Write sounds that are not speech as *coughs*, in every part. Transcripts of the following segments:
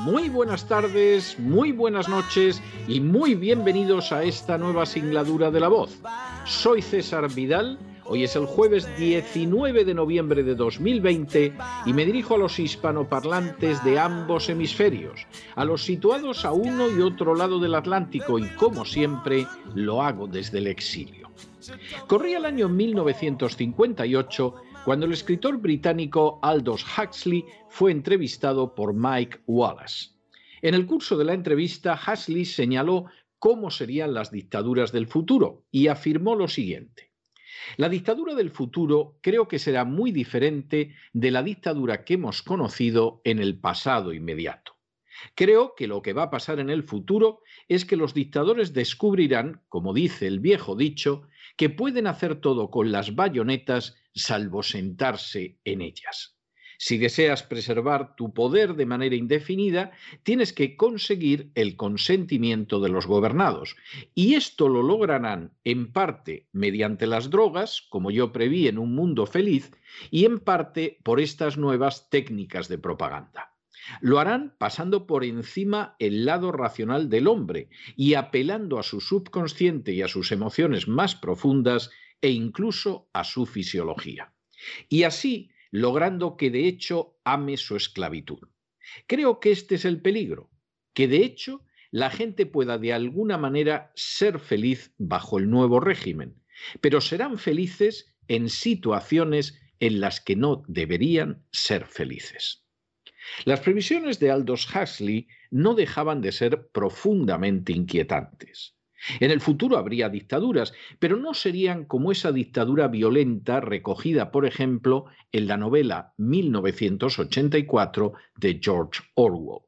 muy buenas tardes, muy buenas noches y muy bienvenidos a esta nueva singladura de la voz. Soy César Vidal, hoy es el jueves 19 de noviembre de 2020 y me dirijo a los hispanoparlantes de ambos hemisferios, a los situados a uno y otro lado del Atlántico y como siempre lo hago desde el exilio. Corría el año 1958 cuando el escritor británico Aldous Huxley fue entrevistado por Mike Wallace. En el curso de la entrevista, Huxley señaló cómo serían las dictaduras del futuro y afirmó lo siguiente. La dictadura del futuro creo que será muy diferente de la dictadura que hemos conocido en el pasado inmediato. Creo que lo que va a pasar en el futuro es que los dictadores descubrirán, como dice el viejo dicho, que pueden hacer todo con las bayonetas salvo sentarse en ellas. Si deseas preservar tu poder de manera indefinida, tienes que conseguir el consentimiento de los gobernados. Y esto lo lograrán en parte mediante las drogas, como yo preví en un mundo feliz, y en parte por estas nuevas técnicas de propaganda. Lo harán pasando por encima el lado racional del hombre y apelando a su subconsciente y a sus emociones más profundas e incluso a su fisiología. Y así logrando que de hecho ame su esclavitud. Creo que este es el peligro, que de hecho la gente pueda de alguna manera ser feliz bajo el nuevo régimen, pero serán felices en situaciones en las que no deberían ser felices. Las previsiones de Aldous Huxley no dejaban de ser profundamente inquietantes. En el futuro habría dictaduras, pero no serían como esa dictadura violenta recogida, por ejemplo, en la novela 1984 de George Orwell.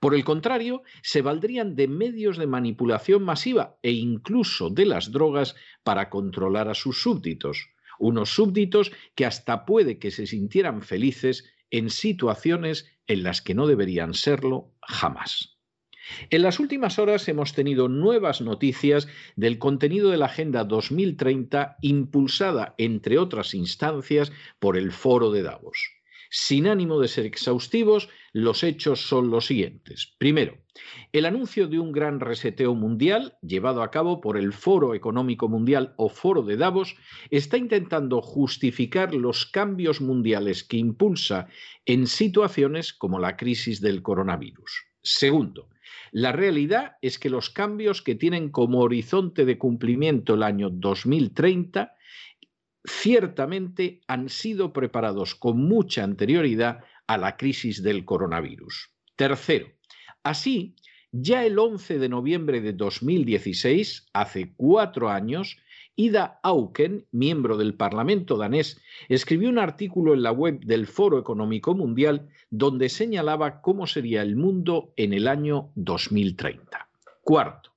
Por el contrario, se valdrían de medios de manipulación masiva e incluso de las drogas para controlar a sus súbditos, unos súbditos que hasta puede que se sintieran felices en situaciones en las que no deberían serlo jamás. En las últimas horas hemos tenido nuevas noticias del contenido de la Agenda 2030 impulsada, entre otras instancias, por el Foro de Davos. Sin ánimo de ser exhaustivos, los hechos son los siguientes. Primero, el anuncio de un gran reseteo mundial llevado a cabo por el Foro Económico Mundial o Foro de Davos está intentando justificar los cambios mundiales que impulsa en situaciones como la crisis del coronavirus. Segundo, la realidad es que los cambios que tienen como horizonte de cumplimiento el año 2030 ciertamente han sido preparados con mucha anterioridad a la crisis del coronavirus. Tercero, así, ya el 11 de noviembre de 2016, hace cuatro años, Ida Auken, miembro del Parlamento danés, escribió un artículo en la web del Foro Económico Mundial donde señalaba cómo sería el mundo en el año 2030. Cuarto,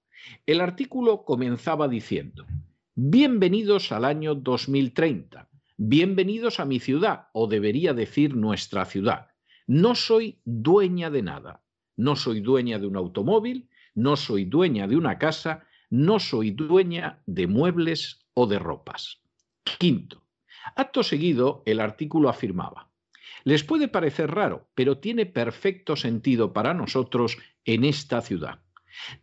el artículo comenzaba diciendo, Bienvenidos al año 2030, bienvenidos a mi ciudad, o debería decir nuestra ciudad. No soy dueña de nada, no soy dueña de un automóvil, no soy dueña de una casa, no soy dueña de muebles o de ropas. Quinto, acto seguido, el artículo afirmaba, les puede parecer raro, pero tiene perfecto sentido para nosotros en esta ciudad.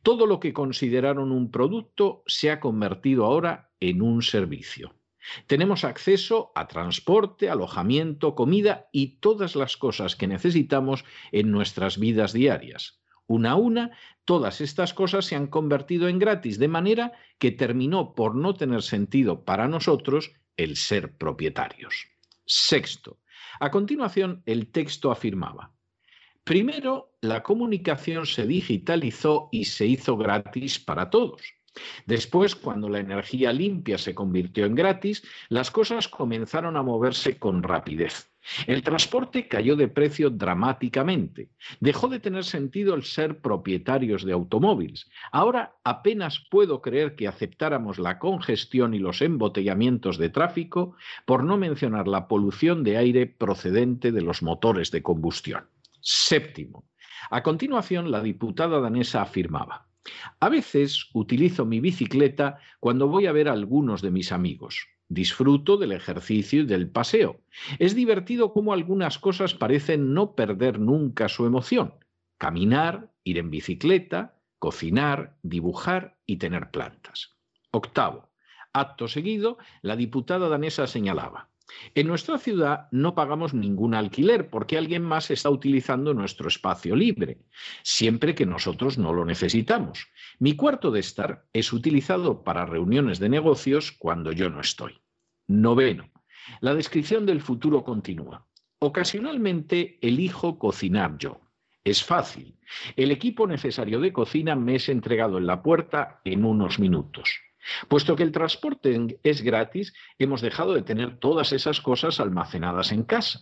Todo lo que consideraron un producto se ha convertido ahora en un servicio. Tenemos acceso a transporte, alojamiento, comida y todas las cosas que necesitamos en nuestras vidas diarias. Una a una, todas estas cosas se han convertido en gratis, de manera que terminó por no tener sentido para nosotros el ser propietarios. Sexto, a continuación el texto afirmaba, primero, la comunicación se digitalizó y se hizo gratis para todos. Después, cuando la energía limpia se convirtió en gratis, las cosas comenzaron a moverse con rapidez. El transporte cayó de precio dramáticamente. Dejó de tener sentido el ser propietarios de automóviles. Ahora apenas puedo creer que aceptáramos la congestión y los embotellamientos de tráfico, por no mencionar la polución de aire procedente de los motores de combustión. Séptimo. A continuación, la diputada danesa afirmaba, a veces utilizo mi bicicleta cuando voy a ver a algunos de mis amigos. Disfruto del ejercicio y del paseo. Es divertido cómo algunas cosas parecen no perder nunca su emoción. Caminar, ir en bicicleta, cocinar, dibujar y tener plantas. Octavo. Acto seguido, la diputada danesa señalaba. En nuestra ciudad no pagamos ningún alquiler porque alguien más está utilizando nuestro espacio libre, siempre que nosotros no lo necesitamos. Mi cuarto de estar es utilizado para reuniones de negocios cuando yo no estoy. Noveno. La descripción del futuro continúa. Ocasionalmente elijo cocinar yo. Es fácil. El equipo necesario de cocina me es entregado en la puerta en unos minutos. Puesto que el transporte es gratis, hemos dejado de tener todas esas cosas almacenadas en casa.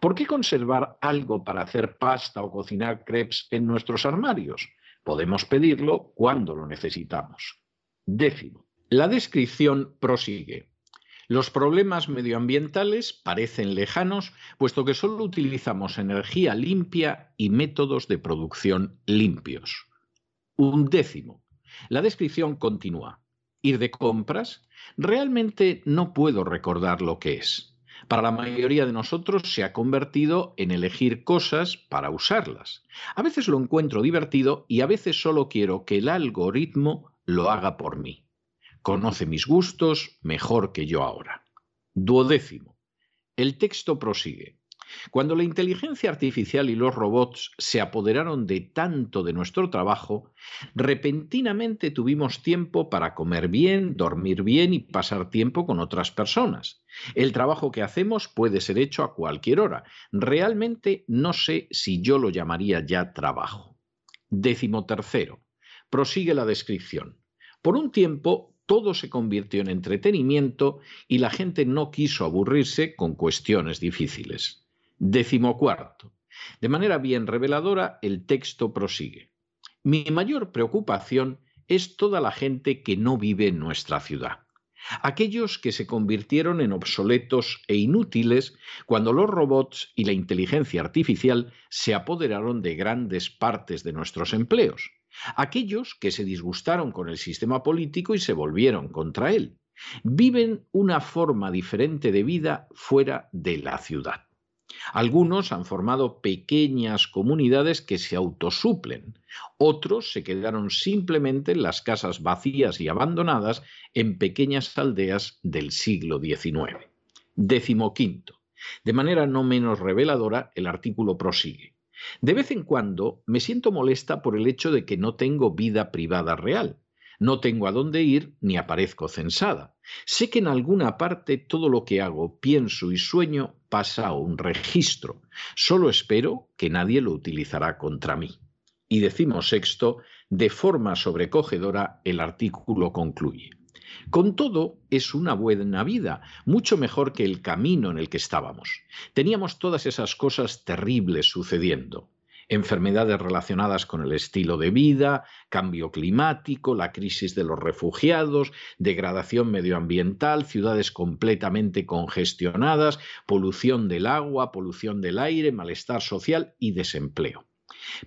¿Por qué conservar algo para hacer pasta o cocinar crepes en nuestros armarios? Podemos pedirlo cuando lo necesitamos. Décimo. La descripción prosigue. Los problemas medioambientales parecen lejanos, puesto que solo utilizamos energía limpia y métodos de producción limpios. Un décimo. La descripción continúa ir de compras, realmente no puedo recordar lo que es. Para la mayoría de nosotros se ha convertido en elegir cosas para usarlas. A veces lo encuentro divertido y a veces solo quiero que el algoritmo lo haga por mí. Conoce mis gustos mejor que yo ahora. Duodécimo. El texto prosigue. Cuando la inteligencia artificial y los robots se apoderaron de tanto de nuestro trabajo, repentinamente tuvimos tiempo para comer bien, dormir bien y pasar tiempo con otras personas. El trabajo que hacemos puede ser hecho a cualquier hora. Realmente no sé si yo lo llamaría ya trabajo. Décimo tercero. Prosigue la descripción. Por un tiempo todo se convirtió en entretenimiento y la gente no quiso aburrirse con cuestiones difíciles. Décimo cuarto. De manera bien reveladora, el texto prosigue. Mi mayor preocupación es toda la gente que no vive en nuestra ciudad. Aquellos que se convirtieron en obsoletos e inútiles cuando los robots y la inteligencia artificial se apoderaron de grandes partes de nuestros empleos. Aquellos que se disgustaron con el sistema político y se volvieron contra él. Viven una forma diferente de vida fuera de la ciudad. Algunos han formado pequeñas comunidades que se autosuplen. Otros se quedaron simplemente en las casas vacías y abandonadas en pequeñas aldeas del siglo XIX. Décimo quinto. De manera no menos reveladora, el artículo prosigue. De vez en cuando me siento molesta por el hecho de que no tengo vida privada real. No tengo a dónde ir ni aparezco censada. Sé que en alguna parte todo lo que hago, pienso y sueño pasa a un registro. Solo espero que nadie lo utilizará contra mí. Y decimos sexto, de forma sobrecogedora, el artículo concluye. Con todo, es una buena vida, mucho mejor que el camino en el que estábamos. Teníamos todas esas cosas terribles sucediendo enfermedades relacionadas con el estilo de vida, cambio climático, la crisis de los refugiados, degradación medioambiental, ciudades completamente congestionadas, polución del agua, polución del aire, malestar social y desempleo.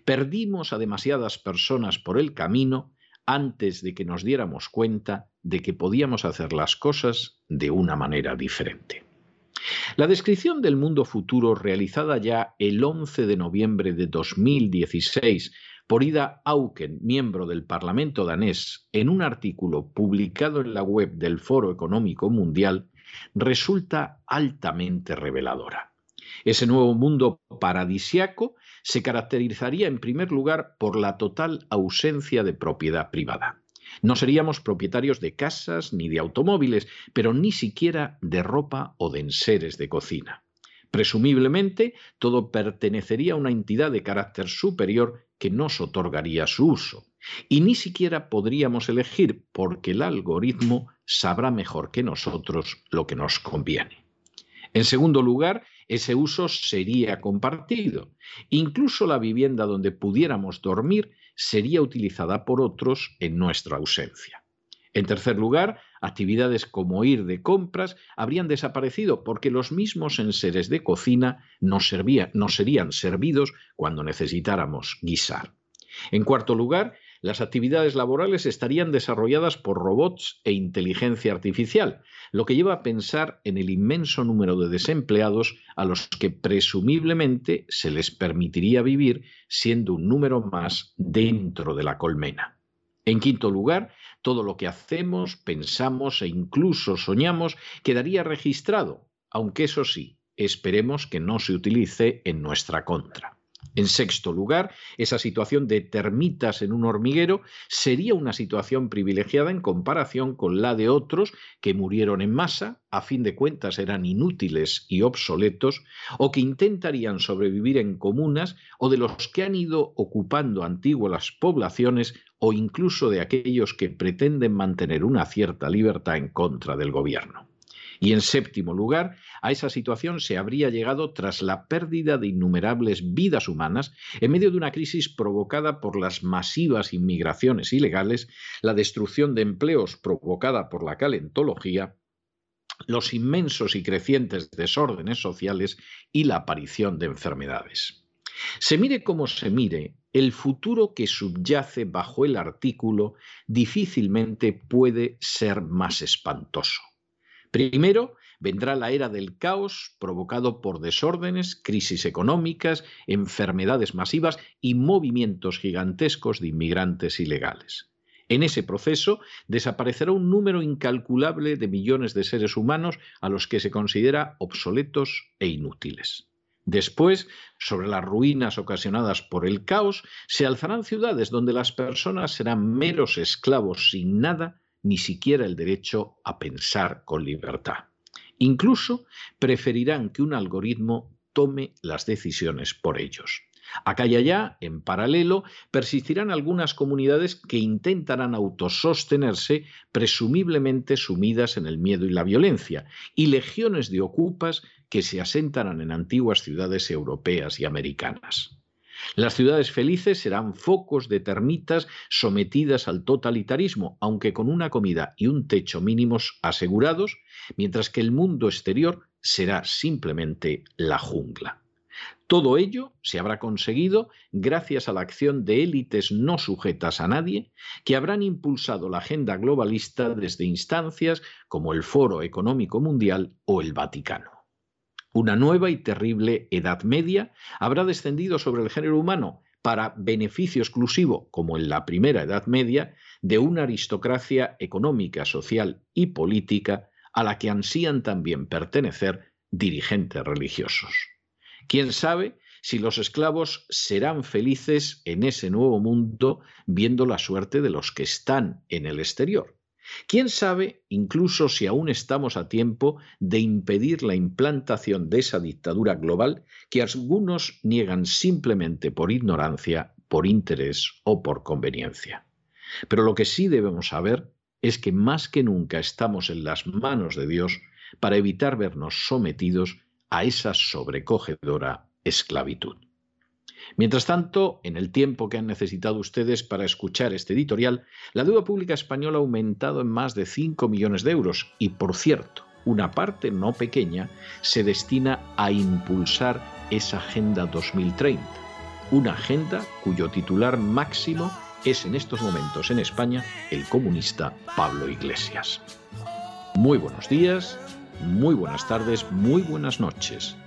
Perdimos a demasiadas personas por el camino antes de que nos diéramos cuenta de que podíamos hacer las cosas de una manera diferente. La descripción del mundo futuro realizada ya el 11 de noviembre de 2016 por Ida Auken, miembro del Parlamento danés, en un artículo publicado en la web del Foro Económico Mundial, resulta altamente reveladora. Ese nuevo mundo paradisiaco se caracterizaría en primer lugar por la total ausencia de propiedad privada. No seríamos propietarios de casas ni de automóviles, pero ni siquiera de ropa o de enseres de cocina. Presumiblemente, todo pertenecería a una entidad de carácter superior que nos otorgaría su uso. Y ni siquiera podríamos elegir porque el algoritmo sabrá mejor que nosotros lo que nos conviene. En segundo lugar, ese uso sería compartido. Incluso la vivienda donde pudiéramos dormir sería utilizada por otros en nuestra ausencia. En tercer lugar, actividades como ir de compras habrían desaparecido porque los mismos enseres de cocina nos, serían servidos cuando necesitáramos guisar. En cuarto lugar, las actividades laborales estarían desarrolladas por robots e inteligencia artificial, lo que lleva a pensar en el inmenso número de desempleados a los que presumiblemente se les permitiría vivir siendo un número más dentro de la colmena. En quinto lugar, todo lo que hacemos, pensamos e incluso soñamos quedaría registrado, aunque eso sí, esperemos que no se utilice en nuestra contra. En sexto lugar, esa situación de termitas en un hormiguero sería una situación privilegiada en comparación con la de otros que murieron en masa, a fin de cuentas eran inútiles y obsoletos, o que intentarían sobrevivir en comunas, o de los que han ido ocupando antiguas poblaciones, o incluso de aquellos que pretenden mantener una cierta libertad en contra del gobierno. Y en séptimo lugar, a esa situación se habría llegado tras la pérdida de innumerables vidas humanas en medio de una crisis provocada por las masivas inmigraciones ilegales, la destrucción de empleos provocada por la calentología, los inmensos y crecientes desórdenes sociales y la aparición de enfermedades. Se mire como se mire, el futuro que subyace bajo el artículo difícilmente puede ser más espantoso. Primero, vendrá la era del caos provocado por desórdenes, crisis económicas, enfermedades masivas y movimientos gigantescos de inmigrantes ilegales. En ese proceso desaparecerá un número incalculable de millones de seres humanos a los que se considera obsoletos e inútiles. Después, sobre las ruinas ocasionadas por el caos, se alzarán ciudades donde las personas serán meros esclavos sin nada ni siquiera el derecho a pensar con libertad. Incluso preferirán que un algoritmo tome las decisiones por ellos. Acá y allá, en paralelo, persistirán algunas comunidades que intentarán autosostenerse, presumiblemente sumidas en el miedo y la violencia, y legiones de ocupas que se asentarán en antiguas ciudades europeas y americanas. Las ciudades felices serán focos de termitas sometidas al totalitarismo, aunque con una comida y un techo mínimos asegurados, mientras que el mundo exterior será simplemente la jungla. Todo ello se habrá conseguido gracias a la acción de élites no sujetas a nadie que habrán impulsado la agenda globalista desde instancias como el Foro Económico Mundial o el Vaticano. Una nueva y terrible Edad Media habrá descendido sobre el género humano para beneficio exclusivo, como en la primera Edad Media, de una aristocracia económica, social y política a la que ansían también pertenecer dirigentes religiosos. ¿Quién sabe si los esclavos serán felices en ese nuevo mundo viendo la suerte de los que están en el exterior? ¿Quién sabe incluso si aún estamos a tiempo de impedir la implantación de esa dictadura global que algunos niegan simplemente por ignorancia, por interés o por conveniencia? Pero lo que sí debemos saber es que más que nunca estamos en las manos de Dios para evitar vernos sometidos a esa sobrecogedora esclavitud. Mientras tanto, en el tiempo que han necesitado ustedes para escuchar este editorial, la deuda pública española ha aumentado en más de 5 millones de euros y, por cierto, una parte no pequeña se destina a impulsar esa Agenda 2030, una agenda cuyo titular máximo es en estos momentos en España el comunista Pablo Iglesias. Muy buenos días, muy buenas tardes, muy buenas noches.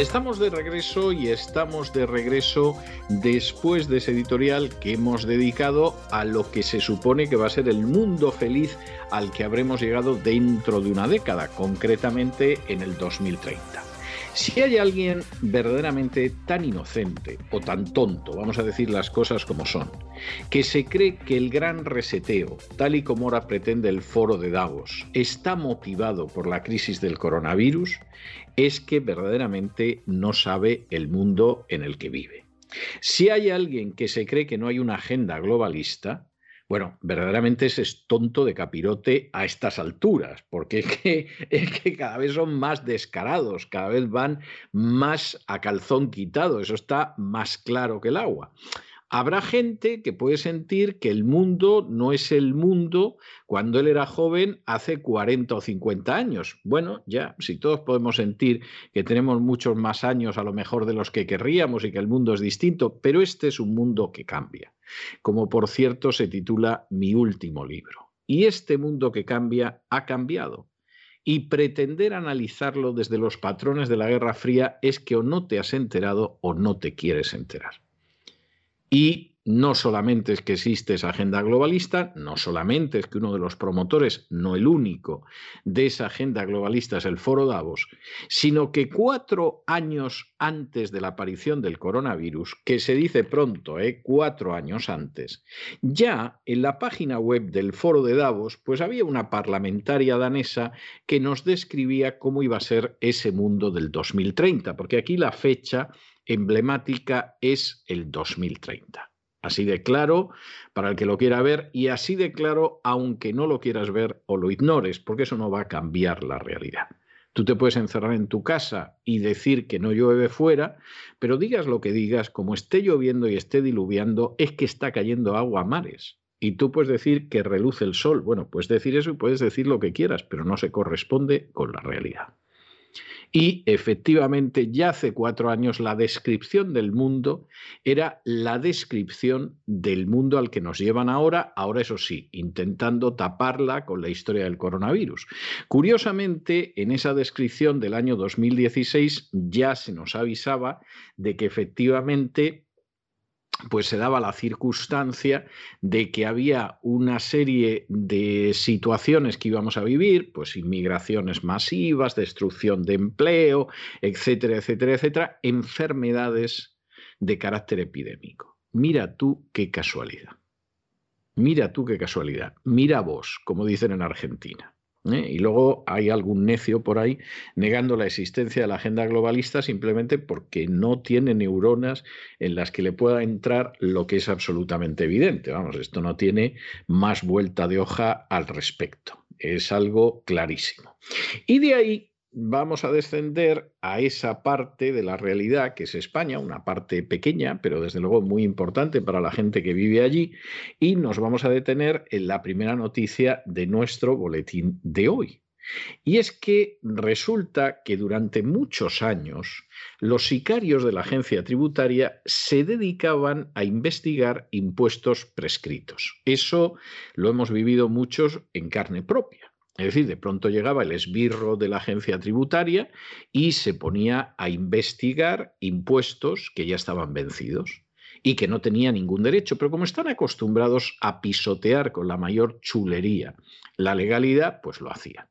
Estamos de regreso y estamos de regreso después de ese editorial que hemos dedicado a lo que se supone que va a ser el mundo feliz al que habremos llegado dentro de una década, concretamente en el 2030. Si hay alguien verdaderamente tan inocente o tan tonto, vamos a decir las cosas como son, que se cree que el gran reseteo, tal y como ahora pretende el foro de Davos, está motivado por la crisis del coronavirus, es que verdaderamente no sabe el mundo en el que vive. Si hay alguien que se cree que no hay una agenda globalista, bueno, verdaderamente ese es tonto de capirote a estas alturas, porque es que, *laughs* cada vez son más descarados, cada vez van más a calzón quitado, eso está más claro que el agua. Habrá gente que puede sentir que el mundo no es el mundo cuando él era joven hace 40 o 50 años. Bueno, ya, si todos podemos sentir que tenemos muchos más años a lo mejor de los que querríamos y que el mundo es distinto, pero este es un mundo que cambia, como por cierto se titula mi último libro. Y este mundo que cambia ha cambiado. Y pretender analizarlo desde los patrones de la Guerra Fría es que o no te has enterado o no te quieres enterar. Y no solamente es que existe esa agenda globalista, no solamente es que uno de los promotores, no el único, de esa agenda globalista es el Foro Davos, sino que cuatro años antes de la aparición del coronavirus, que se dice pronto, ¿eh? cuatro años antes, ya en la página web del Foro de Davos, pues había una parlamentaria danesa que nos describía cómo iba a ser ese mundo del 2030, porque aquí la fecha emblemática es el 2030. Así de claro para el que lo quiera ver y así de claro aunque no lo quieras ver o lo ignores, porque eso no va a cambiar la realidad. Tú te puedes encerrar en tu casa y decir que no llueve fuera, pero digas lo que digas, como esté lloviendo y esté diluviando, es que está cayendo agua a mares. Y tú puedes decir que reluce el sol. Bueno, puedes decir eso y puedes decir lo que quieras, pero no se corresponde con la realidad. Y efectivamente, ya hace cuatro años la descripción del mundo era la descripción del mundo al que nos llevan ahora, ahora eso sí, intentando taparla con la historia del coronavirus. Curiosamente, en esa descripción del año 2016 ya se nos avisaba de que efectivamente pues se daba la circunstancia de que había una serie de situaciones que íbamos a vivir, pues inmigraciones masivas, destrucción de empleo, etcétera, etcétera, etcétera, enfermedades de carácter epidémico. Mira tú qué casualidad. Mira tú qué casualidad. Mira vos, como dicen en Argentina. ¿Eh? Y luego hay algún necio por ahí negando la existencia de la agenda globalista simplemente porque no tiene neuronas en las que le pueda entrar lo que es absolutamente evidente. Vamos, esto no tiene más vuelta de hoja al respecto. Es algo clarísimo. Y de ahí vamos a descender a esa parte de la realidad que es España, una parte pequeña, pero desde luego muy importante para la gente que vive allí, y nos vamos a detener en la primera noticia de nuestro boletín de hoy. Y es que resulta que durante muchos años los sicarios de la agencia tributaria se dedicaban a investigar impuestos prescritos. Eso lo hemos vivido muchos en carne propia. Es decir, de pronto llegaba el esbirro de la agencia tributaria y se ponía a investigar impuestos que ya estaban vencidos y que no tenía ningún derecho, pero como están acostumbrados a pisotear con la mayor chulería la legalidad, pues lo hacían.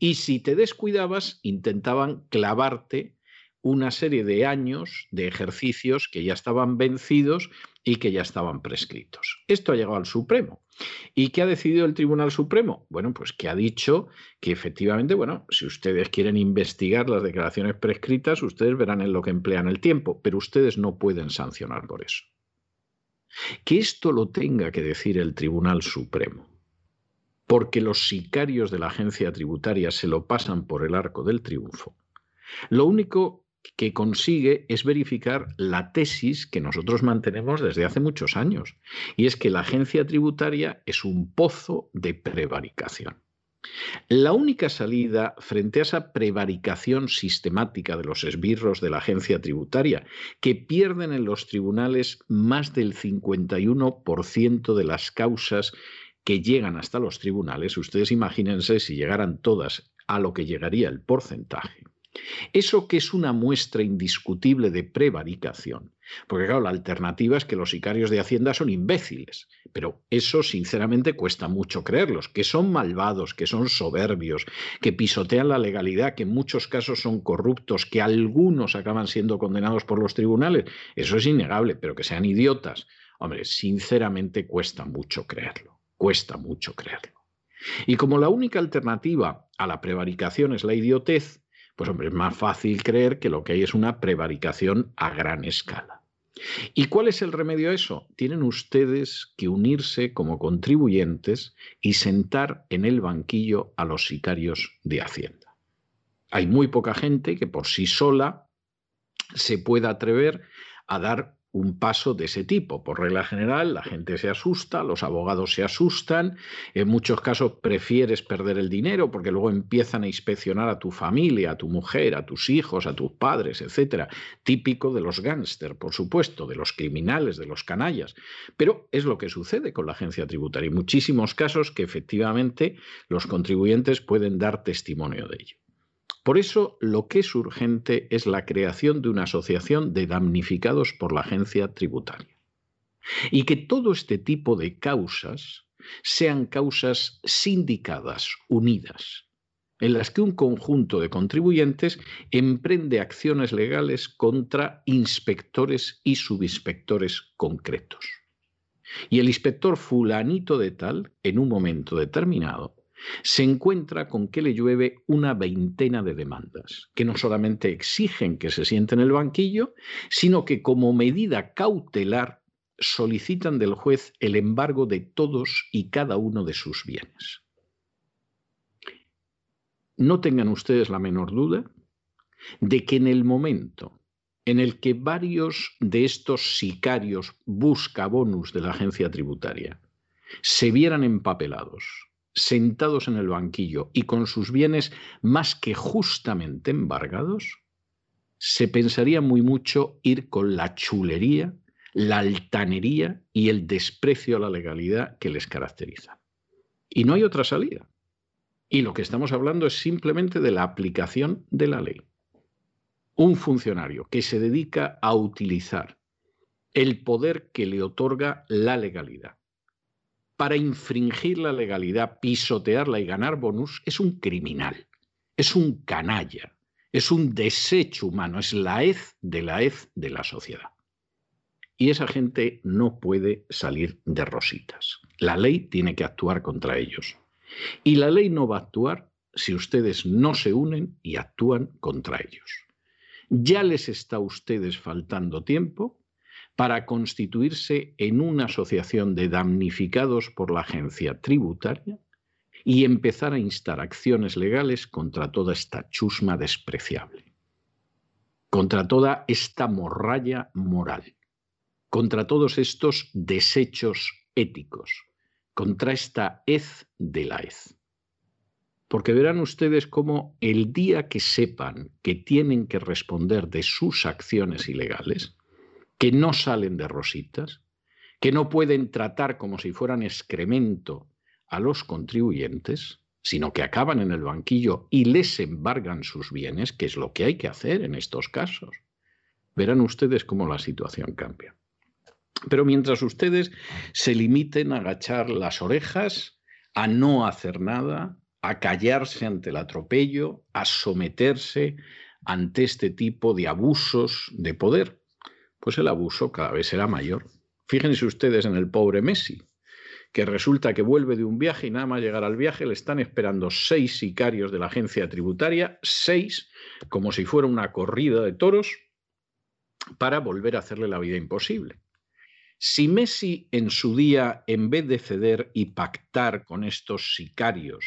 Y si te descuidabas, intentaban clavarte una serie de años de ejercicios que ya estaban vencidos y que ya estaban prescritos. Esto ha llegado al Supremo. ¿Y qué ha decidido el Tribunal Supremo? Bueno, pues que ha dicho que efectivamente, bueno, si ustedes quieren investigar las declaraciones prescritas, ustedes verán en lo que emplean el tiempo, pero ustedes no pueden sancionar por eso. Que esto lo tenga que decir el Tribunal Supremo porque los sicarios de la agencia tributaria se lo pasan por el arco del triunfo, lo único que consigue es verificar la tesis que nosotros mantenemos desde hace muchos años, y es que la agencia tributaria es un pozo de prevaricación. La única salida frente a esa prevaricación sistemática de los esbirros de la agencia tributaria, que pierden en los tribunales más del 51% de las causas que llegan hasta los tribunales, ustedes imagínense si llegaran todas a lo que llegaría el porcentaje. Eso que es una muestra indiscutible de prevaricación. Porque claro, la alternativa es que los sicarios de Hacienda son imbéciles, pero eso sinceramente cuesta mucho creerlos, que son malvados, que son soberbios, que pisotean la legalidad, que en muchos casos son corruptos, que algunos acaban siendo condenados por los tribunales. Eso es innegable, pero que sean idiotas. Hombre, sinceramente cuesta mucho creerlo, cuesta mucho creerlo. Y como la única alternativa a la prevaricación es la idiotez, pues hombre, es más fácil creer que lo que hay es una prevaricación a gran escala. ¿Y cuál es el remedio a eso? Tienen ustedes que unirse como contribuyentes y sentar en el banquillo a los sicarios de Hacienda. Hay muy poca gente que por sí sola se pueda atrever a dar un paso de ese tipo. Por regla general, la gente se asusta, los abogados se asustan, en muchos casos prefieres perder el dinero porque luego empiezan a inspeccionar a tu familia, a tu mujer, a tus hijos, a tus padres, etcétera. Típico de los gángster, por supuesto, de los criminales, de los canallas. Pero es lo que sucede con la agencia tributaria. Hay muchísimos casos que efectivamente los contribuyentes pueden dar testimonio de ello. Por eso, lo que es urgente es la creación de una asociación de damnificados por la agencia tributaria. Y que todo este tipo de causas sean causas sindicadas, unidas, en las que un conjunto de contribuyentes emprende acciones legales contra inspectores y subinspectores concretos. Y el inspector fulanito de tal, en un momento determinado, se encuentra con que le llueve una veintena de demandas, que no solamente exigen que se siente en el banquillo, sino que como medida cautelar solicitan del juez el embargo de todos y cada uno de sus bienes. No tengan ustedes la menor duda de que en el momento en el que varios de estos sicarios buscabonus de la agencia tributaria se vieran empapelados sentados en el banquillo y con sus bienes más que justamente embargados, se pensaría muy mucho ir con la chulería, la altanería y el desprecio a la legalidad que les caracteriza. Y no hay otra salida. Y lo que estamos hablando es simplemente de la aplicación de la ley. Un funcionario que se dedica a utilizar el poder que le otorga la legalidad para infringir la legalidad, pisotearla y ganar bonus, es un criminal, es un canalla, es un desecho humano, es la hez de la hez de la sociedad. Y esa gente no puede salir de rositas. La ley tiene que actuar contra ellos. Y la ley no va a actuar si ustedes no se unen y actúan contra ellos. Ya les está a ustedes faltando tiempo para constituirse en una asociación de damnificados por la agencia tributaria y empezar a instar acciones legales contra toda esta chusma despreciable, contra toda esta morralla moral, contra todos estos desechos éticos, contra esta hez de la hez. Porque verán ustedes cómo el día que sepan que tienen que responder de sus acciones ilegales, que no salen de rositas, que no pueden tratar como si fueran excremento a los contribuyentes, sino que acaban en el banquillo y les embargan sus bienes, que es lo que hay que hacer en estos casos. Verán ustedes cómo la situación cambia. Pero mientras ustedes se limiten a agachar las orejas, a no hacer nada, a callarse ante el atropello, a someterse ante este tipo de abusos de poder, pues el abuso cada vez será mayor. Fíjense ustedes en el pobre Messi, que resulta que vuelve de un viaje y nada más llegar al viaje le están esperando seis sicarios de la agencia tributaria, seis, como si fuera una corrida de toros, para volver a hacerle la vida imposible. Si Messi en su día, en vez de ceder y pactar con estos sicarios,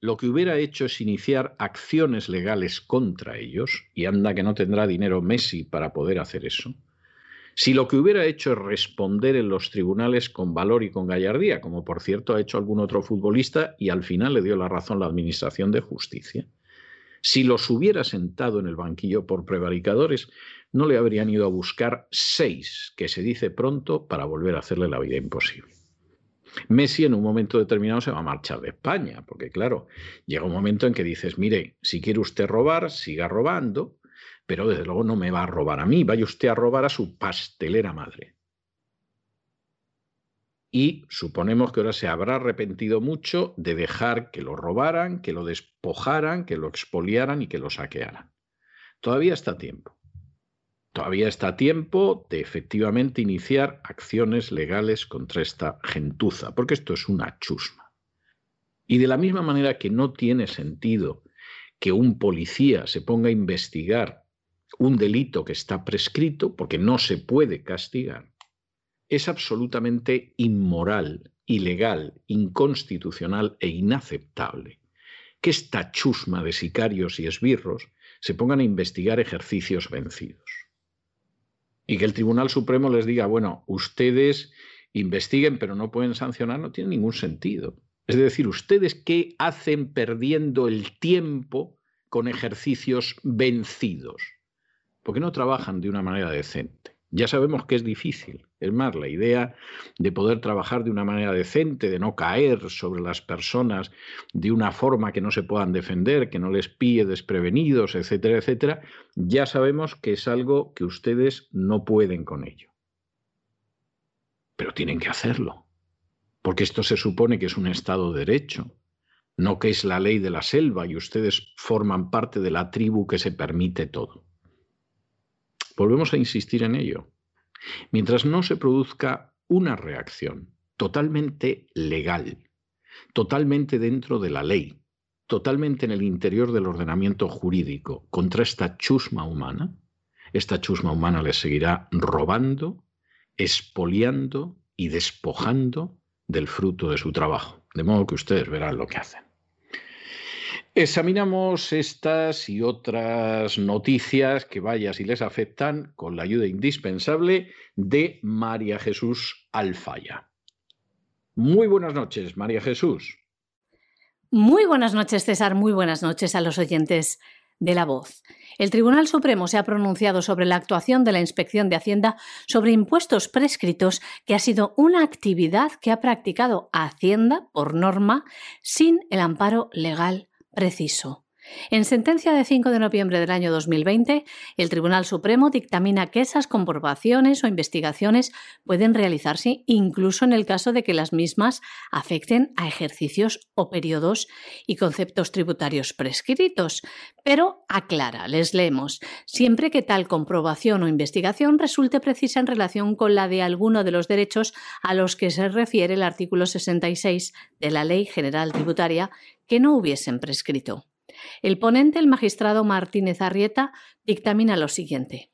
lo que hubiera hecho es iniciar acciones legales contra ellos, y anda que no tendrá dinero Messi para poder hacer eso, si lo que hubiera hecho es responder en los tribunales con valor y con gallardía, como por cierto ha hecho algún otro futbolista y al final le dio la razón la Administración de Justicia, si los hubiera sentado en el banquillo por prevaricadores, no le habrían ido a buscar seis, que se dice pronto, para volver a hacerle la vida imposible. Messi en un momento determinado se va a marchar de España, porque claro, llega un momento en que dices, mire, si quiere usted robar, siga robando, pero desde luego no me va a robar a mí, vaya usted a robar a su pastelera madre. Y suponemos que ahora se habrá arrepentido mucho de dejar que lo robaran, que lo despojaran, que lo expoliaran y que lo saquearan. Todavía está tiempo. Todavía está tiempo de efectivamente iniciar acciones legales contra esta gentuza, porque esto es una chusma. Y de la misma manera que no tiene sentido que un policía se ponga a investigar un delito que está prescrito, porque no se puede castigar, es absolutamente inmoral, ilegal, inconstitucional e inaceptable que esta chusma de sicarios y esbirros se pongan a investigar ejercicios vencidos. Y que el Tribunal Supremo les diga, bueno, ustedes investiguen pero no pueden sancionar, no tiene ningún sentido. Es decir, ustedes qué hacen perdiendo el tiempo con ejercicios vencidos. ¿Por qué no trabajan de una manera decente? Ya sabemos que es difícil. Es más, la idea de poder trabajar de una manera decente, de no caer sobre las personas de una forma que no se puedan defender, que no les pille desprevenidos, etcétera, etcétera, ya sabemos que es algo que ustedes no pueden con ello. Pero tienen que hacerlo, porque esto se supone que es un Estado de Derecho, no que es la ley de la selva y ustedes forman parte de la tribu que se permite todo. Volvemos a insistir en ello. Mientras no se produzca una reacción totalmente legal, totalmente dentro de la ley, totalmente en el interior del ordenamiento jurídico contra esta chusma humana, esta chusma humana les seguirá robando, expoliando y despojando del fruto de su trabajo. De modo que ustedes verán lo que hacen. Examinamos estas y otras noticias que vaya si les afectan con la ayuda indispensable de María Jesús Alfaya. Muy buenas noches, María Jesús. Muy buenas noches, César. Muy buenas noches a los oyentes de la voz. El Tribunal Supremo se ha pronunciado sobre la actuación de la Inspección de Hacienda sobre impuestos prescritos, que ha sido una actividad que ha practicado Hacienda por norma sin el amparo legal preciso. En sentencia de 5 de noviembre del año 2020, el Tribunal Supremo dictamina que esas comprobaciones o investigaciones pueden realizarse incluso en el caso de que las mismas afecten a ejercicios o periodos y conceptos tributarios prescritos. Pero aclara, les leemos, siempre que tal comprobación o investigación resulte precisa en relación con la de alguno de los derechos a los que se refiere el artículo 66 de la Ley General Tributaria que no hubiesen prescrito. El ponente, el magistrado Martínez Arrieta, dictamina lo siguiente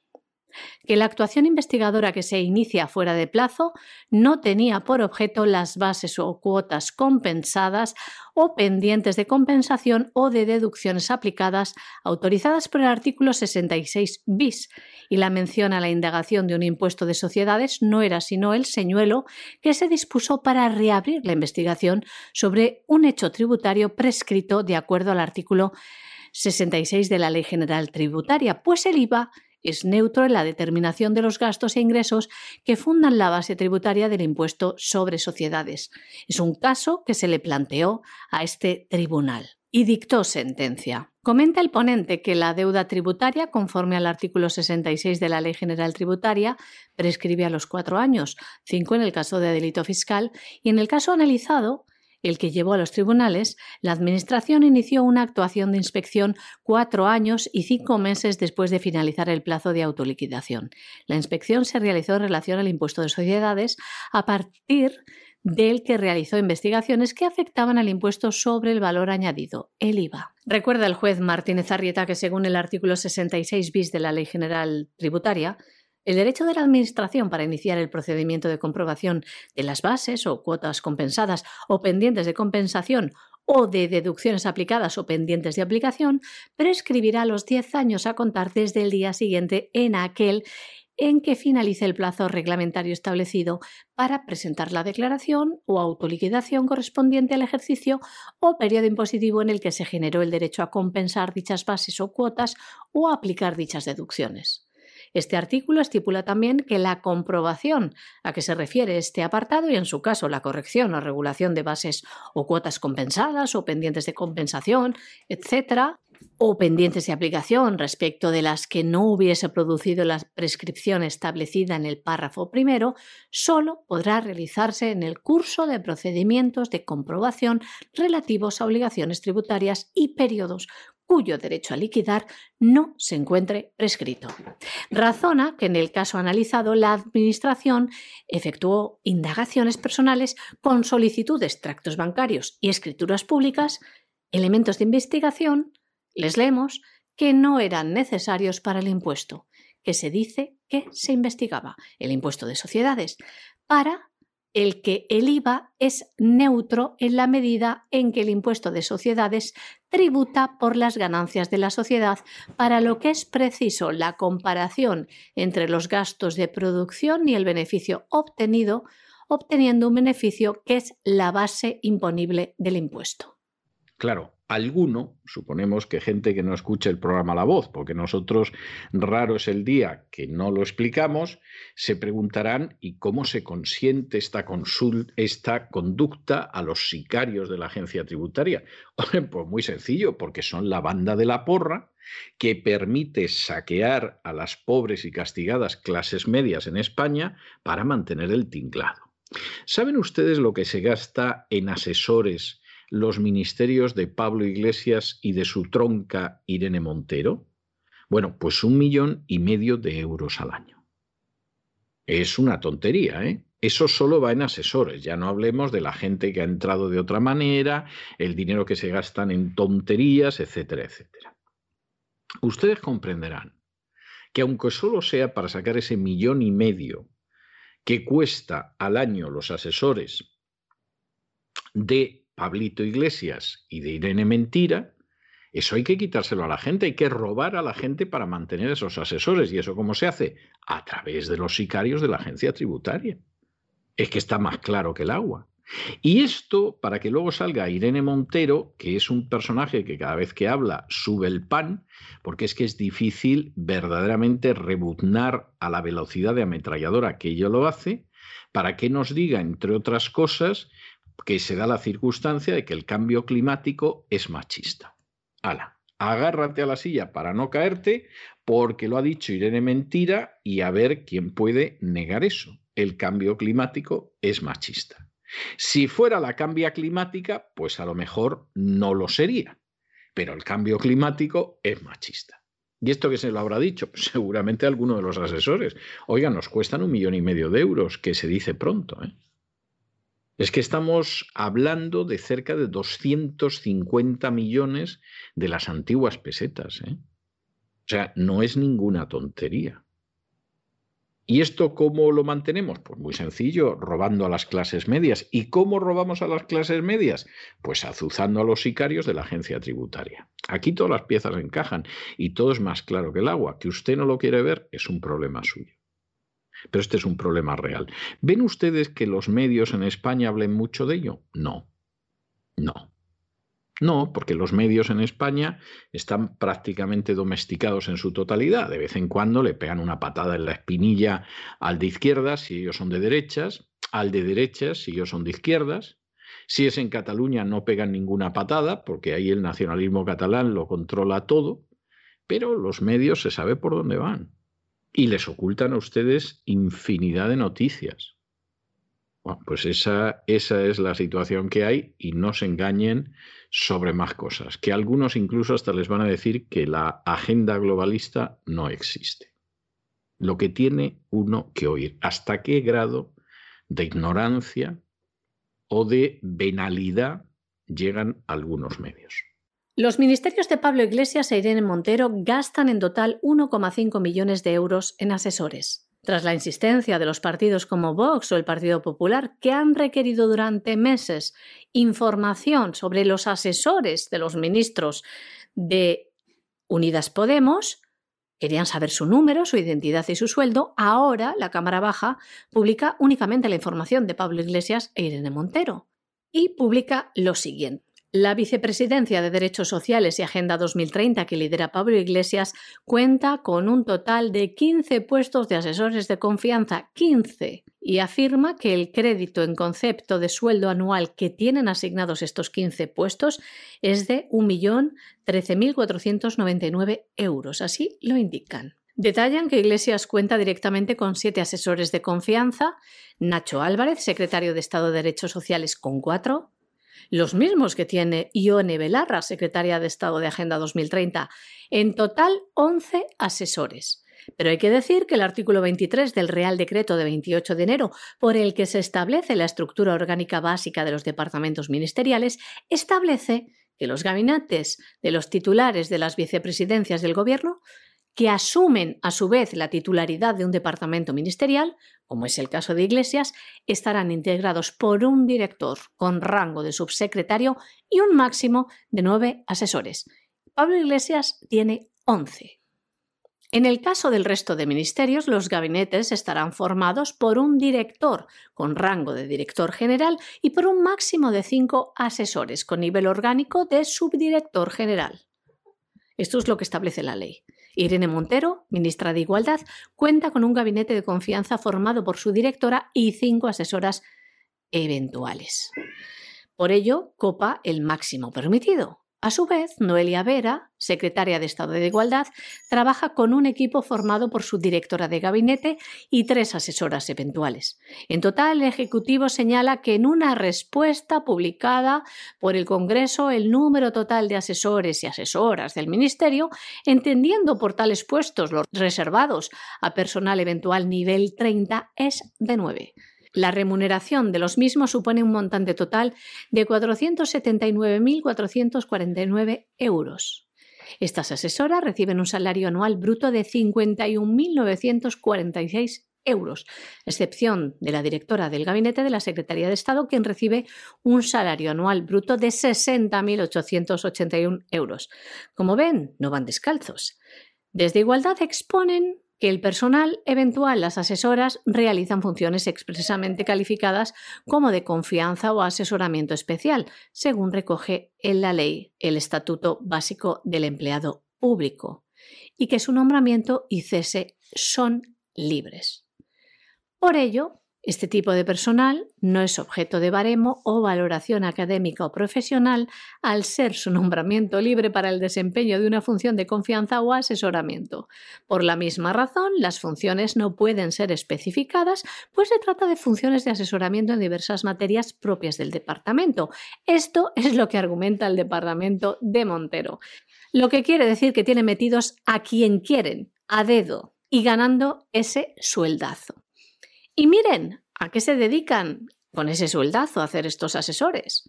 que la actuación investigadora que se inicia fuera de plazo no tenía por objeto las bases o cuotas compensadas o pendientes de compensación o de deducciones aplicadas autorizadas por el artículo 66 bis. Y la mención a la indagación de un impuesto de sociedades no era sino el señuelo que se dispuso para reabrir la investigación sobre un hecho tributario prescrito de acuerdo al artículo 66 de la Ley General Tributaria, pues el IVA es neutro en la determinación de los gastos e ingresos que fundan la base tributaria del impuesto sobre sociedades. Es un caso que se le planteó a este tribunal y dictó sentencia. Comenta el ponente que la deuda tributaria, conforme al artículo 66 de la Ley General Tributaria, prescribe a los cuatro años, cinco en el caso de delito fiscal, y en el caso analizado, el que llevó a los tribunales, la Administración inició una actuación de inspección cuatro años y cinco meses después de finalizar el plazo de autoliquidación. La inspección se realizó en relación al impuesto de sociedades a partir del que realizó investigaciones que afectaban al impuesto sobre el valor añadido, el IVA. Recuerda el juez Martínez Arrieta que según el artículo 66 bis de la Ley General Tributaria, El derecho de la Administración para iniciar el procedimiento de comprobación de las bases o cuotas compensadas o pendientes de compensación o de deducciones aplicadas o pendientes de aplicación prescribirá los 10 años a contar desde el día siguiente en aquel en que finalice el plazo reglamentario establecido para presentar la declaración o autoliquidación correspondiente al ejercicio o periodo impositivo en el que se generó el derecho a compensar dichas bases o cuotas o a aplicar dichas deducciones. Este artículo estipula también que la comprobación a que se refiere este apartado y en su caso la corrección o regulación de bases o cuotas compensadas o pendientes de compensación, etcétera, o pendientes de aplicación respecto de las que no hubiese producido la prescripción establecida en el párrafo primero, solo podrá realizarse en el curso de procedimientos de comprobación relativos a obligaciones tributarias y periodos cuyo derecho a liquidar no se encuentre prescrito. Razona que en el caso analizado la Administración efectuó indagaciones personales con solicitud de extractos bancarios y escrituras públicas, elementos de investigación, les leemos, que no eran necesarios para el impuesto, que se dice que se investigaba, el impuesto de sociedades, para el que el IVA es neutro en la medida en que el impuesto de sociedades tributa por las ganancias de la sociedad, para lo que es preciso la comparación entre los gastos de producción y el beneficio obtenido, obteniendo un beneficio que es la base imponible del impuesto. Claro, alguno, suponemos que gente que no escuche el programa La Voz, porque nosotros raro es el día que no lo explicamos, se preguntarán ¿y cómo se consiente esta, esta conducta a los sicarios de la agencia tributaria? *laughs* Pues muy sencillo, porque son la banda de la porra que permite saquear a las pobres y castigadas clases medias en España para mantener el tinglado. ¿Saben ustedes lo que se gasta en asesores? Los ministerios de Pablo Iglesias y de su tronca Irene Montero? Bueno, pues un millón y medio de euros al año. Es una tontería, ¿eh? Eso solo va en asesores, ya no hablemos de la gente que ha entrado de otra manera, el dinero que se gastan en tonterías, etcétera, etcétera. Ustedes comprenderán que aunque solo sea para sacar ese millón y medio que cuesta al año los asesores de Pablito Iglesias y de Irene Mentira, eso hay que quitárselo a la gente, hay que robar a la gente para mantener esos asesores. ¿Y eso cómo se hace? A través de los sicarios de la agencia tributaria. Es que está más claro que el agua. Y esto, para que luego salga Irene Montero, que es un personaje que cada vez que habla sube el pan, porque es que es difícil verdaderamente rebuznar a la velocidad de ametralladora que ella lo hace, para que nos diga, entre otras cosas, que se da la circunstancia de que el cambio climático es machista. Ala, agárrate a la silla para no caerte, porque lo ha dicho Irene Mentira y a ver quién puede negar eso. El cambio climático es machista. Si fuera la cambia climática, pues a lo mejor no lo sería, pero el cambio climático es machista. ¿Y esto que se lo habrá dicho? Pues seguramente alguno de los asesores. Oiga, nos cuestan un millón y medio de euros, que se dice pronto. ¿eh? Es que estamos hablando de cerca de 250 millones de las antiguas pesetas. ¿eh? O sea, no es ninguna tontería. ¿Y esto cómo lo mantenemos? Pues muy sencillo, robando a las clases medias. ¿Y cómo robamos a las clases medias? Pues azuzando a los sicarios de la agencia tributaria. Aquí todas las piezas encajan y todo es más claro que el agua. Que usted no lo quiere ver es un problema suyo. Pero este es un problema real. ¿Ven ustedes que los medios en España hablen mucho de ello? No. No. No, porque los medios en España están prácticamente domesticados en su totalidad. De vez en cuando le pegan una patada en la espinilla al de izquierdas si ellos son de derechas, al de derechas si ellos son de izquierdas. Si es en Cataluña no pegan ninguna patada, porque ahí el nacionalismo catalán lo controla todo, pero los medios se sabe por dónde van y les ocultan a ustedes infinidad de noticias. Bueno, pues esa, esa es la situación que hay y no se engañen sobre más cosas, que algunos incluso hasta les van a decir que la agenda globalista no existe. Lo que tiene uno que oír, hasta qué grado de ignorancia o de venalidad llegan algunos medios. Los ministerios de Pablo Iglesias e Irene Montero gastan en total 1,5 millones de euros en asesores. Tras la insistencia de los partidos como Vox o el Partido Popular, que han requerido durante meses información sobre los asesores de los ministros de Unidas Podemos, querían saber su número, su identidad y su sueldo, ahora la Cámara Baja publica únicamente la información de Pablo Iglesias e Irene Montero. Y publica lo siguiente. La Vicepresidencia de Derechos Sociales y Agenda 2030 que lidera Pablo Iglesias cuenta con un total de 15 puestos de asesores de confianza, 15, y afirma que el crédito en concepto de sueldo anual que tienen asignados estos 15 puestos es de 1.013.499 euros. Así lo indican. Detallan que Iglesias cuenta directamente con siete asesores de confianza, Nacho Álvarez, secretario de Estado de Derechos Sociales, con cuatro, los mismos que tiene Ione Belarra, secretaria de Estado de Agenda 2030. En total, 11 asesores. Pero hay que decir que el artículo 23 del Real Decreto de 28 de enero, por el que se establece la estructura orgánica básica de los departamentos ministeriales, establece que los gabinetes de los titulares de las vicepresidencias del Gobierno que asumen a su vez la titularidad de un departamento ministerial, como es el caso de Iglesias, estarán integrados por un director con rango de subsecretario y un máximo de nueve asesores. Pablo Iglesias tiene once. En el caso del resto de ministerios, los gabinetes estarán formados por un director con rango de director general y por un máximo de cinco asesores con nivel orgánico de subdirector general. Esto es lo que establece la ley. Irene Montero, ministra de Igualdad, cuenta con un gabinete de confianza formado por su directora y cinco asesoras eventuales. Por ello, copa el máximo permitido, a su vez, Noelia Vera, secretaria de Estado de Igualdad, trabaja con un equipo formado por su directora de gabinete y tres asesoras eventuales. En total, el Ejecutivo señala que en una respuesta publicada por el Congreso, el número total de asesores y asesoras del Ministerio, entendiendo por tales puestos los reservados a personal eventual nivel 30, es de nueve. La remuneración de los mismos supone un montante total de 479.449 euros. Estas asesoras reciben un salario anual bruto de 51.946 euros, excepción de la directora del Gabinete de la Secretaría de Estado, quien recibe un salario anual bruto de 60.881 euros. Como ven, no van descalzos. Desde Igualdad exponen que el personal eventual, las asesoras, realizan funciones expresamente calificadas como de confianza o asesoramiento especial, según recoge en la ley el Estatuto Básico del Empleado Público, y que su nombramiento y cese son libres. Por ello, este tipo de personal no es objeto de baremo o valoración académica o profesional al ser su nombramiento libre para el desempeño de una función de confianza o asesoramiento. Por la misma razón, las funciones no pueden ser especificadas, pues se trata de funciones de asesoramiento en diversas materias propias del departamento. Esto es lo que argumenta el departamento de Montero, lo que quiere decir que tiene metidos a quien quieren, a dedo, y ganando ese sueldazo. Y miren, ¿a qué se dedican con ese sueldazo a hacer estos asesores?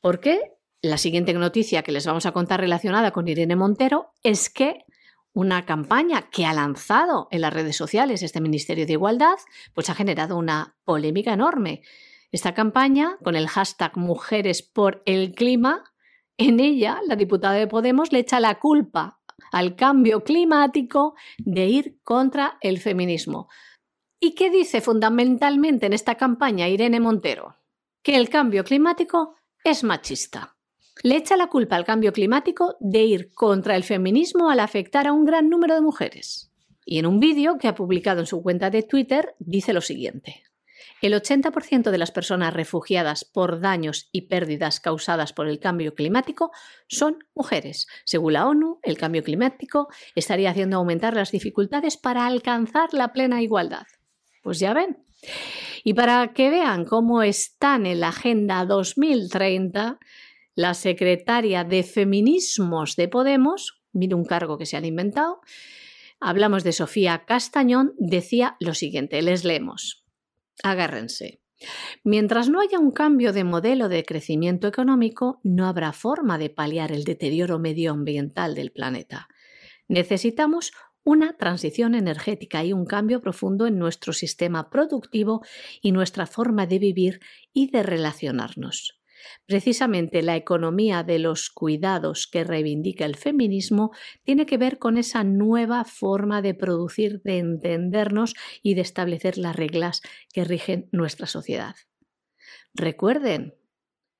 Porque la siguiente noticia que les vamos a contar relacionada con Irene Montero es que una campaña que ha lanzado en las redes sociales este Ministerio de Igualdad, pues ha generado una polémica enorme. Esta campaña, con el hashtag Mujeres por el Clima, en ella la diputada de Podemos le echa la culpa al cambio climático de ir contra el feminismo. ¿Y qué dice fundamentalmente en esta campaña Irene Montero? Que el cambio climático es machista. Le echa la culpa al cambio climático de ir contra el feminismo al afectar a un gran número de mujeres. Y en un vídeo que ha publicado en su cuenta de Twitter dice lo siguiente. El 80% de las personas refugiadas por daños y pérdidas causadas por el cambio climático son mujeres. Según la ONU, el cambio climático estaría haciendo aumentar las dificultades para alcanzar la plena igualdad. Pues ya ven. Y para que vean cómo están en la Agenda 2030, la secretaria de Feminismos de Podemos, mire un cargo que se han inventado, hablamos de Sofía Castañón, decía lo siguiente, les leemos. Agárrense. Mientras no haya un cambio de modelo de crecimiento económico, no habrá forma de paliar el deterioro medioambiental del planeta. Necesitamos una transición energética y un cambio profundo en nuestro sistema productivo y nuestra forma de vivir y de relacionarnos. Precisamente la economía de los cuidados que reivindica el feminismo tiene que ver con esa nueva forma de producir, de entendernos y de establecer las reglas que rigen nuestra sociedad. Recuerden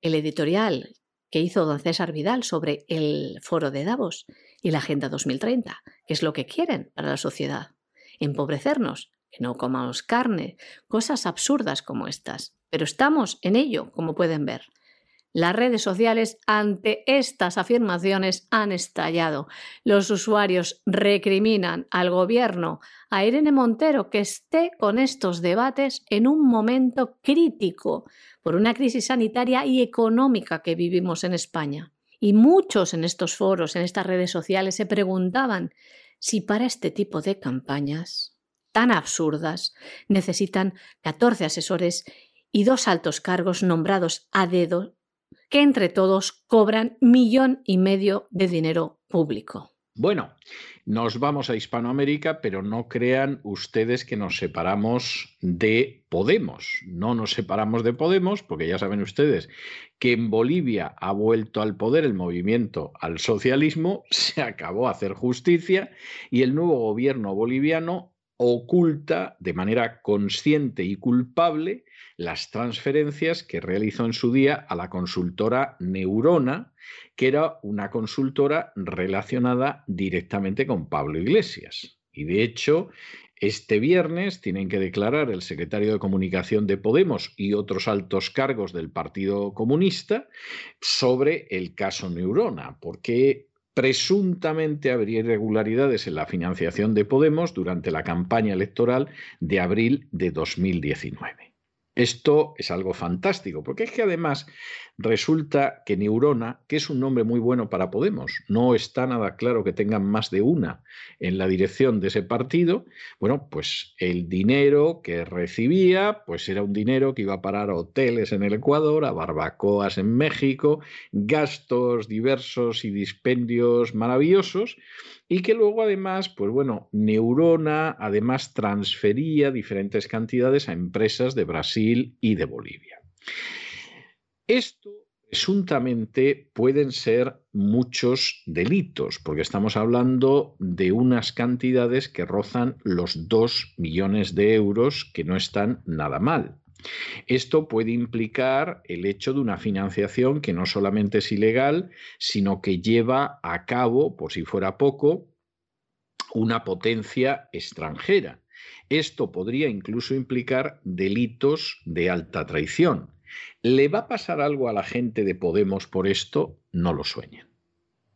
el editorial que hizo don César Vidal sobre el foro de Davos y la Agenda 2030, que es lo que quieren para la sociedad. Empobrecernos, que no comamos carne, cosas absurdas como estas. Pero estamos en ello, como pueden ver. Las redes sociales ante estas afirmaciones han estallado. Los usuarios recriminan al gobierno, a Irene Montero, que esté con estos debates en un momento crítico por una crisis sanitaria y económica que vivimos en España. Y muchos en estos foros, en estas redes sociales, se preguntaban si para este tipo de campañas tan absurdas necesitan 14 asesores y dos altos cargos nombrados a dedo que entre todos cobran millón y medio de dinero público. Bueno, nos vamos a Hispanoamérica, pero no crean ustedes que nos separamos de Podemos. No nos separamos de Podemos, porque ya saben ustedes que en Bolivia ha vuelto al poder el movimiento al socialismo, *laughs* se acabó hacer justicia y el nuevo gobierno boliviano oculta de manera consciente y culpable las transferencias que realizó en su día a la consultora Neurona, que era una consultora relacionada directamente con Pablo Iglesias. Y de hecho, este viernes tienen que declarar el secretario de Comunicación de Podemos y otros altos cargos del Partido Comunista sobre el caso Neurona, porque presuntamente habría irregularidades en la financiación de Podemos durante la campaña electoral de abril de 2019. Esto es algo fantástico, porque es que además resulta que Neurona, que es un nombre muy bueno para Podemos, no está nada claro que tengan más de una en la dirección de ese partido, bueno, pues el dinero que recibía, pues era un dinero que iba a parar a hoteles en el Ecuador, a barbacoas en México, gastos diversos y dispendios maravillosos, y que luego además, pues bueno, Neurona además transfería diferentes cantidades a empresas de Brasil y de Bolivia. Esto presuntamente pueden ser muchos delitos, porque estamos hablando de unas cantidades que rozan los 2 millones de euros, que no están nada mal. Esto puede implicar el hecho de una financiación que no solamente es ilegal, sino que lleva a cabo, por si fuera poco, una potencia extranjera. Esto podría incluso implicar delitos de alta traición. ¿Le va a pasar algo a la gente de Podemos por esto? No lo sueñen.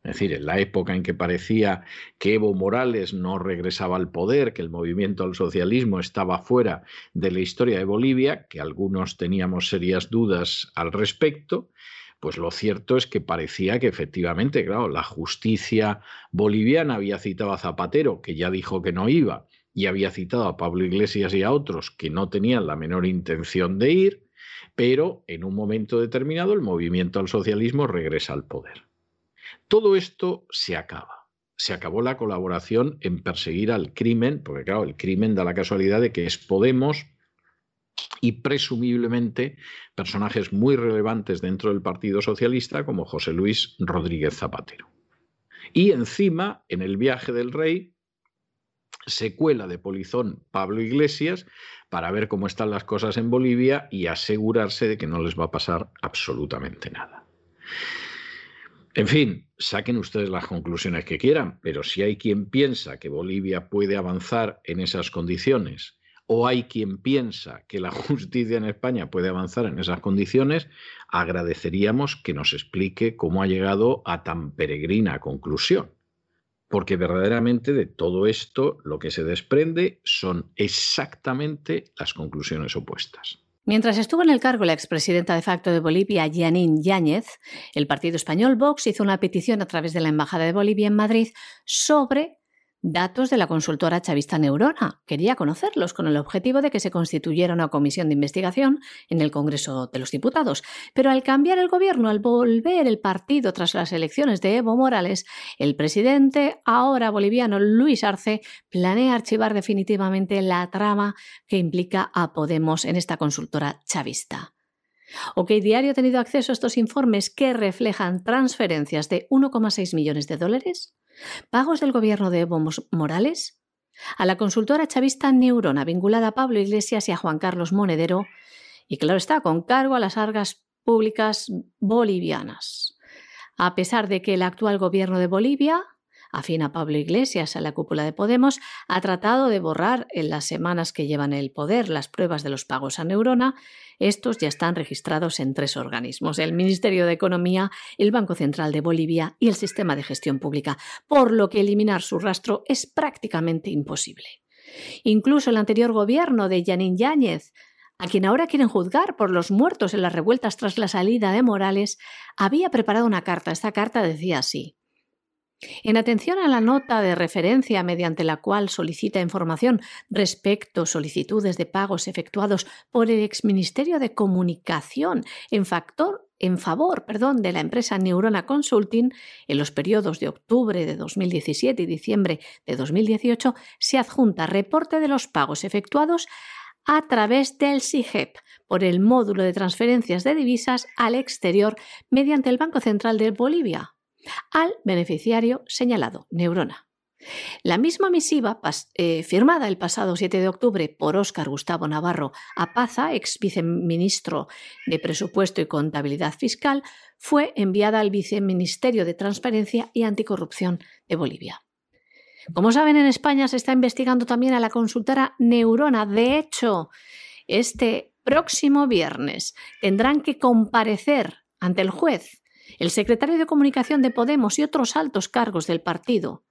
Es decir, en la época en que parecía que Evo Morales no regresaba al poder, que el movimiento al socialismo estaba fuera de la historia de Bolivia, que algunos teníamos serias dudas al respecto, pues lo cierto es que parecía que efectivamente, claro, la justicia boliviana había citado a Zapatero, que ya dijo que no iba, y había citado a Pablo Iglesias y a otros que no tenían la menor intención de ir, pero en un momento determinado el movimiento al socialismo regresa al poder. Todo esto se acaba. Se acabó la colaboración en perseguir al crimen, porque claro, el crimen da la casualidad de que es Podemos y presumiblemente personajes muy relevantes dentro del Partido Socialista como José Luis Rodríguez Zapatero. Y encima, en el viaje del rey, se cuela de polizón Pablo Iglesias para ver cómo están las cosas en Bolivia y asegurarse de que no les va a pasar absolutamente nada. En fin, saquen ustedes las conclusiones que quieran, pero si hay quien piensa que Bolivia puede avanzar en esas condiciones o hay quien piensa que la *laughs* justicia en España puede avanzar en esas condiciones, agradeceríamos que nos explique cómo ha llegado a tan peregrina conclusión. Porque verdaderamente de todo esto lo que se desprende son exactamente las conclusiones opuestas. Mientras estuvo en el cargo la expresidenta de facto de Bolivia, Janine Yáñez, el partido español Vox hizo una petición a través de la Embajada de Bolivia en Madrid sobre datos de la consultora chavista Neurona. Quería conocerlos con el objetivo de que se constituyera una comisión de investigación en el Congreso de los Diputados. Pero al cambiar el gobierno, al volver el partido tras las elecciones de Evo Morales, el presidente, ahora boliviano Luis Arce, planea archivar definitivamente la trama que implica a Podemos en esta consultora chavista. OK Diario ha tenido acceso a estos informes que reflejan transferencias de 1,6 millones de dólares, pagos del gobierno de Evo Morales, a la consultora chavista Neurona vinculada a Pablo Iglesias y a Juan Carlos Monedero, y claro está, con cargo a las argas públicas bolivianas. A pesar de que el actual gobierno de Bolivia afín a Pablo Iglesias a la cúpula de Podemos, ha tratado de borrar en las semanas que llevan el poder las pruebas de los pagos a Neurona. Estos ya están registrados en tres organismos, el Ministerio de Economía, el Banco Central de Bolivia y el Sistema de Gestión Pública, por lo que eliminar su rastro es prácticamente imposible. Incluso el anterior gobierno de Yanin Yáñez a quien ahora quieren juzgar por los muertos en las revueltas tras la salida de Morales, había preparado una carta. Esta carta decía así. En atención a la nota de referencia mediante la cual solicita información respecto a solicitudes de pagos efectuados por el exministerio de Comunicación en favor de la empresa Neurona Consulting, en los periodos de octubre de 2017 y diciembre de 2018 se adjunta reporte de los pagos efectuados a través del SIGEP por el módulo de transferencias de divisas al exterior mediante el Banco Central de Bolivia, al beneficiario señalado, Neurona. La misma misiva, eh, firmada el pasado 7 de octubre por Óscar Gustavo Navarro Apaza, ex viceministro de Presupuesto y Contabilidad Fiscal, fue enviada al Viceministerio de Transparencia y Anticorrupción de Bolivia. Como saben, en España se está investigando también a la consultora Neurona. De hecho, este próximo viernes tendrán que comparecer ante el juez el secretario de Comunicación de Podemos y otros altos cargos del partido.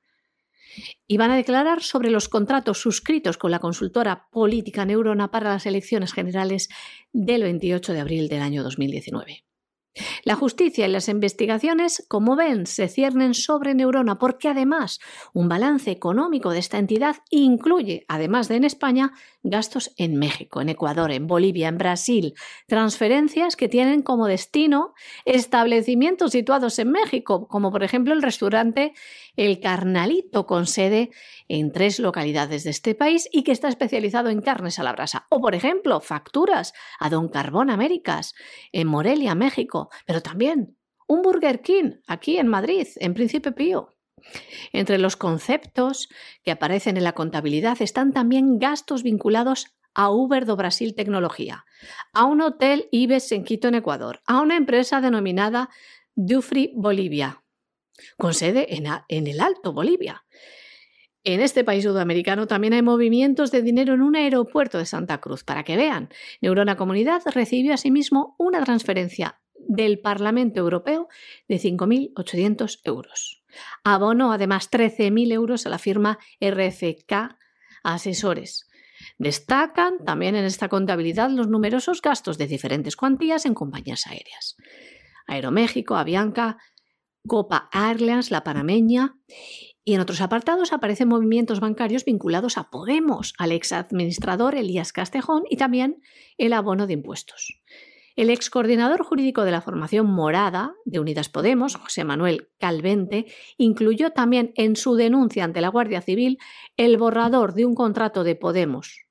Y van a declarar sobre los contratos suscritos con la consultora política Neurona para las elecciones generales del 28 de abril del año 2019. La justicia y las investigaciones, como ven, se ciernen sobre Neurona porque además un balance económico de esta entidad incluye, además de en España, gastos en México, en Ecuador, en Bolivia, en Brasil, transferencias que tienen como destino establecimientos situados en México, como por ejemplo el restaurante El Carnalito, con sede en tres localidades de este país y que está especializado en carnes a la brasa. O por ejemplo, facturas a Don Carbón Américas, en Morelia, México, pero también un Burger King aquí en Madrid, en Príncipe Pío. Entre los conceptos que aparecen en la contabilidad están también gastos vinculados a Uber do Brasil Tecnología, a un hotel Ibes en Quito, en Ecuador, a una empresa denominada Dufry Bolivia, con sede en, en el Alto Bolivia. En este país sudamericano también hay movimientos de dinero en un aeropuerto de Santa Cruz. Para que vean, Neurona Comunidad recibió asimismo una transferencia del Parlamento Europeo de 5.800 euros. Abonó además 13.000 euros a la firma RFK Asesores. Destacan también en esta contabilidad los numerosos gastos de diferentes cuantías en compañías aéreas. Aeroméxico, Avianca, Copa Airlines, la panameña. Y en otros apartados aparecen movimientos bancarios vinculados a Podemos, al ex administrador Elías Castejón y también el abono de impuestos. El ex coordinador jurídico de la formación morada de Unidas Podemos, José Manuel Calvente, incluyó también en su denuncia ante la Guardia Civil el borrador de un contrato de Podemos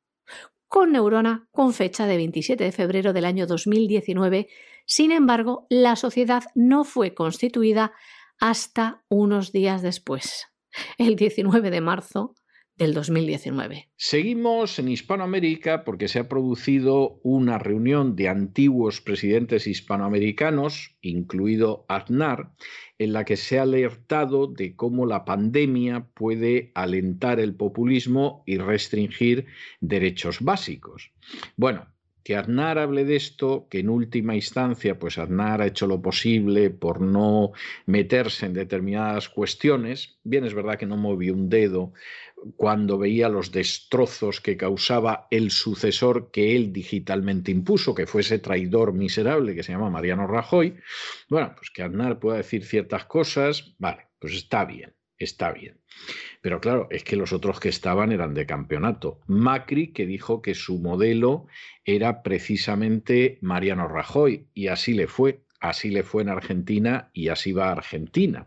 con Neurona con fecha de 27 de febrero del año 2019. Sin embargo, la sociedad no fue constituida hasta unos días después, el 19 de marzo del 2019. Seguimos en Hispanoamérica porque se ha producido una reunión de antiguos presidentes hispanoamericanos, incluido Aznar, en la que se ha alertado de cómo la pandemia puede alentar el populismo y restringir derechos básicos. Bueno, que Aznar hable de esto, que en última instancia, pues Aznar ha hecho lo posible por no meterse en determinadas cuestiones. Bien, es verdad que no movió un dedo cuando veía los destrozos que causaba el sucesor que él digitalmente impuso, que fue ese traidor miserable que se llama Mariano Rajoy. Bueno, pues que Aznar pueda decir ciertas cosas, vale, pues está bien. está bien. Pero claro, es que los otros que estaban eran de campeonato. Macri, que dijo que su modelo era precisamente Mariano Rajoy, y así le fue. Así le fue en Argentina y así va a Argentina.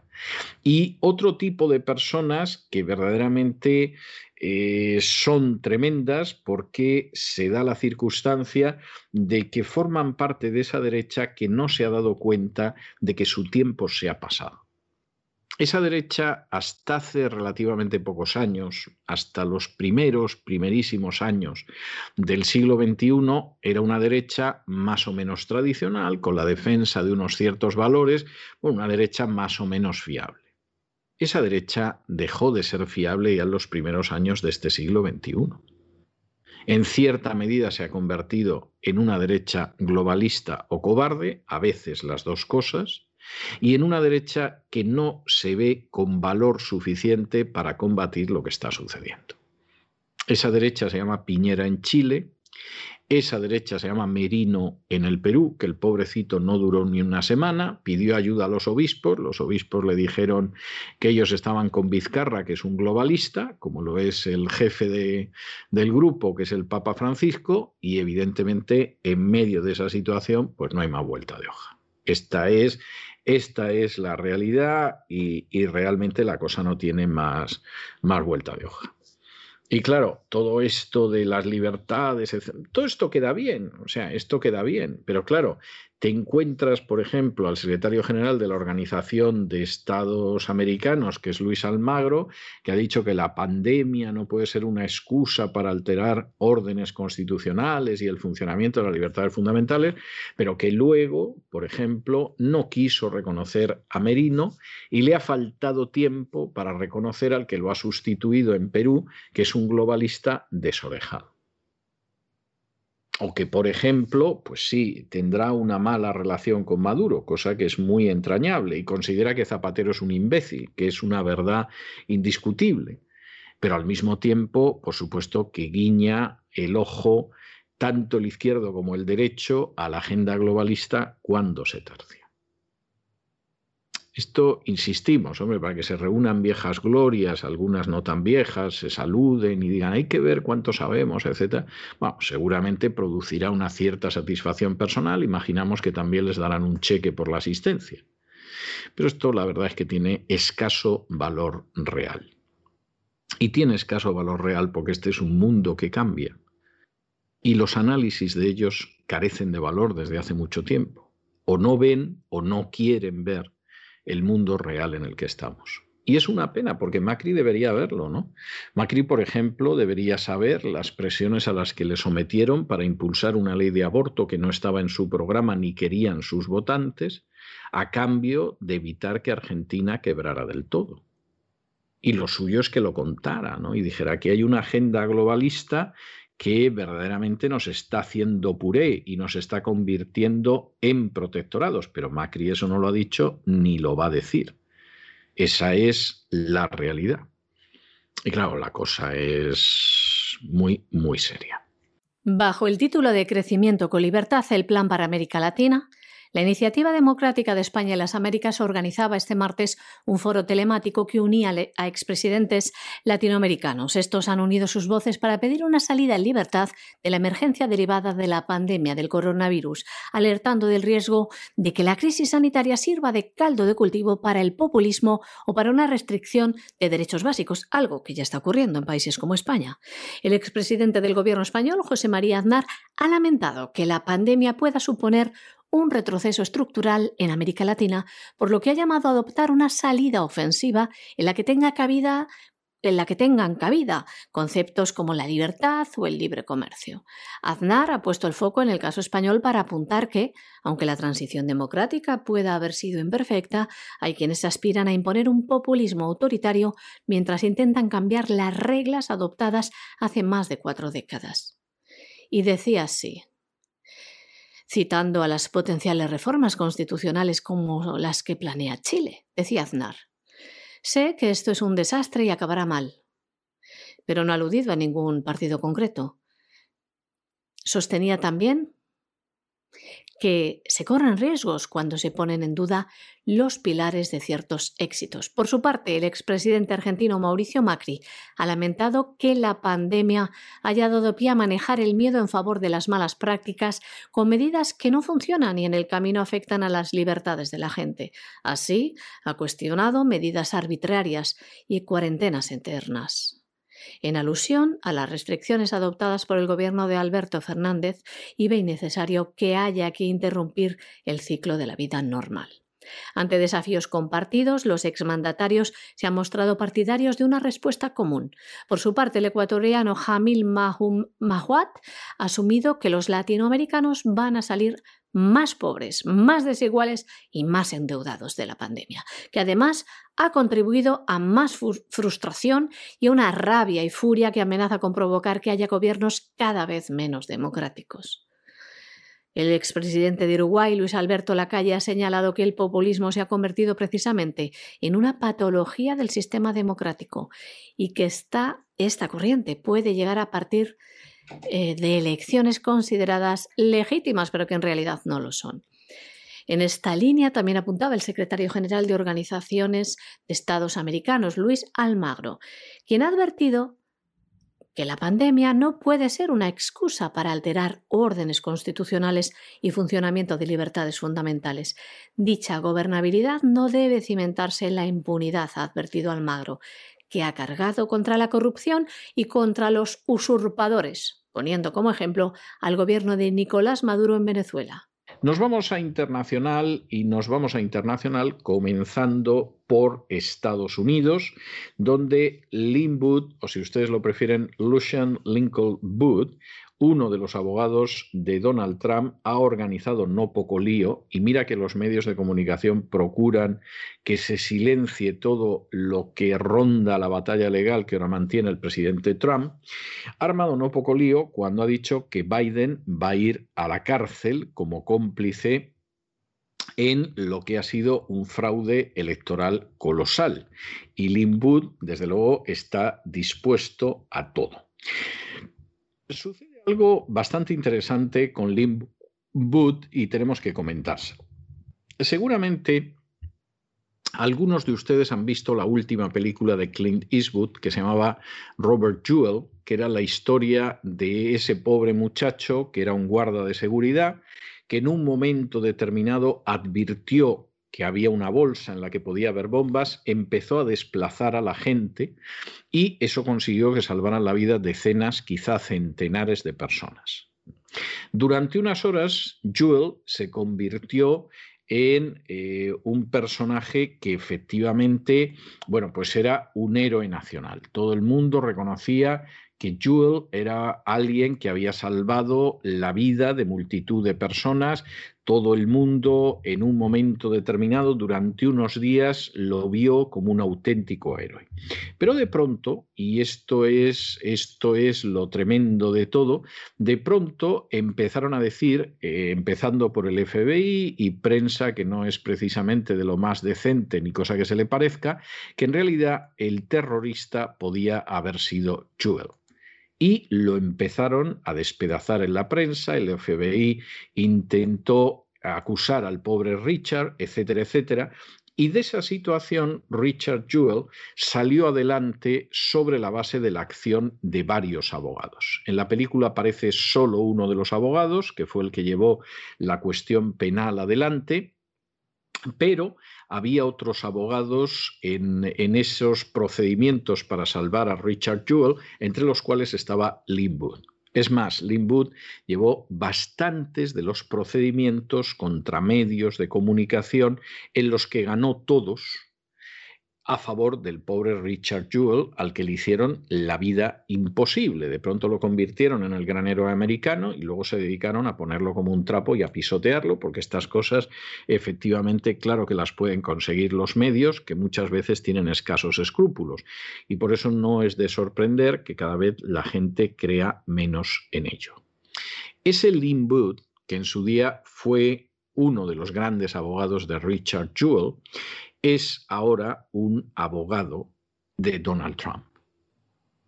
Y otro tipo de personas que verdaderamente eh, son tremendas porque se da la circunstancia de que forman parte de esa derecha que no se ha dado cuenta de que su tiempo se ha pasado. Esa derecha, hasta hace relativamente pocos años, hasta los primeros, primerísimos años del siglo XXI, era una derecha más o menos tradicional, con la defensa de unos ciertos valores, una derecha más o menos fiable. Esa derecha dejó de ser fiable ya en los primeros años de este siglo XXI. En cierta medida se ha convertido en una derecha globalista o cobarde, a veces las dos cosas, y en una derecha que no se ve con valor suficiente para combatir lo que está sucediendo. Esa derecha se llama Piñera en Chile, esa derecha se llama Merino en el Perú, que el pobrecito no duró ni una semana, pidió ayuda a los obispos, los obispos le dijeron que ellos estaban con Vizcarra, que es un globalista, como lo es el jefe del grupo, que es el Papa Francisco, y evidentemente en medio de esa situación, pues no hay más vuelta de hoja. Esta es esta es la realidad y, realmente la cosa no tiene más, más vuelta de hoja. Y claro, todo esto de las libertades, todo esto queda bien, o sea, esto queda bien, pero claro, te encuentras, por ejemplo, al secretario general de la Organización de Estados Americanos, que es Luis Almagro, que ha dicho que la pandemia no puede ser una excusa para alterar órdenes constitucionales y el funcionamiento de las libertades fundamentales, pero que luego, por ejemplo, no quiso reconocer a Merino y le ha faltado tiempo para reconocer al que lo ha sustituido en Perú, que es un globalista desorejado o que, por ejemplo, pues sí, tendrá una mala relación con Maduro, cosa que es muy entrañable, y considera que Zapatero es un imbécil, que es una verdad indiscutible. Pero al mismo tiempo, por supuesto, que guiña el ojo tanto el izquierdo como el derecho a la agenda globalista cuando se tercia. Esto insistimos, hombre, para que se reúnan viejas glorias, algunas no tan viejas, se saluden y digan hay que ver cuánto sabemos, etc. Bueno, seguramente producirá una cierta satisfacción personal, imaginamos que también les darán un cheque por la asistencia. Pero esto la verdad es que tiene escaso valor real. Y tiene escaso valor real porque este es un mundo que cambia. Y los análisis de ellos carecen de valor desde hace mucho tiempo. O no ven o no quieren ver el mundo real en el que estamos. Y es una pena porque Macri debería verlo, ¿no? Macri, por ejemplo, debería saber las presiones a las que le sometieron para impulsar una ley de aborto que no estaba en su programa ni querían sus votantes, a cambio de evitar que Argentina quebrara del todo. Y lo suyo es que lo contara, ¿no? Y dijera que hay una agenda globalista que verdaderamente nos está haciendo puré y nos está convirtiendo en protectorados. Pero Macri eso no lo ha dicho ni lo va a decir. Esa es la realidad. Y claro, la cosa es muy, muy seria. Bajo el título de Crecimiento con Libertad, el Plan para América Latina, la Iniciativa Democrática de España y las Américas organizaba este martes un foro telemático que unía a expresidentes latinoamericanos. Estos han unido sus voces para pedir una salida en libertad de la emergencia derivada de la pandemia del coronavirus, alertando del riesgo de que la crisis sanitaria sirva de caldo de cultivo para el populismo o para una restricción de derechos básicos, algo que ya está ocurriendo en países como España. El expresidente del gobierno español, José María Aznar, ha lamentado que la pandemia pueda suponer un retroceso estructural en América Latina, por lo que ha llamado a adoptar una salida ofensiva en la que tenga cabida en la que tengan cabida conceptos como la libertad o el libre comercio. Aznar ha puesto el foco en el caso español para apuntar que, aunque la transición democrática pueda haber sido imperfecta, hay quienes aspiran a imponer un populismo autoritario mientras intentan cambiar las reglas adoptadas hace más de cuatro décadas. Y decía así, citando a las potenciales reformas constitucionales como las que planea Chile, decía Aznar. Sé que esto es un desastre y acabará mal, pero no aludido a ningún partido concreto. Sostenía también que se corren riesgos cuando se ponen en duda los pilares de ciertos éxitos. Por su parte, el expresidente argentino Mauricio Macri ha lamentado que la pandemia haya dado pie a manejar el miedo en favor de las malas prácticas con medidas que no funcionan y en el camino afectan a las libertades de la gente. Así, ha cuestionado medidas arbitrarias y cuarentenas internas en alusión a las restricciones adoptadas por el gobierno de Alberto Fernández y ve innecesario que haya que interrumpir el ciclo de la vida normal. Ante desafíos compartidos, los exmandatarios se han mostrado partidarios de una respuesta común. Por su parte, el ecuatoriano Jamil Mahum Mahuat ha asumido que los latinoamericanos van a salir más pobres, más desiguales y más endeudados de la pandemia, que además ha contribuido a más frustración y a una rabia y furia que amenaza con provocar que haya gobiernos cada vez menos democráticos. El expresidente de Uruguay, Luis Alberto Lacalle, ha señalado que el populismo se ha convertido precisamente en una patología del sistema democrático y que esta, esta corriente puede llegar a partir eh, de elecciones consideradas legítimas, pero que en realidad no lo son. En esta línea también apuntaba el secretario general de Organizaciones de Estados Americanos, Luis Almagro, quien ha advertido que la pandemia no puede ser una excusa para alterar órdenes constitucionales y funcionamiento de libertades fundamentales. Dicha gobernabilidad no debe cimentarse en la impunidad, ha advertido Almagro, que ha cargado contra la corrupción y contra los usurpadores, poniendo como ejemplo al gobierno de Nicolás Maduro en Venezuela. Nos vamos a internacional y nos vamos a internacional comenzando por Estados Unidos, donde Booth, o si ustedes lo prefieren, Lucian Lincoln Booth, uno de los abogados de Donald Trump ha organizado no poco lío y mira que los medios de comunicación procuran que se silencie todo lo que ronda la batalla legal que ahora mantiene el presidente Trump, ha armado no poco lío cuando ha dicho que Biden va a ir a la cárcel como cómplice en lo que ha sido un fraude electoral colosal. Y Lynn desde luego, está dispuesto a todo algo bastante interesante con Lim Booth y tenemos que comentárselo. Seguramente algunos de ustedes han visto la última película de Clint Eastwood que se llamaba Robert Jewell, que era la historia de ese pobre muchacho que era un guarda de seguridad, que en un momento determinado advirtió que había una bolsa en la que podía haber bombas, empezó a desplazar a la gente y eso consiguió que salvaran la vida decenas, quizá centenares de personas. Durante unas horas, Jewel se convirtió en eh, un personaje que efectivamente, bueno, pues era un héroe nacional. Todo el mundo reconocía que Jewel era alguien que había salvado la vida de multitud de personas, todo el mundo en un momento determinado, durante unos días, lo vio como un auténtico héroe. Pero de pronto, y esto es, esto es lo tremendo de todo, de pronto empezaron a decir, eh, empezando por el FBI y prensa que no es precisamente de lo más decente ni cosa que se le parezca, que en realidad el terrorista podía haber sido Jewel y lo empezaron a despedazar en la prensa, el FBI intentó acusar al pobre Richard, etcétera, etcétera, y de esa situación Richard Jewell salió adelante sobre la base de la acción de varios abogados. En la película aparece solo uno de los abogados, que fue el que llevó la cuestión penal adelante, pero había otros abogados en, esos procedimientos para salvar a Richard Jewell, entre los cuales estaba Lynn Es más, Lynn llevó bastantes de los procedimientos contra medios de comunicación en los que ganó todos, a favor del pobre Richard Jewell, al que le hicieron la vida imposible. De pronto lo convirtieron en el granero americano y luego se dedicaron a ponerlo como un trapo y a pisotearlo, porque estas cosas efectivamente, claro que las pueden conseguir los medios, que muchas veces tienen escasos escrúpulos. Y por eso no es de sorprender que cada vez la gente crea menos en ello. Ese Lynn Booth, que en su día fue uno de los grandes abogados de Richard Jewell, es ahora un abogado de Donald Trump.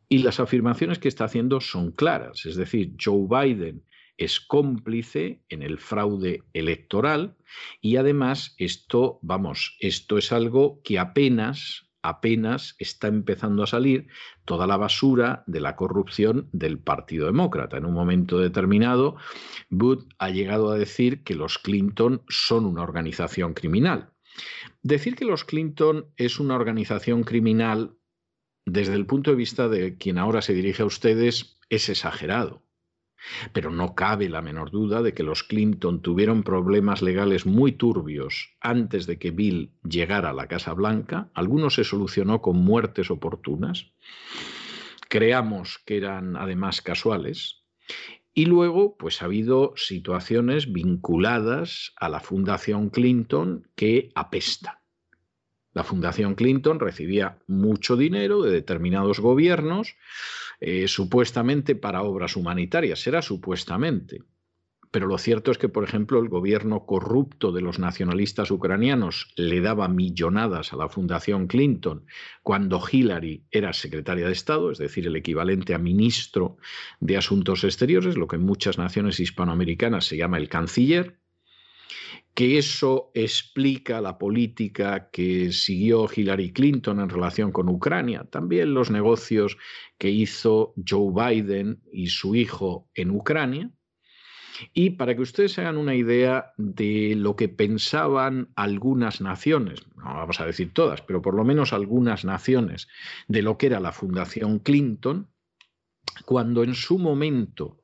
Y las afirmaciones que está haciendo son claras, es decir, Joe Biden es cómplice en el fraude electoral y además esto, vamos, esto es algo que apenas apenas está empezando a salir toda la basura de la corrupción del Partido Demócrata. En un momento determinado, Booth ha llegado a decir que los Clinton son una organización criminal. Decir que los Clinton es una organización criminal desde el punto de vista de quien ahora se dirige a ustedes es exagerado. Pero no cabe la menor duda de que los Clinton tuvieron problemas legales muy turbios antes de que Bill llegara a la Casa Blanca. Algunos se solucionó con muertes oportunas. Creamos que eran además casuales. Y luego, pues ha habido situaciones vinculadas a la Fundación Clinton que apestan. La Fundación Clinton recibía mucho dinero de determinados gobiernos eh, supuestamente para obras humanitarias, será supuestamente. Pero lo cierto es que, por ejemplo, el gobierno corrupto de los nacionalistas ucranianos le daba millonadas a la Fundación Clinton cuando Hillary era secretaria de Estado, es decir, el equivalente a ministro de Asuntos Exteriores, lo que en muchas naciones hispanoamericanas se llama el canciller que eso explica la política que siguió Hillary Clinton en relación con Ucrania, también los negocios que hizo Joe Biden y su hijo en Ucrania. Y para que ustedes hagan una idea de lo que pensaban algunas naciones, no vamos a decir todas, pero por lo menos algunas naciones, de lo que era la Fundación Clinton, cuando en su momento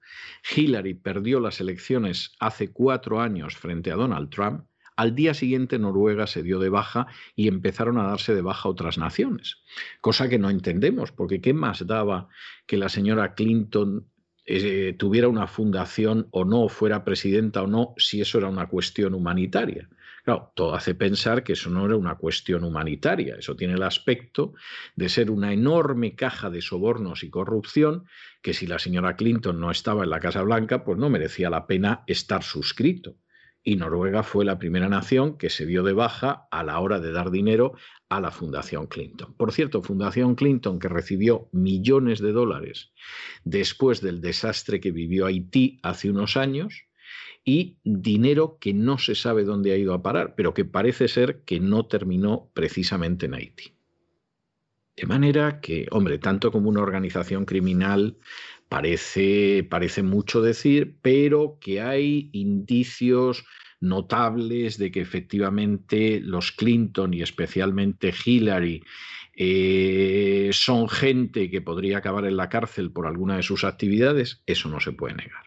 Hillary perdió las elecciones hace cuatro años frente a Donald Trump, al día siguiente Noruega se dio de baja y empezaron a darse de baja otras naciones, cosa que no entendemos, porque ¿qué más daba que la señora Clinton eh, tuviera una fundación o no, fuera presidenta o no, si eso era una cuestión humanitaria? Claro, todo hace pensar que eso no era una cuestión humanitaria, eso tiene el aspecto de ser una enorme caja de sobornos y corrupción que si la señora Clinton no estaba en la Casa Blanca, pues no merecía la pena estar suscrito. Y Noruega fue la primera nación que se dio de baja a la hora de dar dinero a la Fundación Clinton. Por cierto, Fundación Clinton que recibió millones de dólares después del desastre que vivió Haití hace unos años, y dinero que no se sabe dónde ha ido a parar, pero que parece ser que no terminó precisamente en Haití. De manera que, hombre, tanto como una organización criminal parece, parece mucho decir, pero que hay indicios notables de que efectivamente los Clinton y especialmente Hillary eh, son gente que podría acabar en la cárcel por alguna de sus actividades, eso no se puede negar.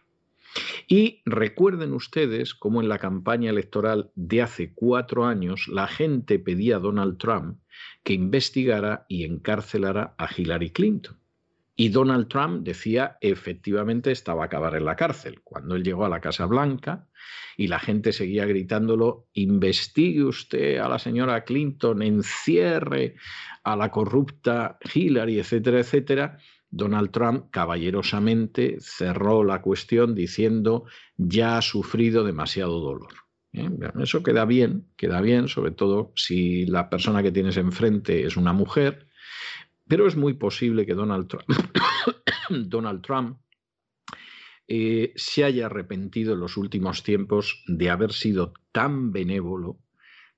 Y recuerden ustedes cómo en la campaña electoral de hace cuatro años la gente pedía a Donald Trump que investigara y encarcelara a Hillary Clinton. Y Donald Trump decía efectivamente estaba a acabar en la cárcel. Cuando él llegó a la Casa Blanca y la gente seguía gritándolo, investigue usted a la señora Clinton, encierre a la corrupta Hillary, etcétera, etcétera, Donald Trump caballerosamente cerró la cuestión diciendo ya ha sufrido demasiado dolor. ¿eh? Eso queda bien, queda bien, sobre todo si la persona que tienes enfrente es una mujer, pero es muy posible que Donald Trump, *coughs* Donald Trump eh, se haya arrepentido en los últimos tiempos de haber sido tan benévolo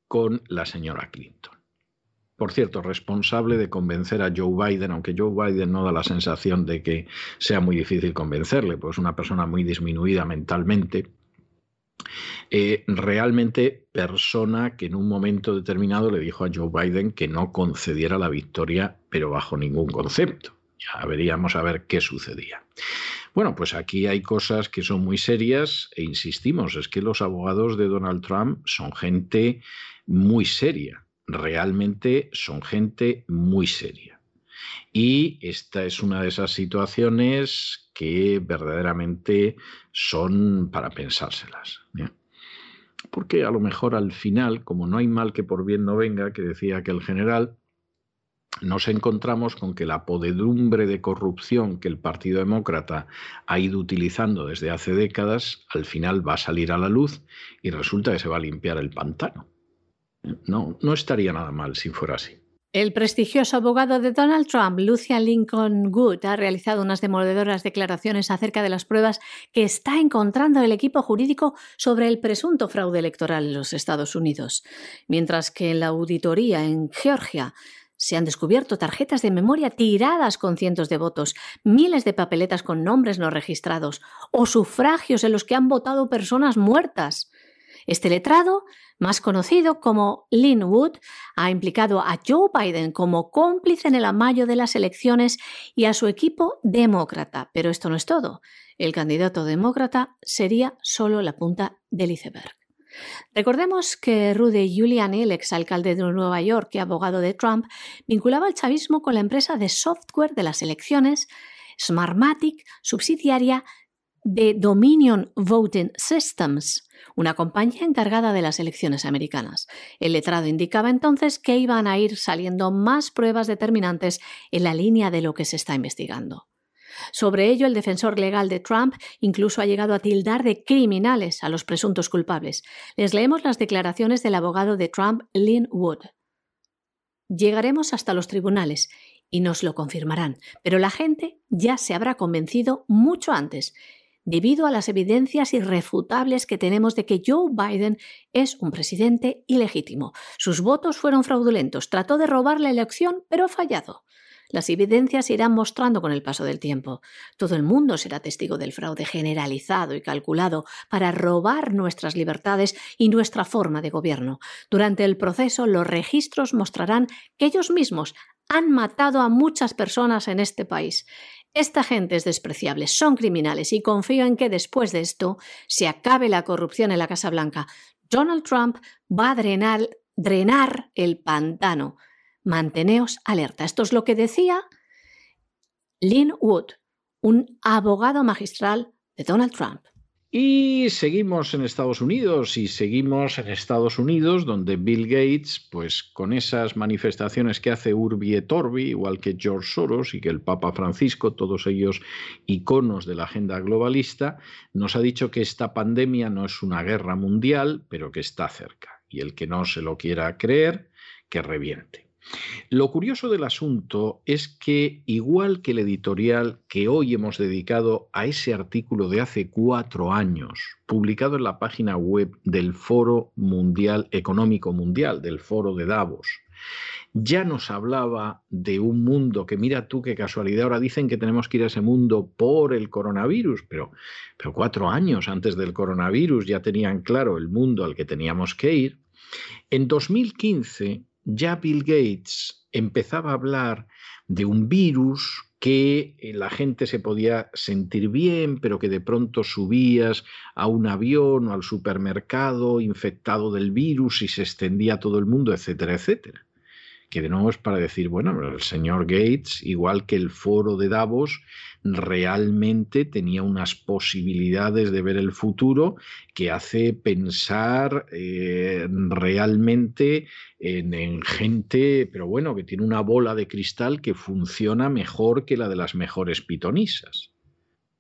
con la señora Clinton por cierto, responsable de convencer a Joe Biden, aunque Joe Biden no da la sensación de que sea muy difícil convencerle, pues es una persona muy disminuida mentalmente. Eh, realmente persona que en un momento determinado le dijo a Joe Biden que no concediera la victoria, pero bajo ningún concepto. Ya veríamos a ver qué sucedía. Bueno, pues aquí hay cosas que son muy serias e insistimos, es que los abogados de Donald Trump son gente muy seria realmente son gente muy seria. Y esta es una de esas situaciones que verdaderamente son para pensárselas. Porque a lo mejor al final, como no hay mal que por bien no venga, que decía que el general, nos encontramos con que la podedumbre de corrupción que el Partido Demócrata ha ido utilizando desde hace décadas, al final va a salir a la luz y resulta que se va a limpiar el pantano. No, no estaría nada mal si fuera así. El prestigioso abogado de Donald Trump, Lucian Lincoln Good, ha realizado unas demoledoras declaraciones acerca de las pruebas que está encontrando el equipo jurídico sobre el presunto fraude electoral en los Estados Unidos. Mientras que en la auditoría en Georgia se han descubierto tarjetas de memoria tiradas con cientos de votos, miles de papeletas con nombres no registrados o sufragios en los que han votado personas muertas. Este letrado más conocido como Lynn Wood, ha implicado a Joe Biden como cómplice en el amayo de las elecciones y a su equipo demócrata. Pero esto no es todo. El candidato demócrata sería solo la punta del iceberg. Recordemos que Rudy Giuliani, el exalcalde de Nueva York y abogado de Trump, vinculaba el chavismo con la empresa de software de las elecciones Smartmatic, subsidiaria de Dominion Voting Systems, una compañía encargada de las elecciones americanas. El letrado indicaba entonces que iban a ir saliendo más pruebas determinantes en la línea de lo que se está investigando. Sobre ello, el defensor legal de Trump incluso ha llegado a tildar de criminales a los presuntos culpables. Les leemos las declaraciones del abogado de Trump, Lynn Wood. Llegaremos hasta los tribunales y nos lo confirmarán, pero la gente ya se habrá convencido mucho antes debido a las evidencias irrefutables que tenemos de que Joe Biden es un presidente ilegítimo. Sus votos fueron fraudulentos, trató de robar la elección, pero ha fallado. Las evidencias se irán mostrando con el paso del tiempo. Todo el mundo será testigo del fraude generalizado y calculado para robar nuestras libertades y nuestra forma de gobierno. Durante el proceso, los registros mostrarán que ellos mismos han matado a muchas personas en este país. Esta gente es despreciable, son criminales y confío en que después de esto se acabe la corrupción en la Casa Blanca. Donald Trump va a drenar, drenar el pantano. Manteneos alerta. Esto es lo que decía Lynn Wood, un abogado magistral de Donald Trump. Y seguimos en Estados Unidos y seguimos en Estados Unidos donde Bill Gates, pues con esas manifestaciones que hace Urbi et Orbi, igual que George Soros y que el Papa Francisco, todos ellos iconos de la agenda globalista, nos ha dicho que esta pandemia no es una guerra mundial, pero que está cerca. Y el que no se lo quiera creer, que reviente. Lo curioso del asunto es que, igual que el editorial que hoy hemos dedicado a ese artículo de hace cuatro años, publicado en la página web del Foro Mundial Económico Mundial, del Foro de Davos, ya nos hablaba de un mundo que mira tú qué casualidad, ahora dicen que tenemos que ir a ese mundo por el coronavirus, pero, pero cuatro años antes del coronavirus ya tenían claro el mundo al que teníamos que ir. En 2015 ya Bill Gates empezaba a hablar de un virus que eh, la gente se podía sentir bien, pero que de pronto subías a un avión o al supermercado infectado del virus y se extendía a todo el mundo, etcétera, etcétera que de nuevo es para decir, bueno, el señor Gates, igual que el foro de Davos, realmente tenía unas posibilidades de ver el futuro que hace pensar eh, realmente en, en, gente, pero bueno, que tiene una bola de cristal que funciona mejor que la de las mejores pitonisas.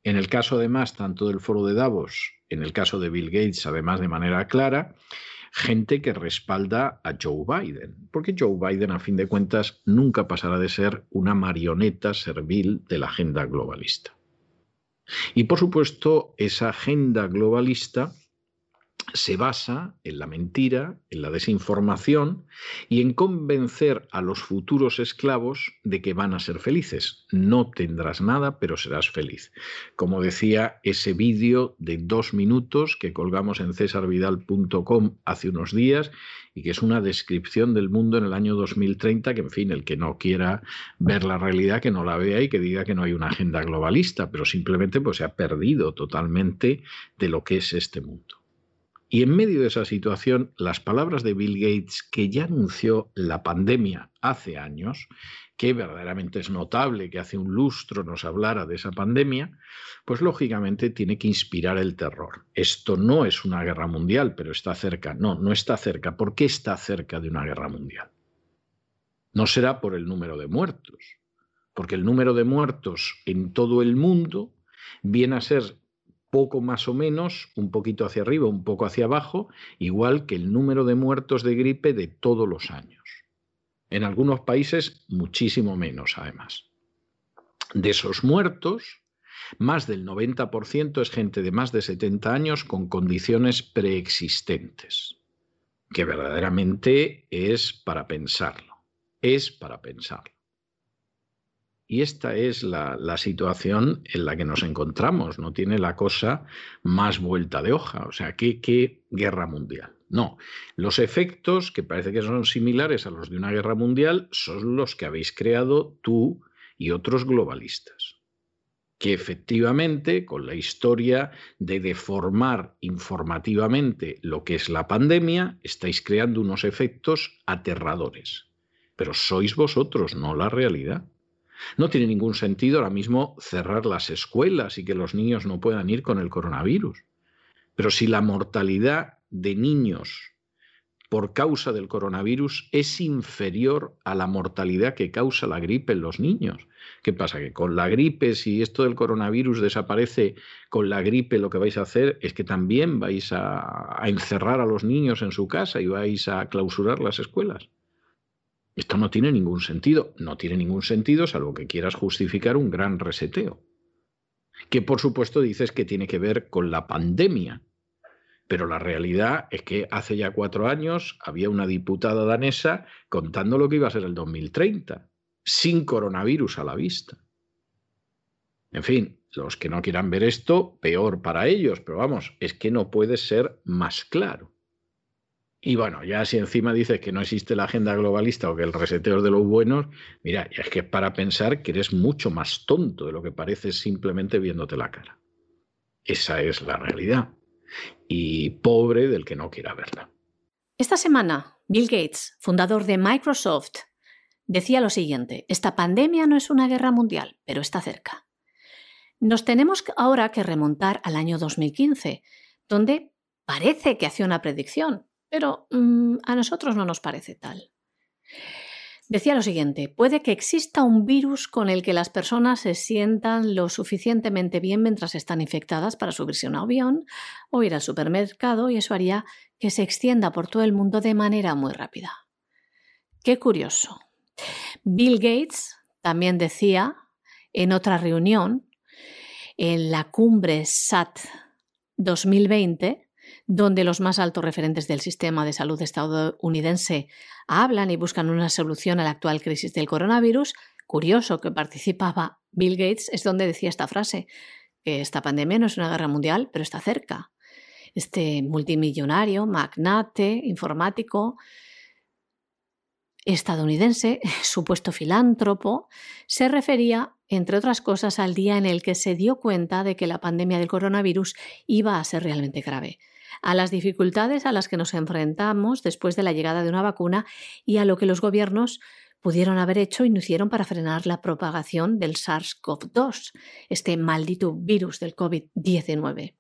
En el caso además tanto del foro de Davos, en el caso de Bill Gates, además de manera clara, gente que respalda a Joe Biden, porque Joe Biden, a fin de cuentas, nunca pasará de ser una marioneta servil de la agenda globalista. Y por supuesto, esa agenda globalista se basa en la mentira, en la desinformación y en convencer a los futuros esclavos de que van a ser felices. No tendrás nada, pero serás feliz. Como decía ese vídeo de dos minutos que colgamos en cesarvidal.com hace unos días y que es una descripción del mundo en el año 2030, que en fin, el que no quiera ver la realidad, que no la vea y que diga que no hay una agenda globalista, pero simplemente pues se ha perdido totalmente de lo que es este mundo. Y en medio de esa situación, las palabras de Bill Gates, que ya anunció la pandemia hace años, que verdaderamente es notable que hace un lustro nos hablara de esa pandemia, pues lógicamente tiene que inspirar el terror. Esto no es una guerra mundial, pero está cerca. No, no está cerca. ¿Por qué está cerca de una guerra mundial? No será por el número de muertos, porque el número de muertos en todo el mundo viene a ser poco más o menos, un poquito hacia arriba, un poco hacia abajo, igual que el número de muertos de gripe de todos los años. En algunos países muchísimo menos, además. De esos muertos, más del 90% es gente de más de 70 años con condiciones preexistentes, que verdaderamente es para pensarlo, es para pensarlo. Y esta es la, situación en la que nos encontramos. No tiene la cosa más vuelta de hoja. O sea, ¿qué, qué guerra mundial? No, los efectos, que parece que son similares a los de una guerra mundial, son los que habéis creado tú y otros globalistas que efectivamente con la historia de deformar informativamente lo que es la pandemia, estáis creando unos efectos aterradores. Pero sois vosotros, no la realidad. No tiene ningún sentido ahora mismo cerrar las escuelas y que los niños no puedan ir con el coronavirus. Pero si la mortalidad de niños por causa del coronavirus es inferior a la mortalidad que causa la gripe en los niños. ¿Qué pasa? Que con la gripe, si esto del coronavirus desaparece, con la gripe lo que vais a hacer es que también vais a, a encerrar a los niños en su casa y vais a clausurar las escuelas. Esto no tiene ningún sentido. No tiene ningún sentido salvo que quieras justificar un gran reseteo. Que por supuesto dices que tiene que ver con la pandemia pero la realidad es que hace ya cuatro años había una diputada danesa contando lo que iba a ser el 2030, sin coronavirus a la vista. En fin, los que no quieran ver esto, peor para ellos, pero vamos, es que no puede ser más claro. Y bueno, ya si encima dices que no existe la agenda globalista o que el reseteo es de los buenos, mira, es que es para pensar que eres mucho más tonto de lo que pareces simplemente viéndote la cara. Esa es la realidad y pobre del que no quiera verla. Esta semana, Bill Gates, fundador de Microsoft, decía lo siguiente, esta pandemia no es una guerra mundial, pero está cerca. Nos tenemos ahora que remontar al año 2015, donde parece que hacía una predicción, pero mm, a nosotros no nos parece tal. Decía lo siguiente, puede que exista un virus con el que las personas se sientan lo suficientemente bien mientras están infectadas para subirse a un avión o ir al supermercado y eso haría que se extienda por todo el mundo de manera muy rápida. Qué curioso. Bill Gates también decía en otra reunión, en la cumbre SAT 2020, donde los más altos referentes del sistema de salud estadounidense hablan y buscan una solución a la actual crisis del coronavirus, curioso que participaba Bill Gates, es donde decía esta frase, que esta pandemia no es una guerra mundial, pero está cerca. Este multimillonario, magnate, informático, estadounidense, *laughs* supuesto filántropo, se refería, entre otras cosas, al día en el que se dio cuenta de que la pandemia del coronavirus iba a ser realmente grave a las dificultades a las que nos enfrentamos después de la llegada de una vacuna y a lo que los gobiernos pudieron haber hecho y no hicieron para frenar la propagación del SARS-CoV-2, este maldito virus del COVID-19.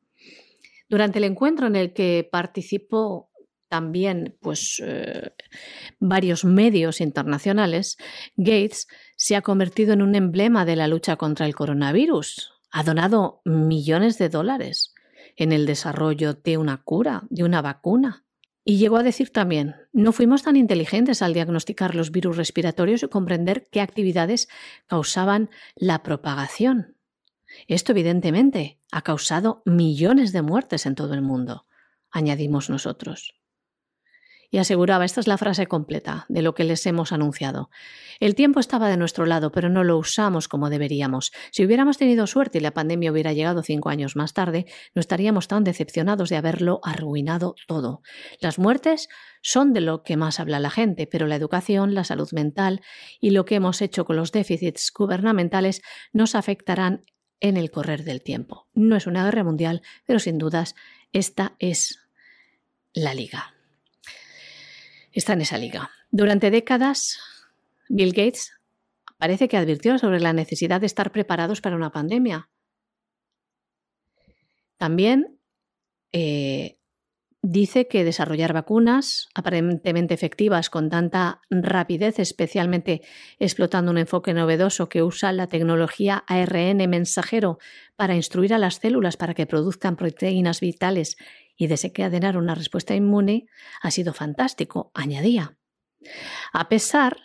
Durante el encuentro en el que participó también pues, eh, varios medios internacionales, Gates se ha convertido en un emblema de la lucha contra el coronavirus. Ha donado millones de dólares en el desarrollo de una cura, de una vacuna. Y llegó a decir también, no fuimos tan inteligentes al diagnosticar los virus respiratorios y comprender qué actividades causaban la propagación. Esto evidentemente ha causado millones de muertes en todo el mundo, añadimos nosotros y aseguraba, esta es la frase completa de lo que les hemos anunciado. El tiempo estaba de nuestro lado, pero no lo usamos como deberíamos. Si hubiéramos tenido suerte y la pandemia hubiera llegado cinco años más tarde, no estaríamos tan decepcionados de haberlo arruinado todo. Las muertes son de lo que más habla la gente, pero la educación, la salud mental y lo que hemos hecho con los déficits gubernamentales nos afectarán en el correr del tiempo. No es una guerra mundial, pero sin dudas esta es la liga está en esa liga. Durante décadas, Bill Gates parece que advirtió sobre la necesidad de estar preparados para una pandemia. También eh, dice que desarrollar vacunas aparentemente efectivas con tanta rapidez, especialmente explotando un enfoque novedoso que usa la tecnología ARN mensajero para instruir a las células para que produzcan proteínas vitales y desencadenar una respuesta inmune ha sido fantástico, añadía. A pesar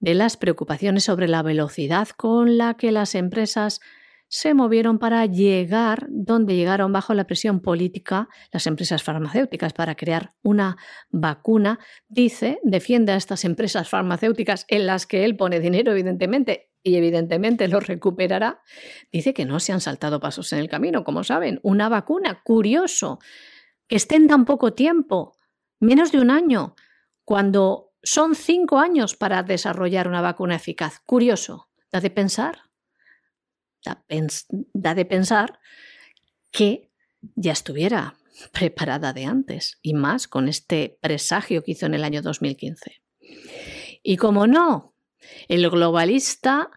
de las preocupaciones sobre la velocidad con la que las empresas se movieron para llegar donde llegaron bajo la presión política las empresas farmacéuticas para crear una vacuna. Dice, defiende a estas empresas farmacéuticas en las que él pone dinero, evidentemente, y evidentemente lo recuperará. Dice que no se han saltado pasos en el camino, como saben. Una vacuna, curioso, que esté en tan poco tiempo, menos de un año, cuando son cinco años para desarrollar una vacuna eficaz. Curioso, da de pensar da, de pensar que ya estuviera *laughs* preparada de antes, y más con este presagio que hizo en el año 2015. Y como no, el globalista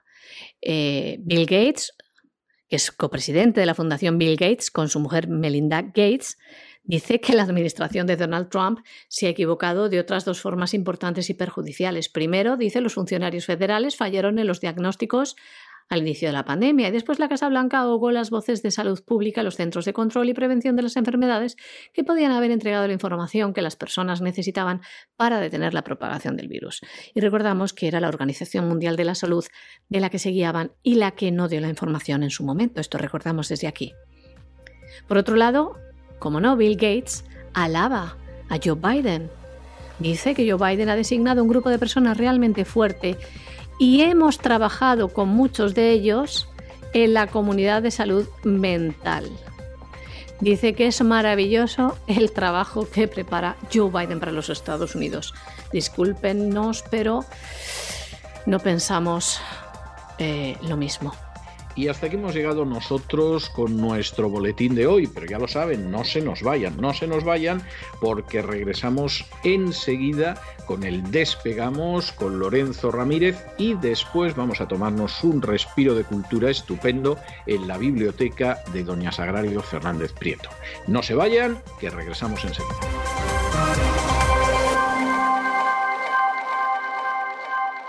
eh, Bill Gates, que es copresidente de la Fundación Bill Gates con su mujer Melinda Gates, dice que la administración de Donald Trump se ha equivocado de otras dos formas importantes y perjudiciales. Primero, dice, los funcionarios federales fallaron en los diagnósticos al inicio de la pandemia y después la Casa Blanca ahogó las voces de salud pública, los centros de control y prevención de las enfermedades que podían haber entregado la información que las personas necesitaban para detener la propagación del virus. Y recordamos que era la Organización Mundial de la Salud de la que se guiaban y la que no dio la información en su momento. Esto recordamos desde aquí. Por otro lado, como no, Bill Gates alaba a Joe Biden. Dice que Joe Biden ha designado un grupo de personas realmente fuerte y hemos trabajado con muchos de ellos en la comunidad de salud mental. Dice que es maravilloso el trabajo que prepara Joe Biden para los Estados Unidos. Discúlpenos, pero no pensamos eh, lo mismo. Y hasta aquí hemos llegado nosotros con nuestro boletín de hoy, pero ya lo saben, no se nos vayan, no se nos vayan porque regresamos enseguida con el Despegamos con Lorenzo Ramírez y después vamos a tomarnos un respiro de cultura estupendo en la biblioteca de Doña Sagrario Fernández Prieto. No se vayan, que regresamos enseguida.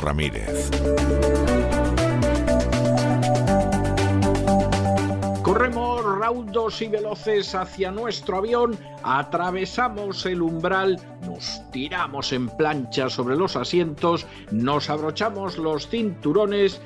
Ramírez. Corremos raudos y veloces hacia nuestro avión, atravesamos el umbral, nos tiramos en plancha sobre los asientos, nos abrochamos los cinturones,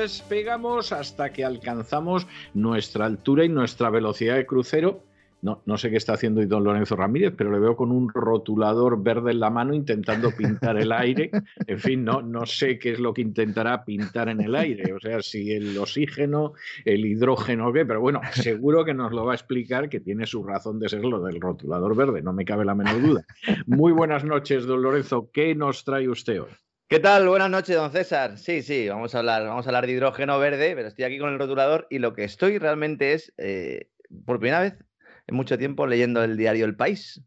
despegamos hasta que alcanzamos nuestra altura y nuestra velocidad de crucero no, no, sé qué está haciendo don Lorenzo Ramírez, pero le veo con un rotulador verde en la mano intentando pintar el aire. En fin, no, no sé qué es lo que intentará pintar en el aire. O sea, si el oxígeno, el hidrógeno, qué. Pero bueno, seguro que nos lo va a explicar que tiene su razón de ser lo del rotulador verde, no me cabe la menor duda. Muy buenas noches, don Lorenzo. ¿Qué nos trae usted hoy? ¿Qué tal? Buenas noches, don César. Sí, sí, vamos a hablar, vamos a hablar de hidrógeno verde, pero estoy aquí con el rotulador y lo que estoy realmente es, eh, por primera vez, mucho tiempo leyendo el diario El País.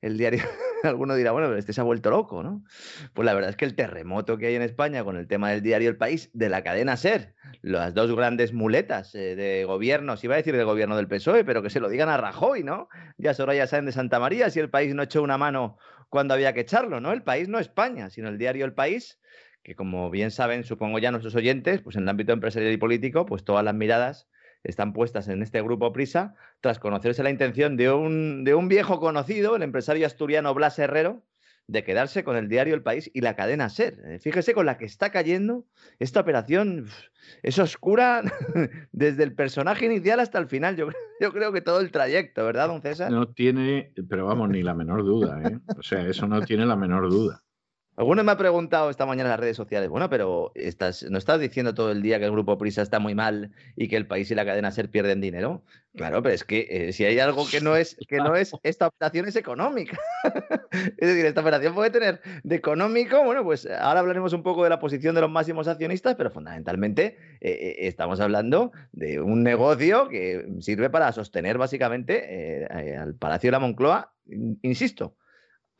El diario, *laughs* alguno dirá, bueno, pero este se ha vuelto loco, ¿no? Pues la verdad es que el terremoto que hay en España con el tema del diario El País, de la cadena SER, las dos grandes muletas eh, de gobierno, si iba a decir del gobierno del PSOE, pero que se lo digan a Rajoy, ¿no? Ya ya saben de Santa María si el país no echó una mano cuando había que echarlo, ¿no? El país no España, sino el diario El País, que como bien saben, supongo ya nuestros oyentes, pues en el ámbito empresarial y político, pues todas las miradas están puestas en este grupo Prisa tras conocerse la intención de un, de un viejo conocido, el empresario asturiano Blas Herrero, de quedarse con el diario El País y la cadena Ser. Eh, fíjese con la que está cayendo esta operación. Es oscura *laughs* desde el personaje inicial hasta el final. *laughs* Yo, creo que todo el trayecto, ¿verdad, don César? No tiene, pero vamos, ni la menor duda. ¿eh? O sea, eso no tiene la menor duda. Algunos me ha preguntado esta mañana en las redes sociales, bueno, pero estás, ¿no estás diciendo todo el día que el grupo Prisa está muy mal y que el país y la cadena SER pierden dinero? Claro, pero es que eh, si hay algo que no es, *laughs* que no es, esta operación es económica. *laughs* es decir, esta operación puede tener de económico, bueno, pues ahora hablaremos un poco de la posición de los máximos accionistas, pero fundamentalmente eh, eh, estamos hablando de un negocio que sirve para sostener básicamente al Palacio de la Moncloa, insisto,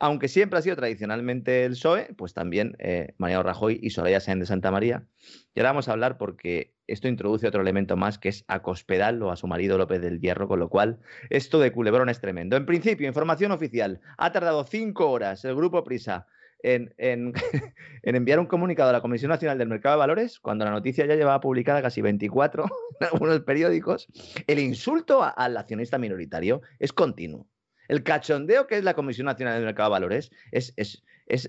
aunque siempre ha sido tradicionalmente el PSOE, pues también eh, Mariano Rajoy y Soraya Sáenz de Santa María. Y ahora vamos a hablar porque esto introduce otro elemento más que es a Cospedal o a su marido López del Hierro, con lo cual esto de culebrón es tremendo. En principio, información oficial, ha tardado cinco horas el Grupo Prisa en, *laughs* enviar un comunicado a la Comisión Nacional del Mercado de Valores, cuando la noticia ya llevaba publicada casi 24 *laughs* en algunos periódicos, el insulto al accionista minoritario es continuo. El cachondeo que es la Comisión Nacional del Mercado de Valores es,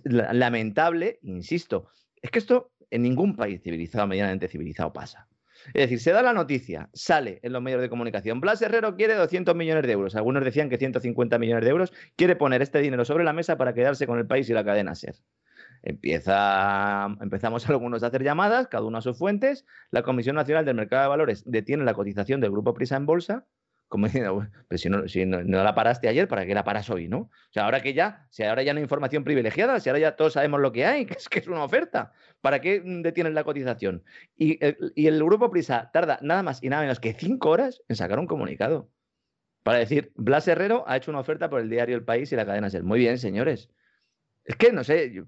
lamentable, insisto. Es que esto en ningún país civilizado, medianamente civilizado, pasa. Es decir, se da la noticia, sale en los medios de comunicación, Blas Herrero quiere 200 millones de euros, algunos decían que 150 millones de euros, quiere poner este dinero sobre la mesa para quedarse con el país y la cadena SER. Empieza, empezamos *laughs* algunos a hacer llamadas, cada uno a sus fuentes, la Comisión Nacional del Mercado de Valores detiene la cotización del Grupo Prisa en bolsa, como *laughs* diciendo, si, no, si no, la paraste ayer, ¿para qué la paras hoy, no? O sea, ahora que ya, si ahora ya no hay información privilegiada, si ahora ya todos sabemos lo que hay, *laughs* que es que es una oferta, ¿para qué detienes la cotización? Y el, y el grupo Prisa tarda nada más y nada menos que cinco horas en sacar un comunicado para decir, Blas Herrero ha hecho una oferta por el diario El País y la cadena SER. Muy bien, señores. Es que, no sé,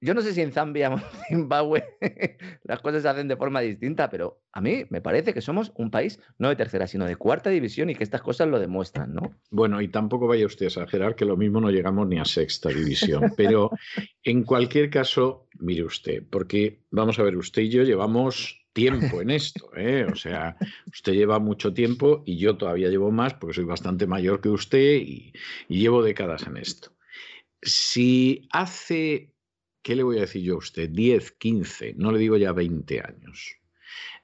yo no sé si en Zambia o en Zimbabue *laughs* las cosas se hacen de forma distinta, pero a mí me parece que somos un país no de tercera, sino de cuarta división y que estas cosas lo demuestran, ¿no? Bueno, y tampoco vaya usted a exagerar que lo mismo no llegamos ni a sexta división, *laughs* pero en cualquier caso, mire usted, porque vamos a ver, usted y yo llevamos tiempo en esto, ¿eh? O sea, usted lleva mucho tiempo y yo todavía llevo más porque soy bastante mayor que usted y, y llevo décadas en esto. Si hace ¿qué le voy a decir yo a usted? 10, 15, no le digo ya 20 años.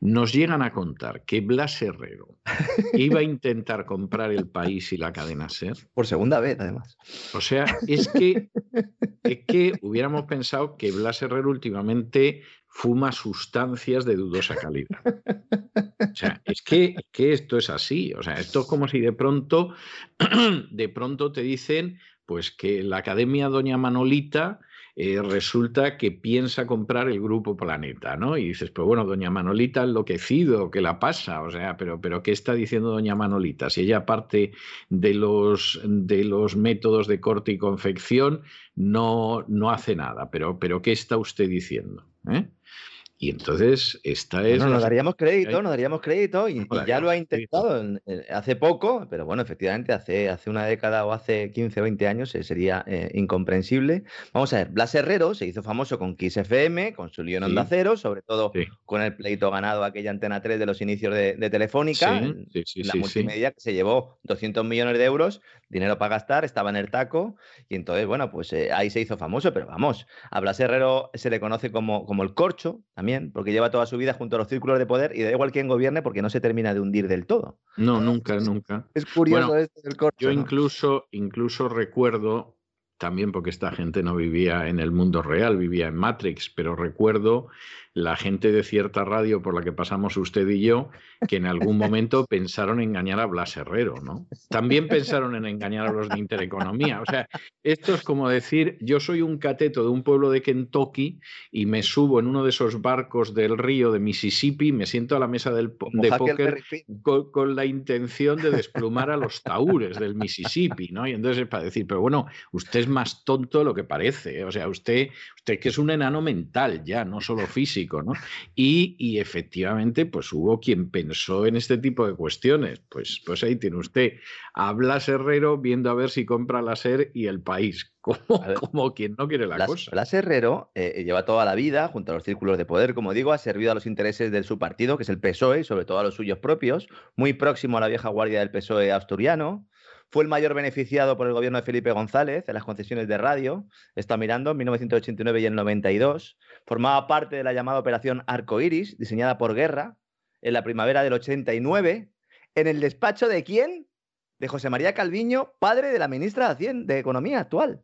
Nos llegan a contar que Blas Herrero *laughs* iba a intentar comprar el país y la cadena SER. Por segunda vez, además. O sea, es que, es que hubiéramos pensado que Blas Herrero últimamente fuma sustancias de dudosa calidad. O sea, es que, que esto es así. O sea, esto es como si de pronto, *clears throat* de pronto te dicen pues que la Academia Doña Manolita eh, resulta que piensa comprar el grupo Planeta, ¿no? Y dices, pues bueno, doña Manolita enloquecido, ¿qué la pasa? O sea, pero, pero ¿qué está diciendo doña Manolita? Si ella parte de los, de los métodos de corte y confección, no, no hace nada. Pero, pero ¿qué está usted diciendo? ¿Eh? Y entonces esta es... No, nos daríamos crédito, nos daríamos crédito y, ya lo ha intentado hace poco, pero bueno, efectivamente hace, hace una década o hace 15 o 20 años eh, sería eh, incomprensible. Vamos a ver, Blas Herrero se hizo famoso con Kiss FM, con su León Onda Cero, sobre todo con el pleito ganado aquella Antena 3 de los inicios de, Telefónica, la multimedia que se llevó 200 millones de euros, dinero para gastar, estaba en el taco y entonces, bueno, pues eh, ahí se hizo famoso, pero vamos, a Blas Herrero se le conoce como, como el corcho, porque lleva toda su vida junto a los círculos de poder y da igual quién gobierne porque no se termina de hundir del todo. No, nunca, nunca. Es curioso esto del corcho. Yo incluso, incluso recuerdo, también porque esta gente no vivía en el mundo real, vivía en Matrix, pero recuerdo la gente de cierta radio por la que pasamos usted y yo, que en algún *laughs* momento pensaron engañar a Blas Herrero, ¿no? También pensaron en engañar a los de Intereconomía. O sea, esto es como decir, yo soy un cateto de un pueblo de Kentucky y me subo en uno de esos barcos del río de Mississippi, me siento a la mesa del de póker con, la intención de desplumar a los taúres del Mississippi, ¿no? Y entonces es para decir, pero bueno, usted es más tonto de lo que parece, o sea, usted, usted que es un enano mental ya, no solo físico Y, y, efectivamente, pues hubo quien pensó en este tipo de cuestiones. Pues, pues ahí tiene usted a Blas Herrero viendo a ver si compra la SER y el país, *laughs* como, como quien no quiere la cosa. Blas Herrero eh, lleva toda la vida, junto a los círculos de poder, como digo, ha servido a los intereses de su partido, que es el PSOE, y sobre todo a los suyos propios, muy próximo a la vieja guardia del PSOE asturiano. Fue el mayor beneficiado por el gobierno de Felipe González en las concesiones de radio. Está mirando en 1989 y en 92. Formaba parte de la llamada Operación Arco Iris, diseñada por Guerra en la primavera del 89. ¿En el despacho de quién? De José María Calviño, padre de la ministra de, de Economía actual.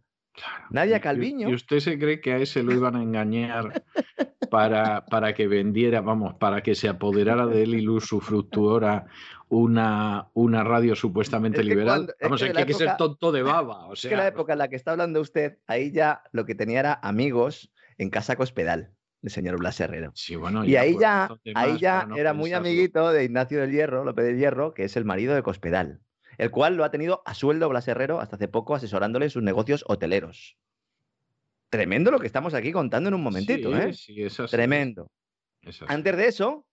Nadia Calviño. ¿Y usted se cree que a ese lo iban a engañar para, para que vendiera, vamos, para que se apoderara de él y luz fructuora una, una radio supuestamente liberal? vamos, es que, hay que ser tonto de *laughs* baba. O sea, es que la época en la que está hablando usted, ahí ya lo que tenía era amigos en Casa Cospedal el señor Blas Herrero. Sí, bueno, y ahí ya, ahí ya era muy amiguito de Ignacio del Hierro, López del Hierro, que es el marido de Cospedal el cual lo ha tenido a sueldo Blas Herrero hasta hace poco asesorándole en sus negocios hoteleros. Tremendo lo que estamos aquí contando en un momentito, ¿eh? Sí, eso Tremendo. Antes de eso,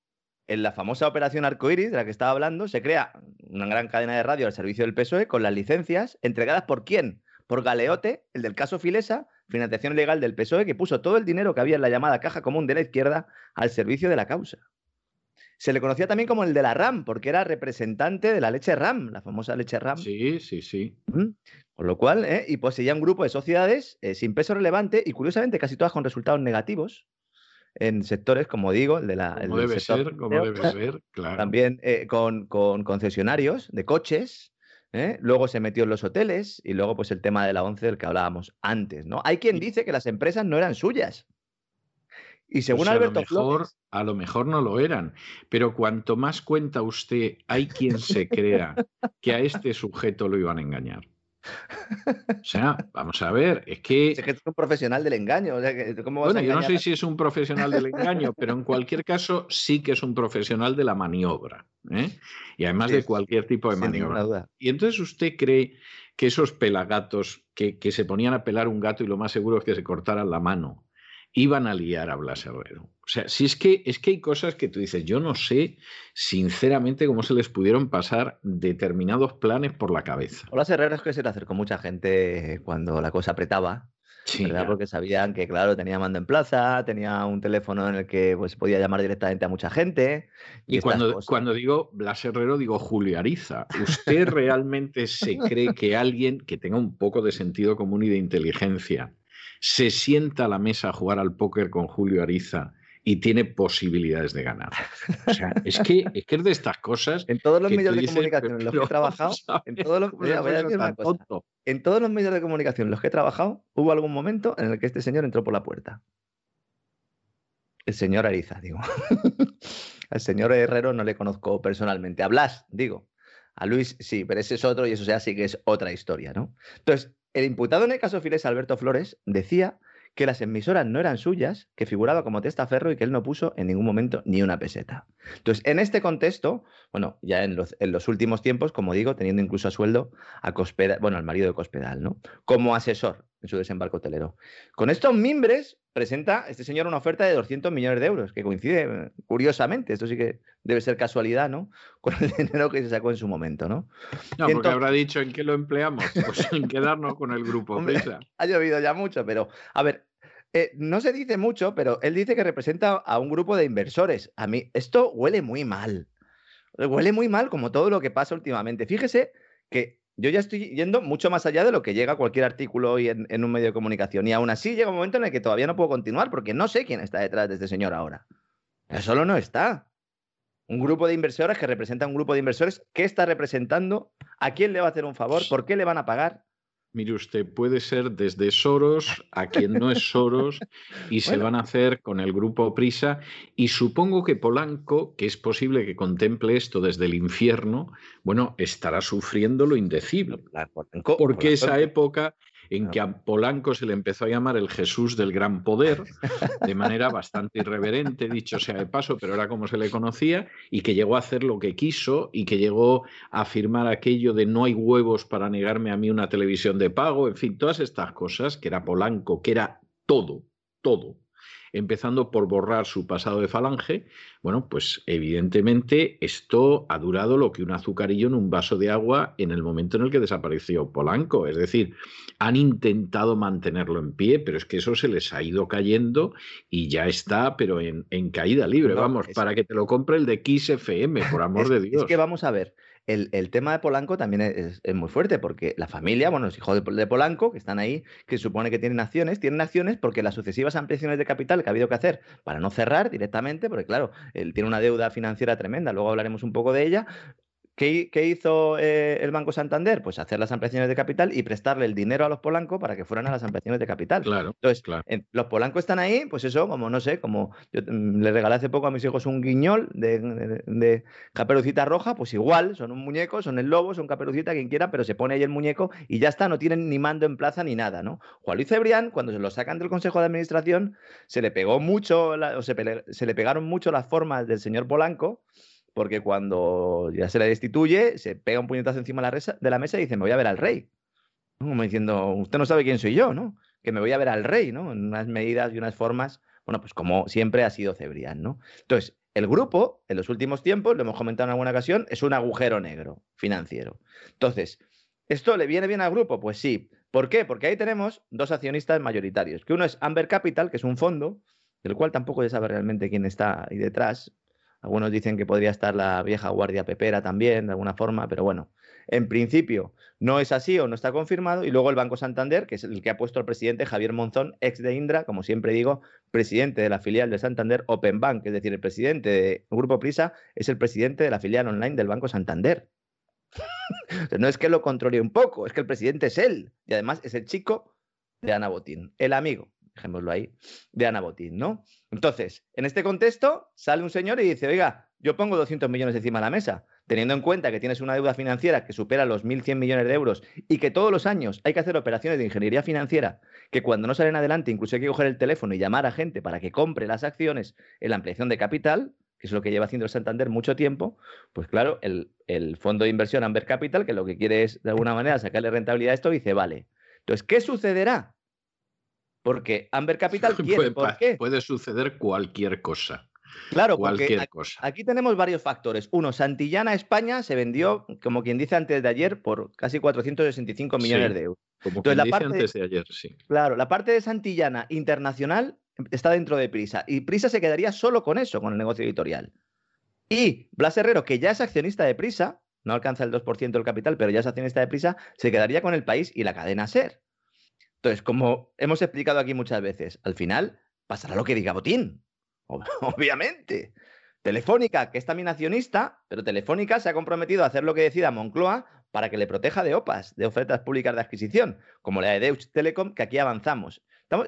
en la famosa operación Arcoiris de la que estaba hablando, se crea una gran cadena de radio al servicio del PSOE con las licencias entregadas por quién? Por Galeote, el del caso Filesa, financiación legal del PSOE, que puso todo el dinero que había en la llamada caja común de la izquierda al servicio de la causa. Se le conocía también como el de la RAM, porque era representante de la leche RAM, la famosa leche RAM. Sí, sí, sí. Con lo cual, ¿eh? y poseía un grupo de sociedades eh, sin peso relevante y curiosamente casi todas con resultados negativos en sectores, como digo, el de la... Como debe ser, como debe ser, claro. También eh, con, con, concesionarios de coches, ¿eh? luego se metió en los hoteles y luego pues el tema de la ONCE del que hablábamos antes, ¿no? Hay quien dice que las empresas no eran suyas, y según Alberto a lo, mejor, a lo mejor no lo eran, pero cuanto más cuenta usted, hay quien se crea que a este sujeto lo iban a engañar. O sea, vamos a ver, es que. Es que es un profesional del engaño. bueno, yo no sé si es un profesional del engaño, pero en cualquier caso sí que es un profesional de la maniobra. ¿eh? Y además de cualquier tipo de maniobra. Y entonces usted cree que esos pelagatos que, que se ponían a pelar un gato y lo más seguro es que se cortaran la mano iban a liar a Blas Herrero. O sea, si es que, es que hay cosas que tú dices, yo no sé sinceramente cómo se les pudieron pasar determinados planes por la cabeza. Blas Herrero es que se le acercó mucha gente cuando la cosa apretaba. Sí, ¿verdad? Porque sabían que, claro, tenía mando en plaza, tenía un teléfono en el que pues, podía llamar directamente a mucha gente. Y, cuando, cuando digo Blas Herrero, digo Julio Ariza. ¿Usted realmente se *laughs* cree que alguien que tenga un poco de sentido común y de inteligencia se sienta a la mesa a jugar al póker con Julio Ariza y tiene posibilidades de ganar. O sea, es que es, que es de estas cosas. En todos los medios de comunicación en los que he *laughs* trabajado, en todos los, en todos los medios de comunicación en los que he trabajado, hubo algún momento en el que este señor entró por la puerta. El señor Ariza, digo. *laughs* Al señor Herrero no le conozco personalmente. A Blas, digo. A Luis sí, pero ese es otro y eso ya sí que es otra historia, ¿no? Entonces, el imputado en el caso Files, Alberto Flores, decía que las emisoras no eran suyas, que figuraba como testaferro y que él no puso en ningún momento ni una peseta. Entonces, en este contexto, bueno, ya en los, en los últimos tiempos, como digo, teniendo incluso a sueldo a Cospedal, bueno, al marido de Cospedal, ¿no? Como asesor en su desembarco hotelero. Con estos mimbres presenta este señor una oferta de 200 millones de euros, que coincide curiosamente, esto sí que debe ser casualidad, ¿no? *laughs* Con el dinero que se sacó en su momento, ¿no? No, porque habrá dicho en qué lo empleamos, pues en quedarnos con el grupo. *laughs* ha llovido ya mucho, pero a ver, eh, no se dice mucho, pero él dice que representa a un grupo de inversores. A mí, esto huele muy mal. Huele muy mal como todo lo que pasa últimamente. Fíjese que yo ya estoy yendo mucho más allá de lo que llega cualquier artículo hoy en, un medio de comunicación. Y aún así llega un momento en el que todavía no puedo continuar porque no sé quién está detrás de este señor ahora. Pero solo no está. Un grupo de inversores que representa un grupo de inversores. ¿Qué está representando? ¿A quién le va a hacer un favor? ¿Por qué le van a pagar? Mire usted, puede ser desde Soros a quien no es Soros y *laughs* se van a hacer con el grupo Prisa. Y supongo que Polanco, que es posible que contemple esto desde el infierno, bueno, estará sufriendo lo indecible. Porque esa época en que a Polanco se le empezó a llamar el Jesús del gran poder, de manera *laughs* bastante irreverente, dicho sea de paso, pero era como se le conocía, y que llegó a hacer lo que quiso y que llegó a afirmar aquello de no hay huevos para negarme a mí una televisión de pago, en fin, todas estas cosas, que era Polanco, que era todo, todo. Empezando por borrar su pasado de falange, bueno, pues evidentemente esto ha durado lo que un azucarillo en un vaso de agua en el momento en el que desapareció Polanco. Es decir, han intentado mantenerlo en pie, pero es que eso se les ha ido cayendo y ya está, pero en, caída libre. Vamos, para que te lo compre el de FM, por amor de Dios. Es que vamos a ver el, tema de Polanco también es, muy fuerte, porque la familia, bueno, los hijos de, Polanco, que están ahí, que supone que tienen acciones, tienen acciones porque las sucesivas ampliaciones de capital que ha habido que hacer para no cerrar directamente, porque claro, él tiene una deuda financiera tremenda, luego hablaremos un poco de ella, ¿Qué, hizo eh, el Banco Santander? Pues hacer las ampliaciones de capital y prestarle el dinero a los polancos para que fueran a las ampliaciones de capital. Claro. Entonces, claro. los polancos están ahí, pues eso, como no sé, como yo mm, le regalé hace poco a mis hijos un guiñol de, caperucita roja, pues igual, son un muñeco, son el lobo, son caperucita, quien quiera, pero se pone ahí el muñeco y ya está, no tienen ni mando en plaza ni nada, ¿no? Juan Luis Cebrián, cuando se lo sacan del Consejo de Administración, se le pegó mucho, o se, se le pegaron mucho las formas del señor Polanco porque cuando ya se le destituye, se pega un puñetazo encima de la, mesa y dice, me voy a ver al rey. Como diciendo, usted no sabe quién soy yo, ¿no? Que me voy a ver al rey, ¿no? En unas medidas y unas formas, bueno, pues como siempre ha sido Cebrián, ¿no? Entonces, el grupo, en los últimos tiempos, lo hemos comentado en alguna ocasión, es un agujero negro financiero. Entonces, ¿esto le viene bien al grupo? Pues sí. ¿Por qué? Porque ahí tenemos dos accionistas mayoritarios, que uno es Amber Capital, que es un fondo, del cual tampoco se sabe realmente quién está ahí detrás, algunos dicen que podría estar la vieja guardia pepera también, de alguna forma, pero bueno, en principio no es así o no está confirmado. Y luego el Banco Santander, que es el que ha puesto al presidente Javier Monzón, ex de Indra, como siempre digo, presidente de la filial de Santander Open Bank, es decir, el presidente del Grupo Prisa es el presidente de la filial online del Banco Santander. *laughs* no es que lo controle un poco, es que el presidente es él. Y además es el chico de Ana Botín, el amigo dejémoslo ahí, de Ana Botín, ¿no? Entonces, en este contexto, sale un señor y dice, oiga, yo pongo 200 millones encima de la mesa, teniendo en cuenta que tienes una deuda financiera que supera los 1.100 millones de euros y que todos los años hay que hacer operaciones de ingeniería financiera, que cuando no salen adelante incluso hay que coger el teléfono y llamar a gente para que compre las acciones en la ampliación de capital, que es lo que lleva haciendo el Santander mucho tiempo, pues claro, el, el fondo de inversión Amber Capital, que lo que quiere es de alguna manera sacarle rentabilidad a esto, dice, vale. Entonces, ¿qué sucederá? Porque Amber Capital *laughs* quiere. ¿Por qué? Puede suceder cualquier cosa. Claro, cualquier cosa. Aquí tenemos varios factores. Uno, Santillana España se vendió, como quien dice antes de ayer, por casi 465 millones de euros. Como quien dice antes de ayer, sí. Claro, la parte de Santillana internacional está dentro de Prisa. Y Prisa se quedaría solo con eso, con el negocio editorial. Y Blas Herrero, que ya es accionista de Prisa, no alcanza el 2% del capital, pero ya es accionista de Prisa, se quedaría con el país y la cadena SER. Entonces, como hemos explicado aquí muchas veces, al final pasará lo que diga Botín. *laughs* Obviamente. Telefónica, que es también accionista, pero Telefónica se ha comprometido a hacer lo que decida Moncloa para que le proteja de OPAs, de ofertas públicas de adquisición, como la de Deutsche Telekom, que aquí avanzamos.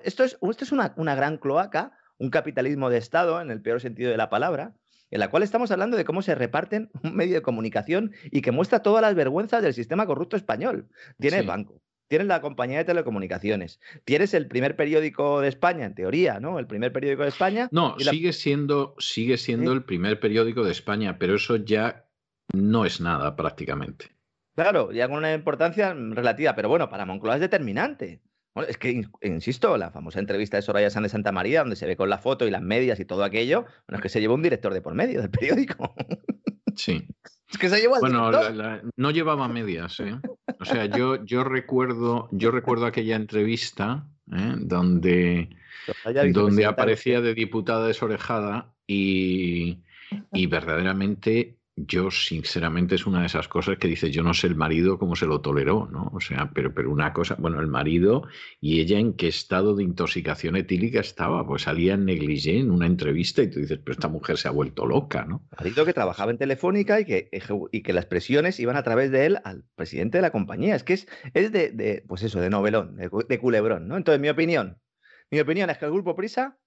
esto es, esto es una, una gran cloaca, un capitalismo de Estado, en el peor sentido de la palabra, en la cual estamos hablando de cómo se reparten *laughs* un medio de comunicación y que muestra todas las vergüenzas del sistema corrupto español. Tiene banco, tienes la compañía de telecomunicaciones, tienes el primer periódico de España, en teoría, ¿no? El primer periódico de España. No, sigue siendo, sigue siendo el primer periódico de España, pero eso ya no es nada prácticamente. Claro, ya con una importancia relativa, pero bueno, para Moncloa es determinante. es que, insisto, la famosa entrevista de Soraya San de Santa María, donde se ve con la foto y las medias y todo aquello, bueno, es que se lleva un director de por medio del periódico. *laughs* Sí. Es que se llevó Bueno, no llevaba medias, ¿eh? O sea, yo, yo recuerdo, yo recuerdo aquella entrevista ¿eh? donde, donde aparecía de diputada desorejada y, y verdaderamente yo sinceramente es una de esas cosas que dice, yo no sé el marido cómo se lo toleró, ¿no? O sea, pero, pero una cosa, bueno, el marido y ella en qué estado de intoxicación etílica estaba, pues salía en negligé en una entrevista y tú dices, pero esta mujer se ha vuelto loca, ¿no? Marido que trabajaba en Telefónica y que, y que las presiones iban a través de él al presidente de la compañía. Es que es, es de, pues eso, de novelón, de, culebrón, ¿no? Entonces, mi opinión, mi opinión es que el grupo Prisa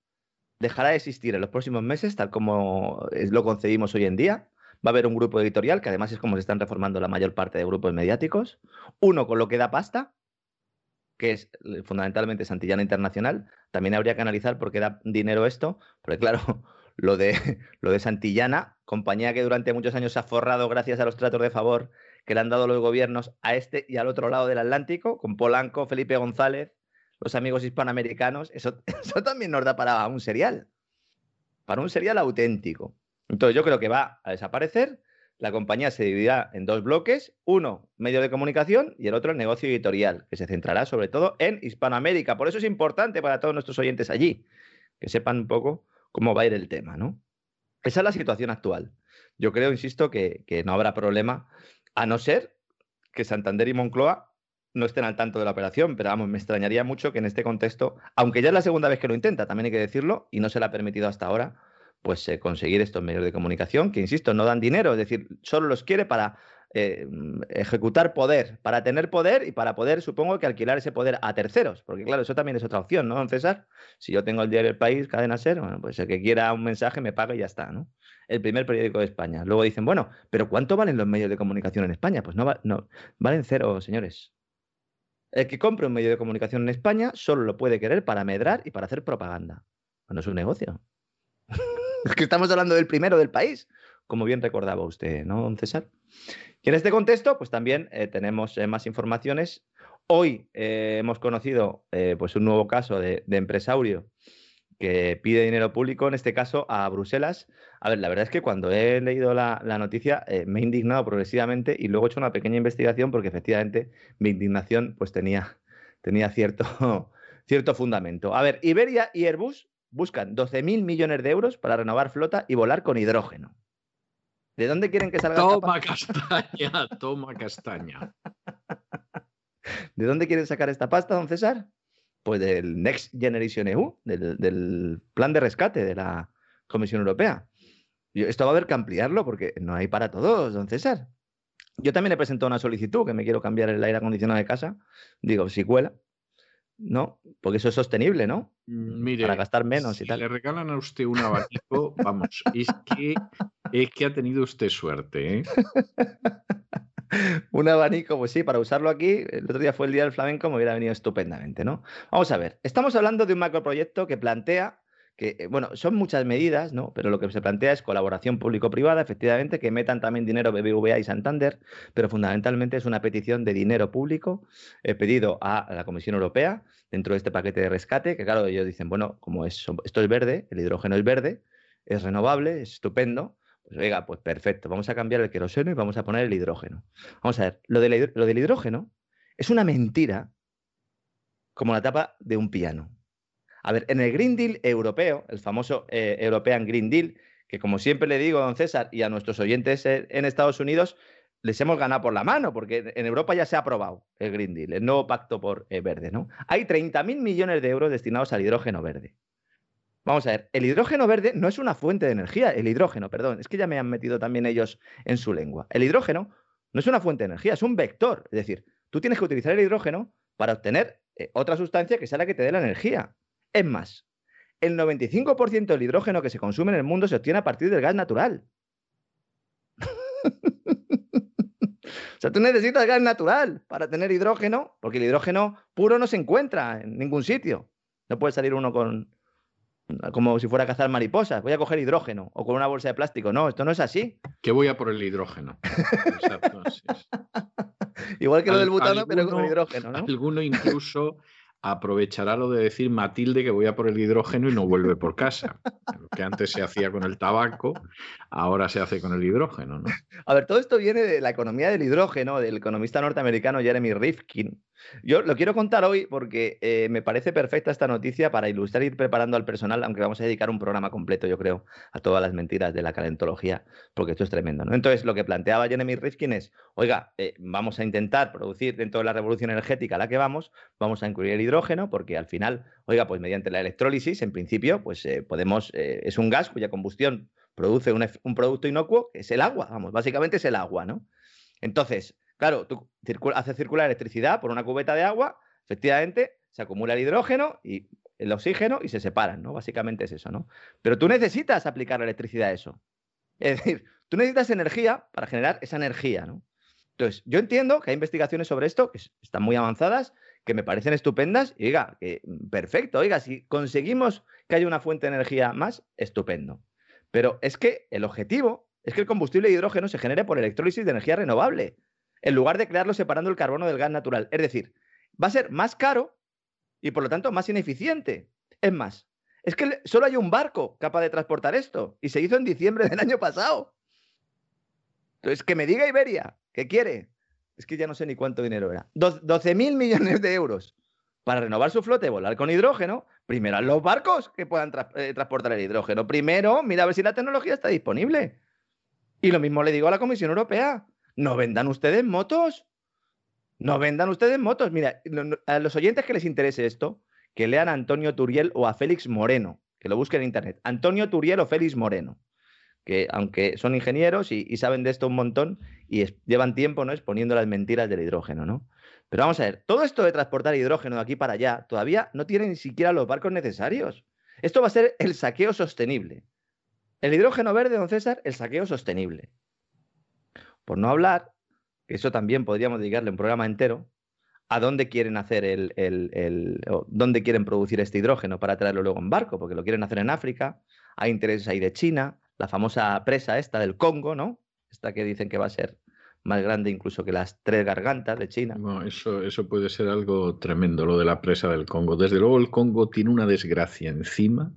dejará de existir en los próximos meses, tal como lo concebimos hoy en día Va a haber un grupo editorial, que además es como se están reformando la mayor parte de grupos mediáticos. Uno con lo que da pasta, que es eh, fundamentalmente Santillana Internacional. También habría que analizar por qué da dinero esto, porque claro, *laughs* lo de, lo de Santillana, compañía que durante muchos años se ha forrado gracias a los tratos de favor que le han dado los gobiernos a este y al otro lado del Atlántico, con Polanco, Felipe González, los amigos hispanoamericanos, eso, *laughs* eso también nos da para un serial, para un serial auténtico. Entonces yo creo que va a desaparecer, la compañía se dividirá en dos bloques, uno medio de comunicación y el otro el negocio editorial, que se centrará sobre todo en Hispanoamérica. Por eso es importante para todos nuestros oyentes allí, que sepan un poco cómo va a ir el tema, ¿no? Esa es la situación actual. Yo creo, insisto, que, que no habrá problema, a no ser que Santander y Moncloa no estén al tanto de la operación, pero vamos, me extrañaría mucho que en este contexto, aunque ya es la segunda vez que lo intenta, también hay que decirlo, y no se le ha permitido hasta ahora, pues eh, conseguir estos medios de comunicación, que insisto, no dan dinero, es decir, solo los quiere para eh, ejecutar poder, para tener poder y para poder, supongo que alquilar ese poder a terceros, porque claro, eso también es otra opción, ¿no, don César? Si yo tengo el diario El País, Cadena Ser, bueno, pues el que quiera un mensaje me paga y ya está, ¿no? El primer periódico de España. Luego dicen, bueno, pero ¿cuánto valen los medios de comunicación en España? Pues no, no valen cero, señores. El que compre un medio de comunicación en España solo lo puede querer para medrar y para hacer propaganda. No es un negocio. *laughs* *laughs* es que estamos hablando del primero del país, como bien recordaba usted, ¿no, don César? Y en este contexto, pues también eh, tenemos eh, más informaciones. Hoy eh, hemos conocido pues un nuevo caso de, empresario que pide dinero público, en este caso a Bruselas. A ver, la verdad es que cuando he leído la, noticia me he indignado progresivamente y luego he hecho una pequeña investigación porque efectivamente mi indignación pues tenía, tenía cierto, *laughs* cierto fundamento. A ver, Iberia y Airbus buscan 12.000 millones de euros para renovar flota y volar con hidrógeno. ¿De dónde quieren que salga Toma castaña, toma castaña. *laughs* ¿De dónde quieren sacar esta pasta, don César? pues del Next Generation EU, del, plan de rescate de la Comisión Europea. esto va a haber que ampliarlo porque no hay para todos, don César. Yo también he presentado una solicitud que me quiero cambiar el aire acondicionado de casa. Digo, si cuela. No, porque eso es sostenible, ¿no? Mm, mire, para gastar menos y tal. Le regalan a usted un *laughs* abanico, vamos, es que, es que ha tenido usted suerte, ¿eh? *laughs* un abanico, pues sí, para usarlo aquí, el otro día fue el Día del Flamenco, me hubiera venido estupendamente, ¿no? Vamos a ver, estamos hablando de un macroproyecto que plantea que, eh, bueno, son muchas medidas, ¿no? Pero lo que se plantea es colaboración público-privada, efectivamente, que metan también dinero BBVA y Santander, pero fundamentalmente es una petición de dinero público eh, pedido a la Comisión Europea dentro de este paquete de rescate, que claro, ellos dicen, bueno, como es, esto es verde, el hidrógeno es verde, es renovable, es estupendo, pues venga, pues perfecto, vamos a cambiar el queroseno y vamos a poner el hidrógeno. Vamos a ver, lo del hidrógeno es una mentira como la tapa de un piano. A ver, en el Green Deal europeo, el famoso eh, European Green Deal, que como siempre le digo, don César, y a nuestros oyentes en Estados Unidos, les hemos ganado por la mano, porque en Europa ya se ha aprobado el Green Deal, el nuevo pacto por eh, verde, ¿no? Hay 30.000 millones de euros destinados al hidrógeno verde. Vamos a ver, el hidrógeno verde no es una fuente de energía, el hidrógeno, perdón, es que ya me han metido también ellos en su lengua. El hidrógeno no es una fuente de energía, es un vector, es decir, tú tienes que utilizar el hidrógeno para obtener eh, otra sustancia que sea la que te dé la energía. Es más, el 95% del hidrógeno que se consume en el mundo se obtiene a partir del gas natural. *laughs* o sea, tú necesitas gas natural para tener hidrógeno, porque el hidrógeno puro no se encuentra en ningún sitio. No puede salir uno con, como si fuera a cazar mariposas, voy a coger hidrógeno o con una bolsa de plástico. No, esto no es así. Que voy a por el hidrógeno. Exacto, *laughs* Igual que lo del butano, pero con hidrógeno, ¿no? Alguno incluso aprovechará lo de decir Matilde que voy a por el hidrógeno y no vuelve por *laughs* casa. Lo que antes se hacía con el tabaco, ahora se hace con el hidrógeno. ¿no? A ver, todo esto viene de la economía del hidrógeno, del economista norteamericano Jeremy Rifkin, yo lo quiero contar hoy porque eh, me parece perfecta esta noticia para ilustrar y ir preparando al personal, aunque vamos a dedicar un programa completo, yo creo, a todas las mentiras de la calentología, porque esto es tremendo. ¿no? Entonces, lo que planteaba Jeremy Rifkin es, oiga, eh, vamos a intentar producir dentro de la revolución energética a la que vamos, vamos a incluir el hidrógeno, porque al final, oiga, pues mediante la electrólisis, en principio, pues eh, podemos, es un gas cuya combustión produce un, un producto inocuo, que es el agua, vamos, básicamente es el agua, ¿no? Entonces, Claro, tú haces circular electricidad por una cubeta de agua, efectivamente, se acumula el hidrógeno y el oxígeno y se separan, ¿no? Básicamente es eso, ¿no? Pero tú necesitas aplicar la electricidad a eso. Es decir, tú necesitas energía para generar esa energía, ¿no? Entonces, yo entiendo que hay investigaciones sobre esto que están muy avanzadas, que me parecen estupendas, y que mm, perfecto, oiga, si conseguimos que haya una fuente de energía más, estupendo. Pero es que el objetivo es que el combustible de hidrógeno se genere por electrólisis de energía renovable en lugar de crearlo separando el carbono del gas natural. Es decir, va a ser más caro y por lo tanto más ineficiente. Es más, es que solo hay un barco capaz de transportar esto y se hizo en diciembre del año pasado. Entonces, que me diga Iberia, ¿qué quiere? Es que ya no sé ni cuánto dinero era. 12 mil millones de euros para renovar su flota y volar con hidrógeno. Primero, los barcos que puedan eh, transportar el hidrógeno. Primero, mira a ver si la tecnología está disponible. Y lo mismo le digo a la Comisión Europea. No vendan ustedes motos. No vendan ustedes motos. Mira, a los oyentes que les interese esto, que lean a Antonio Turiel o a Félix Moreno, que lo busquen en internet. Antonio Turiel o Félix Moreno, que aunque son ingenieros y, saben de esto un montón y llevan tiempo ¿no? exponiendo las mentiras del hidrógeno, ¿no? Pero vamos a ver, todo esto de transportar hidrógeno de aquí para allá todavía no tiene ni siquiera los barcos necesarios. Esto va a ser el saqueo sostenible. El hidrógeno verde, don César, el saqueo sostenible. Por no hablar, que eso también podríamos dedicarle un programa entero, a dónde quieren hacer el, dónde quieren producir este hidrógeno para traerlo luego en barco, porque lo quieren hacer en África, hay intereses ahí de China, la famosa presa esta del Congo, ¿no? Esta que dicen que va a ser más grande incluso que las tres gargantas de China. No, eso, eso puede ser algo tremendo, lo de la presa del Congo. Desde luego el Congo tiene una desgracia encima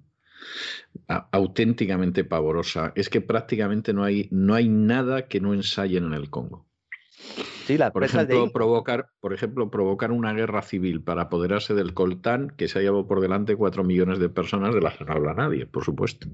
auténticamente pavorosa. Es que prácticamente no hay, no hay nada que no ensayen en el Congo. Sí, la por ejemplo, provocar, por ejemplo, provocar una guerra civil para apoderarse del coltán que se ha llevado por delante cuatro millones de personas de las que no habla nadie, por supuesto.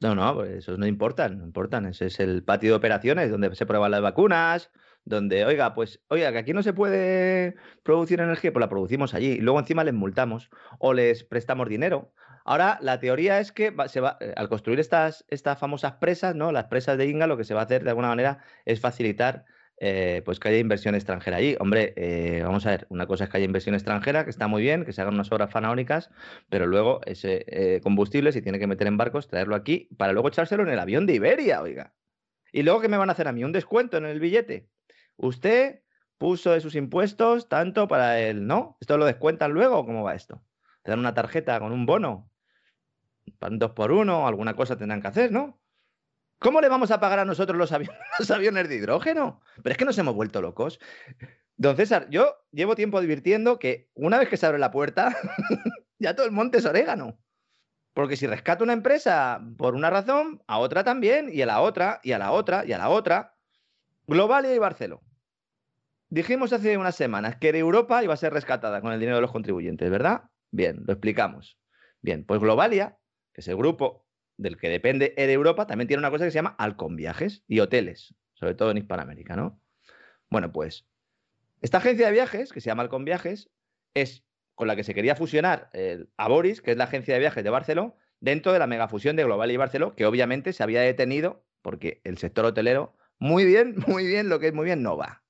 No, no, pues esos no importan, no importan. Ese es el patio de operaciones donde se prueban las vacunas, donde, oiga, pues, oiga, que aquí no se puede producir energía, pues la producimos allí. Y luego encima les multamos o les prestamos dinero. Ahora, la teoría es que se va, eh, al construir estas, estas famosas presas, ¿no? Las presas de Inga, lo que se va a hacer de alguna manera es facilitar eh, pues que haya inversión extranjera allí. Hombre, eh, vamos a ver, una cosa es que haya inversión extranjera, que está muy bien, que se hagan unas obras fanaónicas, pero luego ese combustible, si tiene que meter en barcos, traerlo aquí para luego echárselo en el avión de Iberia, oiga. Y luego, ¿qué me van a hacer a mí? ¿Un descuento en el billete? Usted puso de sus impuestos tanto para el... ¿No? ¿Esto lo descuentan luego? ¿Cómo va esto? ¿Te dan una tarjeta con un bono? Dos por uno, alguna cosa tendrán que hacer, ¿no? ¿Cómo le vamos a pagar a nosotros los, aviones *laughs* de hidrógeno? Pero es que nos hemos vuelto locos. Don César, yo llevo tiempo advirtiendo que una vez que se abre la puerta, *laughs* ya todo el monte es orégano. Porque si rescato una empresa por una razón, a otra también, y a la otra, y a la otra, y a la otra. Globalia y Barceló. Dijimos hace unas semanas que Europa iba a ser rescatada con el dinero de los contribuyentes, ¿verdad? Bien, lo explicamos. Bien, pues Globalia, que es el grupo del que depende de Europa, también tiene una cosa que se llama Alcon Viajes y hoteles, sobre todo en Hispanoamérica, ¿no? Bueno, pues esta agencia de viajes, que se llama Alcon Viajes, es con la que se quería fusionar el Aboris, que es la agencia de viajes de Barcelona, dentro de la megafusión de Global y Barcelona, que obviamente se había detenido porque el sector hotelero, muy bien, *laughs* muy bien, lo que es muy bien, no va.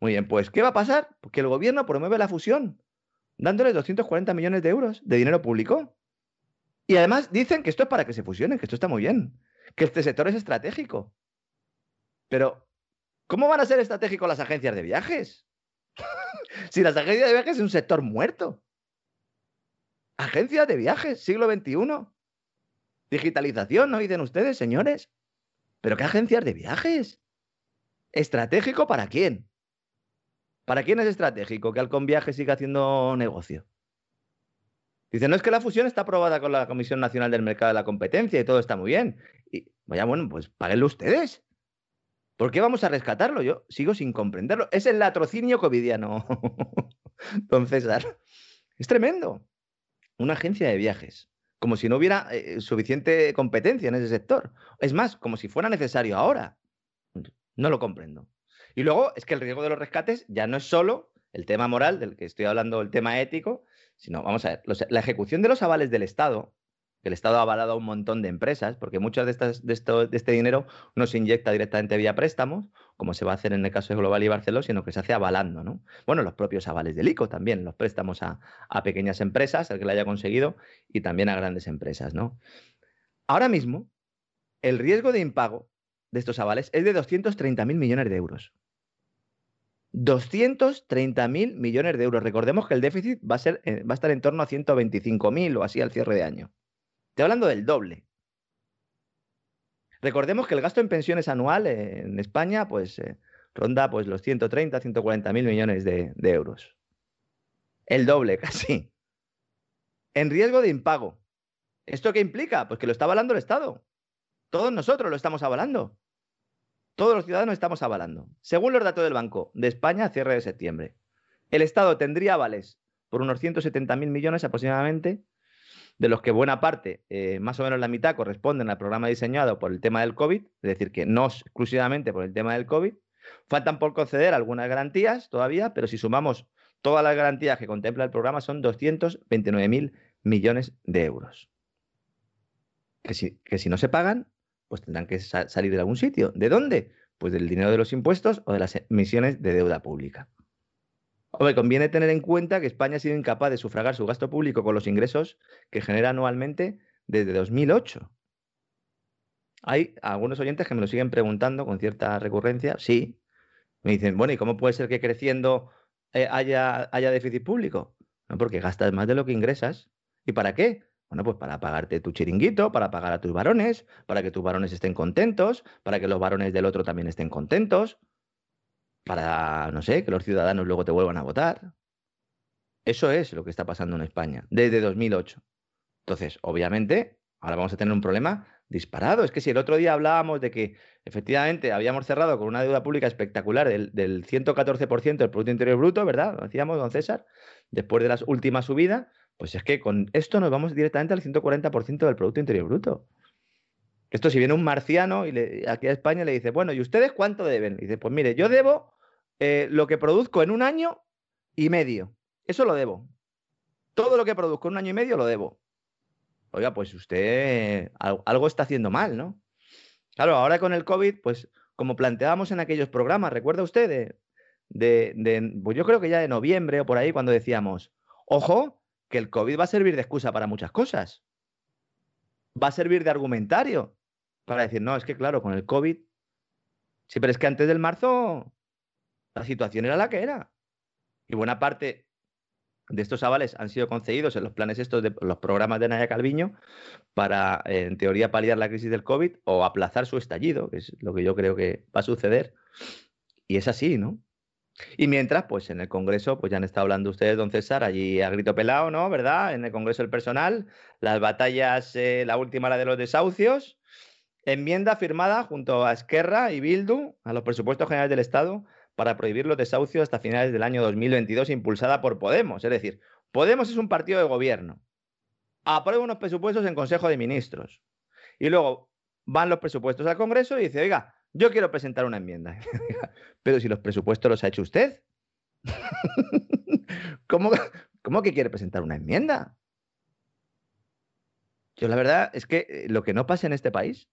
Muy bien, pues, ¿qué va a pasar? Porque el gobierno promueve la fusión, dándole 240 millones de euros de dinero público. Y además dicen que esto es para que se fusionen, que esto está muy bien, que este sector es estratégico. Pero, ¿cómo van a ser estratégicos las agencias de viajes? *laughs* si las agencias de viajes es un sector muerto. Agencias de viajes, siglo XXI. Digitalización, ¿no dicen ustedes, señores? ¿Pero qué agencias de viajes? ¿Estratégico para quién? ¿Para quién es estratégico que Alcon Viajes siga haciendo negocio? Dice, no es que la fusión está aprobada con la Comisión Nacional del Mercado de la Competencia y todo está muy bien. Y vaya, bueno, pues páguenlo ustedes. ¿Por qué vamos a rescatarlo? Yo sigo sin comprenderlo. Es el latrocinio covidiano, *laughs* don César. Es tremendo. Una agencia de viajes. Como si no hubiera eh, suficiente competencia en ese sector. Es más, como si fuera necesario ahora. No lo comprendo. Y luego es que el riesgo de los rescates ya no es solo el tema moral del que estoy hablando, el tema ético, sino, vamos a ver, la ejecución de los avales del Estado, que el Estado ha avalado a un montón de empresas, porque muchas de, estas, de, de este dinero no se inyecta directamente vía préstamos, como se va a hacer en el caso de Global y Barcelona, sino que se hace avalando, ¿no? Bueno, los propios avales del ICO también, los préstamos a, pequeñas empresas, el que lo haya conseguido, y también a grandes empresas, ¿no? Ahora mismo, el riesgo de impago de estos avales es de 230.000 millones de euros. 230 mil millones de euros. Recordemos que el déficit va a, ser, eh, va a estar en torno a 125 mil o así al cierre de año. Estoy hablando del doble. Recordemos que el gasto en pensiones anual en España pues, eh, ronda pues, los 130, 140 mil millones de, euros. El doble, *laughs* casi. En riesgo de impago. ¿Esto qué implica? Pues que lo está avalando el Estado. Todos nosotros lo estamos avalando. Todos los ciudadanos estamos avalando. Según los datos del Banco de España, a cierre de septiembre, el Estado tendría avales por unos 170.000 millones aproximadamente, de los que buena parte, eh, más o menos la mitad, corresponden al programa diseñado por el tema del COVID, es decir, que no exclusivamente por el tema del COVID. Faltan por conceder algunas garantías todavía, pero si sumamos todas las garantías que contempla el programa son 229.000 millones de euros. Que si, que si no se pagan, pues tendrán que salir de algún sitio. ¿De dónde? Pues del dinero de los impuestos o de las emisiones de deuda pública. Hombre, conviene tener en cuenta que España ha sido incapaz de sufragar su gasto público con los ingresos que genera anualmente desde 2008. Hay algunos oyentes que me lo siguen preguntando con cierta recurrencia. Sí. Me dicen, bueno, ¿y cómo puede ser que creciendo eh, haya, haya déficit público? No, porque gastas más de lo que ingresas. ¿Y para qué? Bueno, pues para pagarte tu chiringuito, para pagar a tus varones, para que tus varones estén contentos, para que los varones del otro también estén contentos para, no sé, que los ciudadanos luego te vuelvan a votar. Eso es lo que está pasando en España desde 2008. Entonces, obviamente, ahora vamos a tener un problema disparado. Es que si el otro día hablábamos de que efectivamente habíamos cerrado con una deuda pública espectacular del, 114% del Producto Interior Bruto, ¿verdad? Lo decíamos, don César, después de las últimas subidas, pues es que con esto nos vamos directamente al 140% del Producto Interior Bruto. Esto si viene un marciano y le, aquí a España le dice, bueno, ¿y ustedes cuánto deben? Y dice, pues mire, yo debo eh, lo que produzco en un año y medio. Eso lo debo. Todo lo que produzco en un año y medio lo debo. Oiga, pues usted algo está haciendo mal, ¿no? Claro, ahora con el COVID, pues como planteábamos en aquellos programas, ¿recuerda usted? De, de, pues yo creo que ya de noviembre o por ahí, cuando decíamos, ojo, que el COVID va a servir de excusa para muchas cosas. Va a servir de argumentario para decir, no, es que claro, con el COVID. Sí, pero es que antes del marzo la situación era la que era. Y buena parte de estos avales han sido concedidos en los planes estos de los programas de Naya Calviño para, en teoría, paliar la crisis del COVID o aplazar su estallido, que es lo que yo creo que va a suceder. Y es así, ¿no? Y mientras, pues en el Congreso, pues ya han estado hablando ustedes, don César, allí a grito pelado, ¿no? ¿Verdad? En el Congreso del Personal, las batallas, eh, la última, la de los desahucios, Enmienda firmada junto a Esquerra y Bildu a los presupuestos generales del Estado para prohibir los desahucios hasta finales del año 2022, impulsada por Podemos. Es decir, Podemos es un partido de gobierno. Aprueba unos presupuestos en Consejo de Ministros. Y luego van los presupuestos al Congreso y dice, oiga, yo quiero presentar una enmienda. *laughs* Pero si los presupuestos los ha hecho usted. *laughs* ¿Cómo, ¿Cómo que quiere presentar una enmienda? Yo la verdad es que eh, lo que no pasa en este país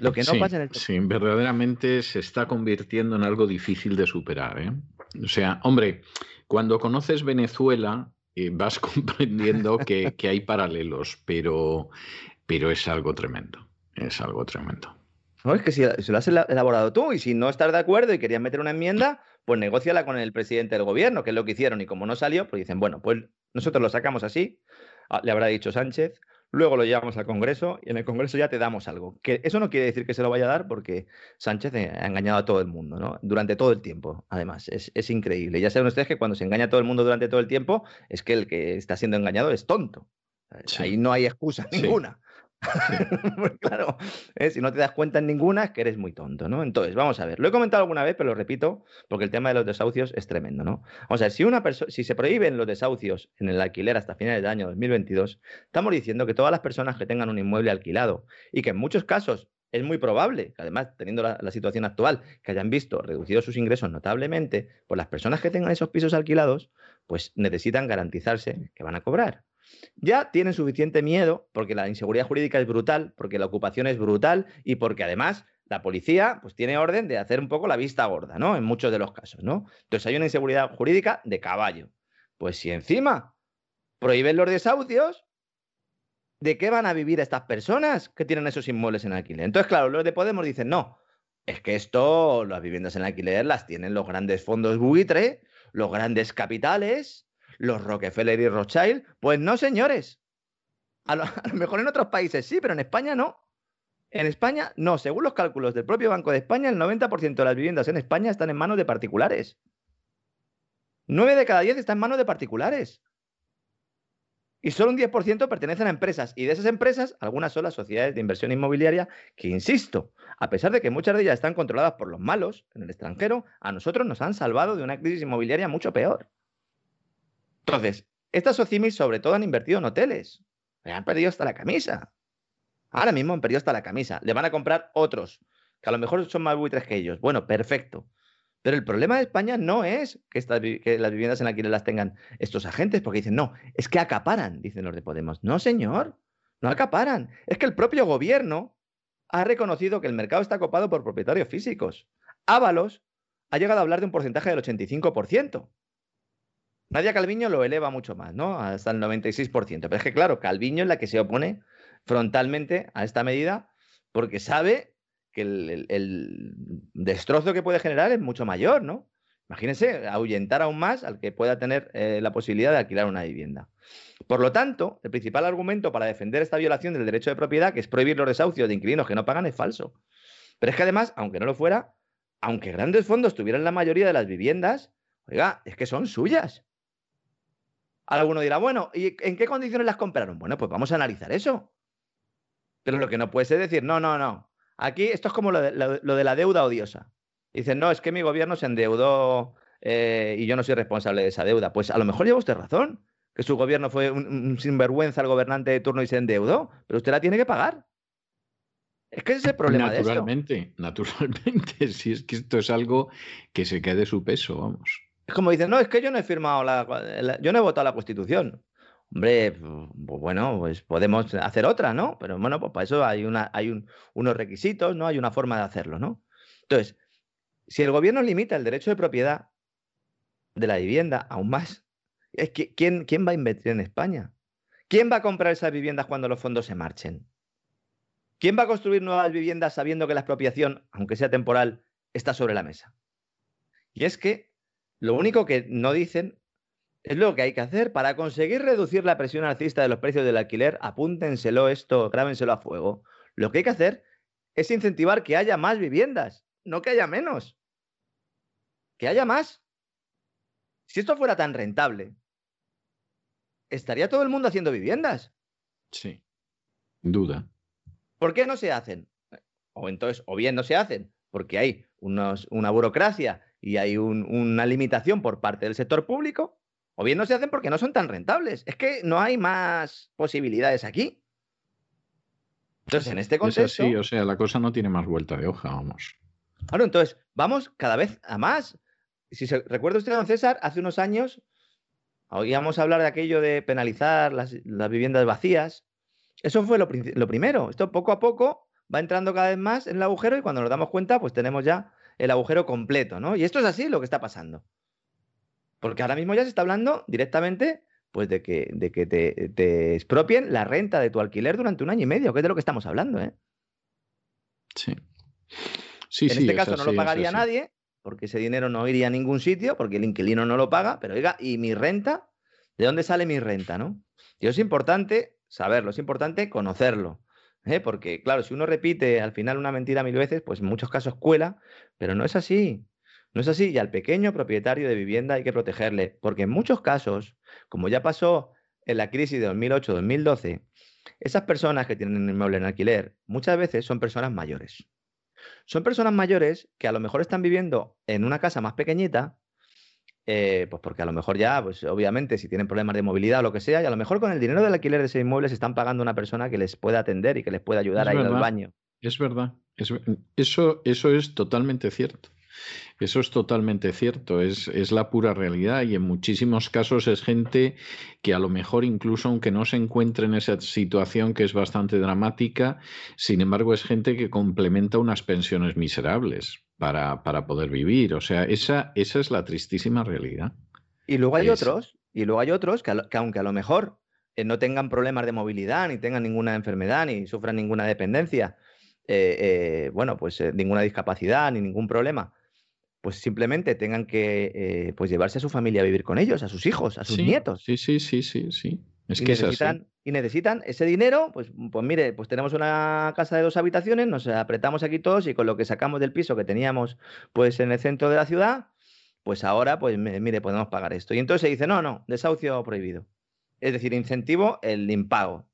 lo que no sí, pasa en el... Sí, verdaderamente se está convirtiendo en algo difícil de superar. ¿eh? O sea, hombre, cuando conoces Venezuela eh, vas *laughs* comprendiendo que, hay paralelos, pero, pero es algo tremendo. Es algo tremendo. No, es que si, lo has elaborado tú y si no estás de acuerdo y querías meter una enmienda, pues negociala con el presidente del gobierno, que es lo que hicieron. Y como no salió, pues dicen, bueno, pues nosotros lo sacamos así, ah, le habrá dicho Sánchez, luego lo llevamos al Congreso y en el Congreso ya te damos algo. Que eso no quiere decir que se lo vaya a dar porque Sánchez ha engañado a todo el mundo, ¿no? Durante todo el tiempo, además. Es, increíble. Ya saben ustedes que cuando se engaña a todo el mundo durante todo el tiempo, es que el que está siendo engañado es tonto. Ahí no hay excusa ninguna. *laughs* claro, ¿eh? si no te das cuenta en ninguna, es que eres muy tonto, ¿no? Entonces, vamos a ver, lo he comentado alguna vez, pero lo repito, porque el tema de los desahucios es tremendo, ¿no? O sea, si, una si se prohíben los desahucios en el alquiler hasta finales del año 2022, estamos diciendo que todas las personas que tengan un inmueble alquilado y que en muchos casos es muy probable además, teniendo la, la, situación actual, que hayan visto reducidos sus ingresos notablemente, pues las personas que tengan esos pisos alquilados, pues necesitan garantizarse que van a cobrar ya tienen suficiente miedo porque la inseguridad jurídica es brutal, porque la ocupación es brutal y porque además la policía pues tiene orden de hacer un poco la vista gorda, ¿no? En muchos de los casos, ¿no? Entonces hay una inseguridad jurídica de caballo. Pues si encima prohíben los desahucios, ¿de qué van a vivir estas personas que tienen esos inmuebles en alquiler? Entonces, claro, los de Podemos dicen, no, es que esto, las viviendas en alquiler las tienen los grandes fondos buitre, los grandes capitales, los Rockefeller y Rothschild. Pues no, señores. *laughs* A lo, mejor en otros países sí, pero en España no. En España no. Según los cálculos del propio Banco de España, el 90% de las viviendas en España están en manos de particulares. 9 de cada 10 está en manos de particulares. Y solo un 10% pertenecen a empresas. Y de esas empresas, algunas son las sociedades de inversión inmobiliaria que, insisto, a pesar de que muchas de ellas están controladas por los malos en el extranjero, a nosotros nos han salvado de una crisis inmobiliaria mucho peor. Entonces, estas socimis sobre todo han invertido en hoteles. Han perdido hasta la camisa. Ahora mismo han perdido hasta la camisa. Le van a comprar otros, que a lo mejor son más buitres que ellos. Bueno, perfecto. Pero el problema de España no es que, las viviendas en alquiler las tengan estos agentes, porque dicen, no, es que acaparan, dicen los de Podemos. No, señor, no acaparan. Es que el propio gobierno ha reconocido que el mercado está copado por propietarios físicos. Ábalos ha llegado a hablar de un porcentaje del 85%. Nadia Calviño lo eleva mucho más, ¿no? Hasta el 96%. Pero es que, claro, Calviño es la que se opone frontalmente a esta medida porque sabe que el, destrozo que puede generar es mucho mayor, ¿no? Imagínense, ahuyentar aún más al que pueda tener eh, la posibilidad de alquilar una vivienda. Por lo tanto, el principal argumento para defender esta violación del derecho de propiedad, que es prohibir los desahucios de inquilinos que no pagan, es falso. Pero es que además, aunque no lo fuera, aunque grandes fondos tuvieran la mayoría de las viviendas, oiga, es que son suyas. Alguno dirá, bueno, ¿y en qué condiciones las compraron? Bueno, pues vamos a analizar eso. Pero lo que no puede ser decir, no, no, no, Aquí esto es como lo de, la deuda odiosa. Dicen, no, es que mi gobierno se endeudó eh, y yo no soy responsable de esa deuda. Pues a lo mejor lleva usted razón, que su gobierno fue un, sinvergüenza al gobernante de turno y se endeudó, pero usted la tiene que pagar. Es que ese es el problema naturalmente, de *laughs* Naturalmente, si es que esto es algo que se quede su peso, vamos. Es como dicen, no, es que yo no he firmado la, yo no he votado la Constitución. Hombre, pues bueno, pues podemos hacer otra, ¿no? Pero bueno, pues para eso hay, unos requisitos, ¿no? Hay una forma de hacerlo, ¿no? Entonces, si el gobierno limita el derecho de propiedad de la vivienda aún más, es que, ¿quién, ¿quién va a invertir en España? ¿Quién va a comprar esas viviendas cuando los fondos se marchen? ¿Quién va a construir nuevas viviendas sabiendo que la expropiación, aunque sea temporal, está sobre la mesa? Y es que lo único que no dicen es lo que hay que hacer para conseguir reducir la presión alcista de los precios del alquiler. Apúntenselo esto, grábenselo a fuego. Lo que hay que hacer es incentivar que haya más viviendas, no que haya menos. Que haya más. Si esto fuera tan rentable, estaría todo el mundo haciendo viviendas. Sí, duda. ¿Por qué no se hacen? O entonces, o bien no se hacen, porque hay una burocracia y hay una limitación por parte del sector público, o bien no se hacen porque no son tan rentables. Es que no hay más posibilidades aquí. Entonces, en este contexto. Sí, o sea, la cosa no tiene más vuelta de hoja, vamos. Claro, entonces, vamos cada vez a más. Si se, recuerda usted, don César, hace unos años oíamos hablar de aquello de penalizar las, viviendas vacías. Eso fue lo, lo, primero. Esto poco a poco va entrando cada vez más en el agujero y cuando nos damos cuenta, pues tenemos ya el agujero completo, ¿no? Y esto es así lo que está pasando. Porque ahora mismo ya se está hablando directamente pues de que, de que te, expropien la renta de tu alquiler durante un año y medio, que es de lo que estamos hablando, ¿eh? Sí. Sí, en este caso no lo pagaría nadie, porque ese dinero no iría a ningún sitio, porque el inquilino no lo paga, pero oiga, ¿y mi renta? ¿De dónde sale mi renta, no? Y es importante saberlo, es importante conocerlo. ¿Eh? Porque, claro, si uno repite al final una mentira mil veces, pues en muchos casos cuela, pero no es así. No es así y al pequeño propietario de vivienda hay que protegerle, porque en muchos casos, como ya pasó en la crisis de 2008-2012, esas personas que tienen un inmueble en alquiler muchas veces son personas mayores. Son personas mayores que a lo mejor están viviendo en una casa más pequeñita, eh, pues porque a lo mejor ya, pues obviamente, si tienen problemas de movilidad o lo que sea, y a lo mejor con el dinero del alquiler de ese inmueble se están pagando una persona que les pueda atender y que les pueda ayudar a ir al baño. Es verdad. eso, eso es totalmente cierto. Eso es totalmente cierto, es, es, la pura realidad y en muchísimos casos es gente que a lo mejor incluso aunque no se encuentre en esa situación que es bastante dramática, sin embargo es gente que complementa unas pensiones miserables para, para poder vivir. O sea, esa, esa es la tristísima realidad. Y luego hay otros, y luego hay otros que, aunque a lo mejor eh, no tengan problemas de movilidad, ni tengan ninguna enfermedad, ni sufran ninguna dependencia, eh, eh, bueno, pues ninguna discapacidad, ni ningún problema, pues simplemente tengan que pues llevarse a su familia a vivir con ellos, a sus hijos, a sus nietos. Sí, sí, sí, sí, sí. Es y necesitan ese dinero, pues, pues mire, pues tenemos una casa de dos habitaciones, nos apretamos aquí todos y con lo que sacamos del piso que teníamos pues en el centro de la ciudad, pues ahora, pues mire, podemos pagar esto. Y entonces se dice, no, no, desahucio prohibido. Es decir, incentivo el impago.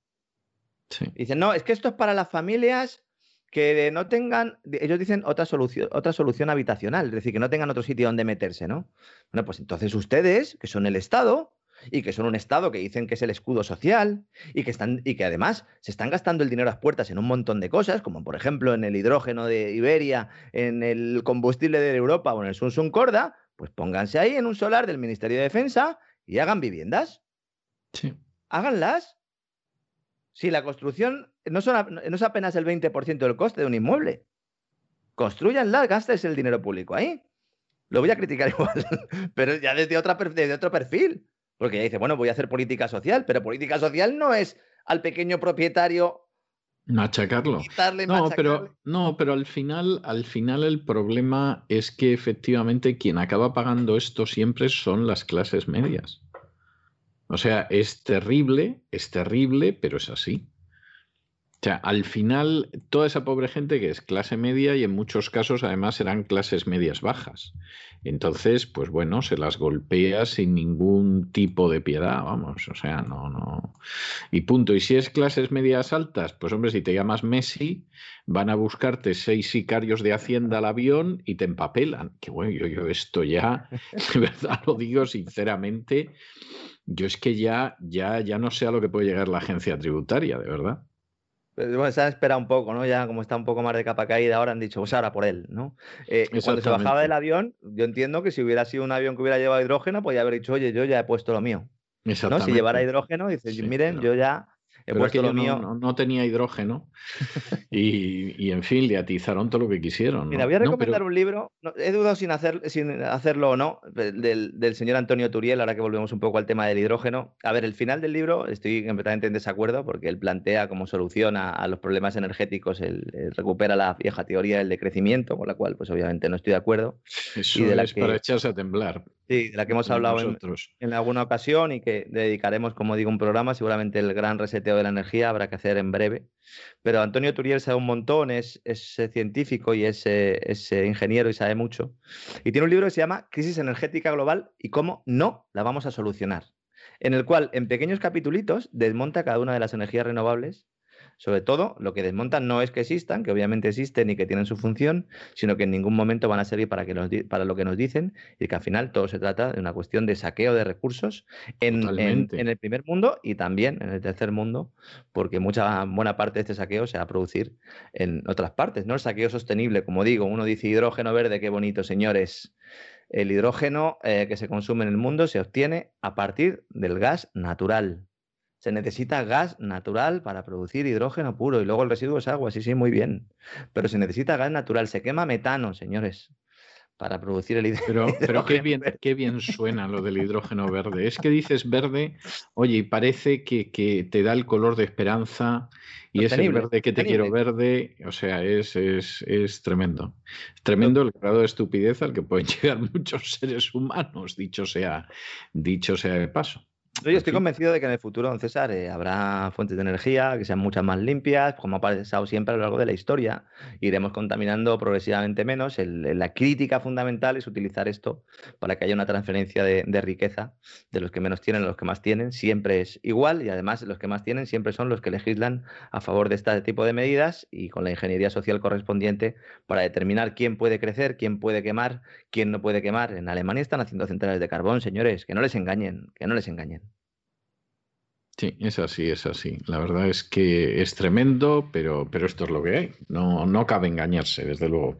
Dicen, no, es que esto es para las familias que no tengan, ellos dicen otra solución, otra solución habitacional, es decir, que no tengan otro sitio donde meterse, ¿no? Bueno, pues entonces ustedes, que son el Estado, y que son un Estado que dicen que es el escudo social y que, están, y que además se están gastando el dinero a las puertas en un montón de cosas, como por ejemplo en el hidrógeno de Iberia, en el combustible de Europa o en el Sunsun Corda, pues pónganse ahí en un solar del Ministerio de Defensa y hagan viviendas. Sí. Háganlas. Si la construcción no, son, no es apenas el 20% del coste de un inmueble. Construyanlas, gastes el dinero público ahí. Lo voy a criticar *laughs* igual, pero ya desde, otra, desde otro perfil. Porque ya dice, bueno, voy a hacer política social, pero política social no es al pequeño propietario machacarlo. no, pero no, pero al final, al final el problema es que efectivamente quien acaba pagando esto siempre son las clases medias. O sea, es terrible, es terrible, pero es así. O sea, al final, toda esa pobre gente que es clase media y en muchos casos además serán clases medias bajas. Entonces, pues bueno, se las golpea sin ningún tipo de piedad, vamos, o sea, no, no. Y punto. Y si es clases medias altas, pues hombre, si te llamas Messi, van a buscarte seis sicarios de Hacienda al avión y te empapelan. Que bueno, yo, yo esto ya, *laughs* de verdad lo digo sinceramente, yo es que ya, ya, ya no sé a lo que puede llegar la agencia tributaria, de verdad. Bueno, se han esperado un poco, ¿no? Ya como está un poco más de capa caída, ahora han dicho, pues ahora por él, ¿no? Eh, cuando se bajaba del avión, yo entiendo que si hubiera sido un avión que hubiera llevado hidrógeno, podría haber dicho, oye, yo ya he puesto lo mío. ¿no? Si llevara hidrógeno, dices, miren, yo ya no, tenía hidrógeno *laughs* y, en fin, le atizaron todo lo que quisieron. Mira, voy a recomendar un libro, he dudado sin, hacer, sin hacerlo o no, del, señor Antonio Turiel, ahora que volvemos un poco al tema del hidrógeno. A ver, el final del libro estoy completamente en desacuerdo porque él plantea como solución a, los problemas energéticos, él, recupera la vieja teoría del decrecimiento, con la cual pues obviamente no estoy de acuerdo. Eso de es para echarse a temblar. Sí, de la que hemos hablado en, en, alguna ocasión y que dedicaremos, como digo, un programa, seguramente el gran reseteo de la energía habrá que hacer en breve. Pero Antonio Turiel sabe un montón, es, es científico y es, es, ingeniero y sabe mucho. Y tiene un libro que se llama Crisis Energética Global y cómo no la vamos a solucionar. En el cual, en pequeños capitulitos, desmonta cada una de las energías renovables sobre todo, lo que desmontan no es que existan, que obviamente existen y que tienen su función, sino que en ningún momento van a servir para, que para lo que nos dicen y que al final todo se trata de una cuestión de saqueo de recursos en, el primer mundo y también en el tercer mundo, porque mucha buena parte de este saqueo se va a producir en otras partes, ¿no? El saqueo sostenible, como digo, uno dice hidrógeno verde, qué bonito, señores. El hidrógeno eh, que se consume en el mundo se obtiene a partir del gas natural se necesita gas natural para producir hidrógeno puro y luego el residuo es agua, sí, sí, muy bien. Pero se necesita gas natural, se quema metano, señores, para producir el hidrógeno. Pero, *laughs* pero qué, bien, qué bien suena lo del hidrógeno verde. Es que dices verde, oye, y parece que, que te da el color de esperanza y es el verde que te quiero verde, o sea, es, es, es tremendo. Es tremendo el grado de estupidez al que pueden *laughs* llegar muchos seres humanos, dicho sea, dicho sea de paso. Yo estoy convencido de que en el futuro, don César, eh, habrá fuentes de energía que sean muchas más limpias, como ha pasado siempre a lo largo de la historia. Iremos contaminando progresivamente menos. la crítica fundamental es utilizar esto para que haya una transferencia de, riqueza de los que menos tienen a los que más tienen. Siempre es igual y además los que más tienen siempre son los que legislan a favor de este tipo de medidas y con la ingeniería social correspondiente para determinar quién puede crecer, quién puede quemar, quién no puede quemar. En Alemania están haciendo centrales de carbón, señores, que no les engañen, que no les engañen. Sí, es así, es así. La verdad es que es tremendo, pero, pero esto es lo que hay. No, no cabe engañarse, desde luego.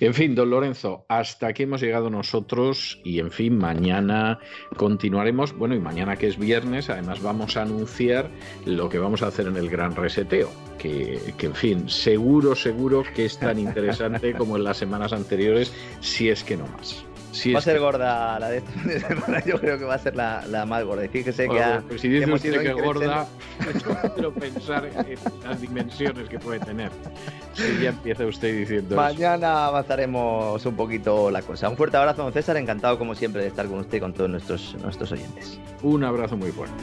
En fin, don Lorenzo, hasta aquí hemos llegado nosotros y en fin, mañana continuaremos. Bueno, y mañana que es viernes, además vamos a anunciar lo que vamos a hacer en el gran reseteo. Que, que en fin, seguro, seguro que es tan interesante *laughs* como en las semanas anteriores, si es que no más va a ser gorda la de esta *laughs* semana, yo creo que va a ser la, la más gorda. Fíjese que, ha, pues si dice hemos usted que gorda, *laughs* yo quiero pensar en las dimensiones que puede tener. Si ya empieza usted diciendo Mañana avanzaremos un poquito la cosa. Un fuerte abrazo, don César. Encantado, como siempre, de estar con usted y con todos nuestros, nuestros oyentes. Un abrazo muy fuerte.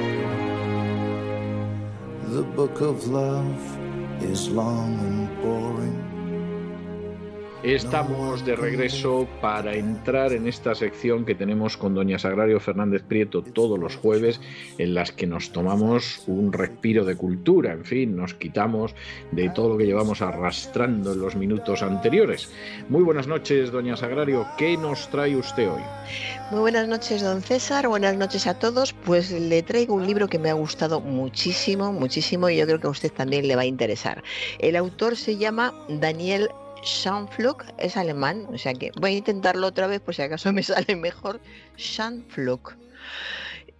The book of love is long and boring. Estamos de regreso para entrar en esta sección que tenemos con doña Sagrario Fernández Prieto todos los jueves, en las que nos tomamos un respiro de cultura, en fin, nos quitamos de todo lo que llevamos arrastrando en los minutos anteriores. Muy buenas noches, doña Sagrario, ¿qué nos trae usted hoy? Muy buenas noches, don César, buenas noches a todos. Pues le traigo un libro que me ha gustado muchísimo, muchísimo y yo creo que a usted también le va a interesar. El autor se llama Daniel Schanflug es alemán, o sea que voy a intentarlo otra vez por si acaso me *laughs* sale mejor. Schanflug.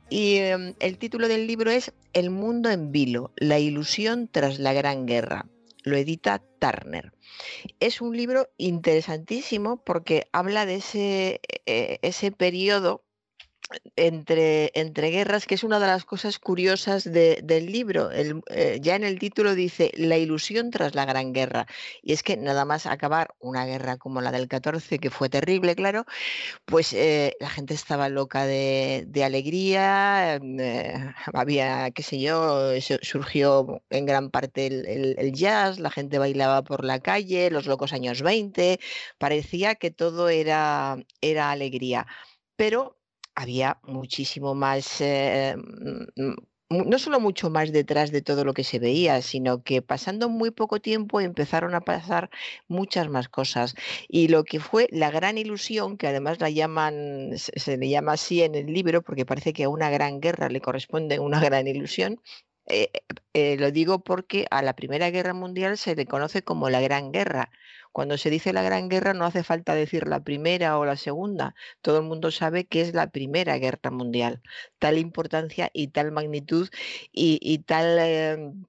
Y em, el título del libro es El mundo en vilo, la ilusión tras la gran guerra. Lo edita Turner. Es un libro interesantísimo porque habla de ese, e, ese periodo entre, entre guerras, que es una de las cosas curiosas del libro. Eh, ya en el título dice la ilusión tras la gran guerra. Y es que nada más acabar una guerra como la del 14, que fue terrible, claro, pues eh, la gente estaba loca de, alegría, mm, eh, había, qué sé yo, surgió en gran parte el, el jazz, la gente bailaba por la calle, los locos años 20, parecía que todo era, era alegría. Pero había muchísimo más, eh, mm, no solo mucho más detrás de todo lo que se veía, sino que pasando muy poco tiempo empezaron a pasar muchas más cosas. Y lo que fue la gran ilusión, que además la llaman, se, le llama así en el libro, porque parece que a una gran guerra le corresponde una *laughs* gran ilusión, eh, eh, lo digo porque a la Primera Guerra Mundial se le conoce como la Gran Guerra, cuando se dice la Gran Guerra no hace falta decir la primera o la segunda. Todo el mundo sabe que es la Primera Guerra Mundial. Tal importancia y tal magnitud y, tal... Em,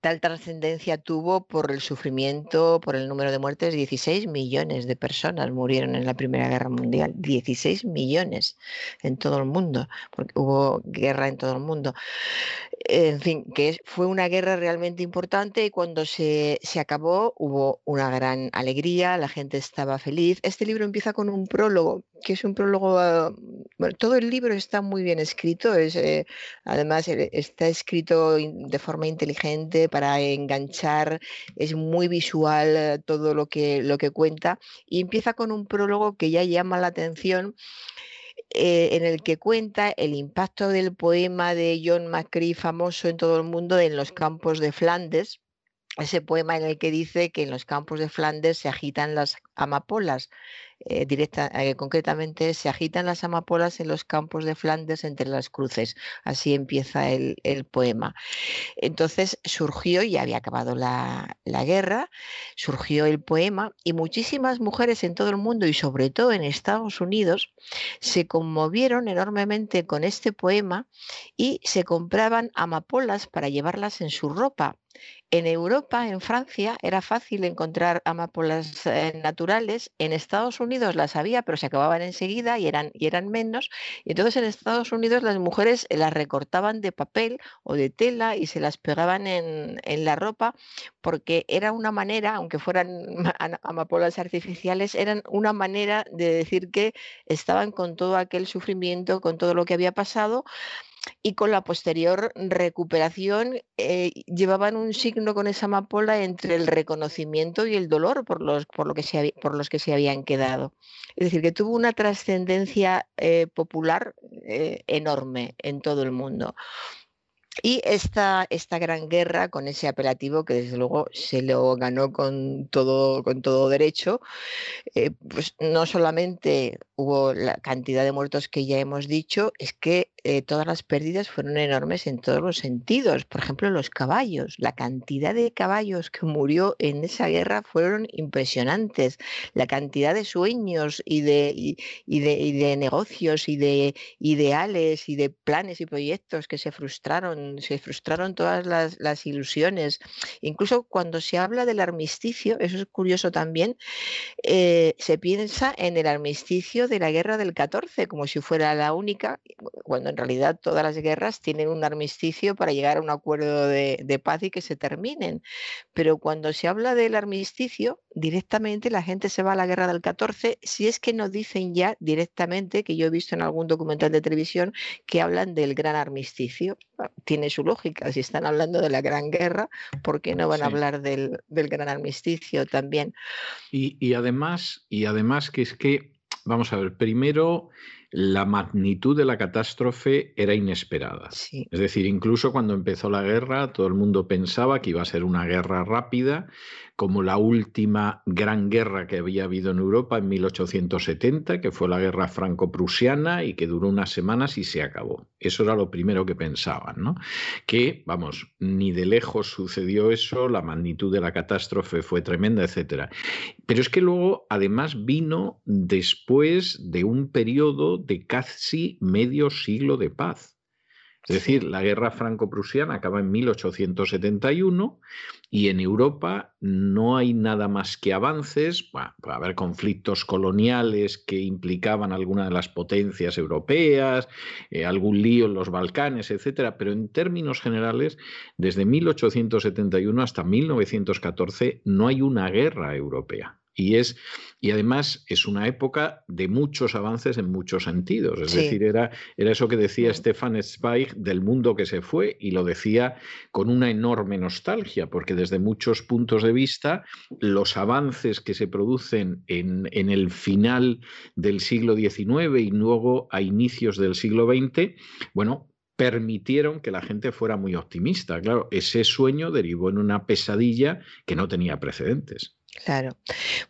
tal trascendencia tuvo por el sufrimiento, por el número de muertes. 16 millones de personas murieron en la Primera Guerra Mundial. 16 millones en todo el mundo, porque hubo guerra en todo el mundo en fin, que fue una guerra realmente importante y cuando se, acabó hubo una gran alegría, la gente estaba feliz. Este libro empieza con un prólogo, que es un prólogo, ah, bueno, todo el libro está muy bien escrito, es, eh, además eh, está escrito de forma inteligente para enganchar, es muy visual eh, todo lo que, lo que cuenta y empieza con un prólogo que ya llama la atención eh, en el que cuenta el impacto del poema de John McCree famoso en todo el mundo en los campos de Flandes, ese poema en el que dice que en los campos de Flandes se agitan las amapolas eh, directa, eh, concretamente se agitan las amapolas en los campos de Flandes entre las cruces. Así empieza el, poema. Entonces surgió, y había acabado la, guerra, surgió el poema y muchísimas mujeres en todo el mundo y sobre todo en Estados Unidos se conmovieron enormemente con este poema y se compraban amapolas para llevarlas en su ropa. En Europa, en Francia, era fácil encontrar amapolas eh, naturales. En Estados Unidos las había, pero se acababan enseguida y eran, y eran menos. Y entonces en Estados Unidos las mujeres las recortaban de papel o de tela y se las pegaban en, en la ropa porque era una manera, aunque fueran *laughs* amapolas artificiales, eran una manera de decir que estaban con todo aquel sufrimiento, con todo lo que había pasado y con la posterior recuperación eh, llevaban un signo con esa amapola entre el reconocimiento y el dolor por los, por lo que se, por los que se habían quedado. Es decir, que tuvo una trascendencia eh, popular eh, enorme en todo el mundo. Y esta, esta gran guerra con ese apelativo que desde luego se lo ganó con todo, con todo derecho, pues no solamente hubo la cantidad de muertos que ya hemos dicho, es que eh, todas las pérdidas fueron enormes en todos los sentidos. Por ejemplo, los caballos. La cantidad de caballos que murió en esa guerra fueron impresionantes. La cantidad de sueños y de, y, de, negocios y de ideales y de planes y proyectos que se frustraron. Se frustraron todas las, ilusiones. Incluso cuando se habla del armisticio, eso es curioso también, eh, se piensa en el armisticio de la guerra del 14 como si fuera la única, cuando en realidad todas las guerras tienen un armisticio para llegar a un acuerdo de, paz y que se terminen. Pero cuando se habla del armisticio, directamente la gente se va a la guerra del 14, si es que nos dicen ya directamente, que yo he visto en algún documental de televisión, que hablan del gran armisticio. Tiene su lógica, si están hablando de la gran guerra, ¿por qué no van a hablar del, gran armisticio también? Y, y, además, y además que es que, vamos a ver, primero la magnitud de la catástrofe era inesperada. Es decir, incluso cuando empezó la guerra, todo el mundo pensaba que iba a ser una guerra rápida, como la última gran guerra que había habido en Europa en 1870, que fue la guerra franco-prusiana y que duró unas semanas y se acabó. Eso era lo primero que pensaban, ¿no? Que, vamos, ni de lejos sucedió eso, la magnitud de la catástrofe fue tremenda, etc. Pero es que luego, además, vino después de un periodo de casi medio siglo de paz. Es decir, la guerra franco-prusiana acaba en 1871 y en Europa no hay nada más que avances. puede haber conflictos coloniales que implicaban alguna de las potencias europeas, eh, algún lío en los Balcanes, etcétera, pero en términos generales, desde 1871 hasta 1914 no hay una guerra europea. Y, es, y además es una época de muchos avances en muchos sentidos. Es decir, era, era eso que decía Stefan Zweig del mundo que se fue y lo decía con una enorme nostalgia, porque desde muchos puntos de vista los avances que se producen en, en el final del siglo XIX y luego a inicios del siglo XX, bueno, permitieron que la gente fuera muy optimista. Claro, ese sueño derivó en una pesadilla que no tenía precedentes. Claro.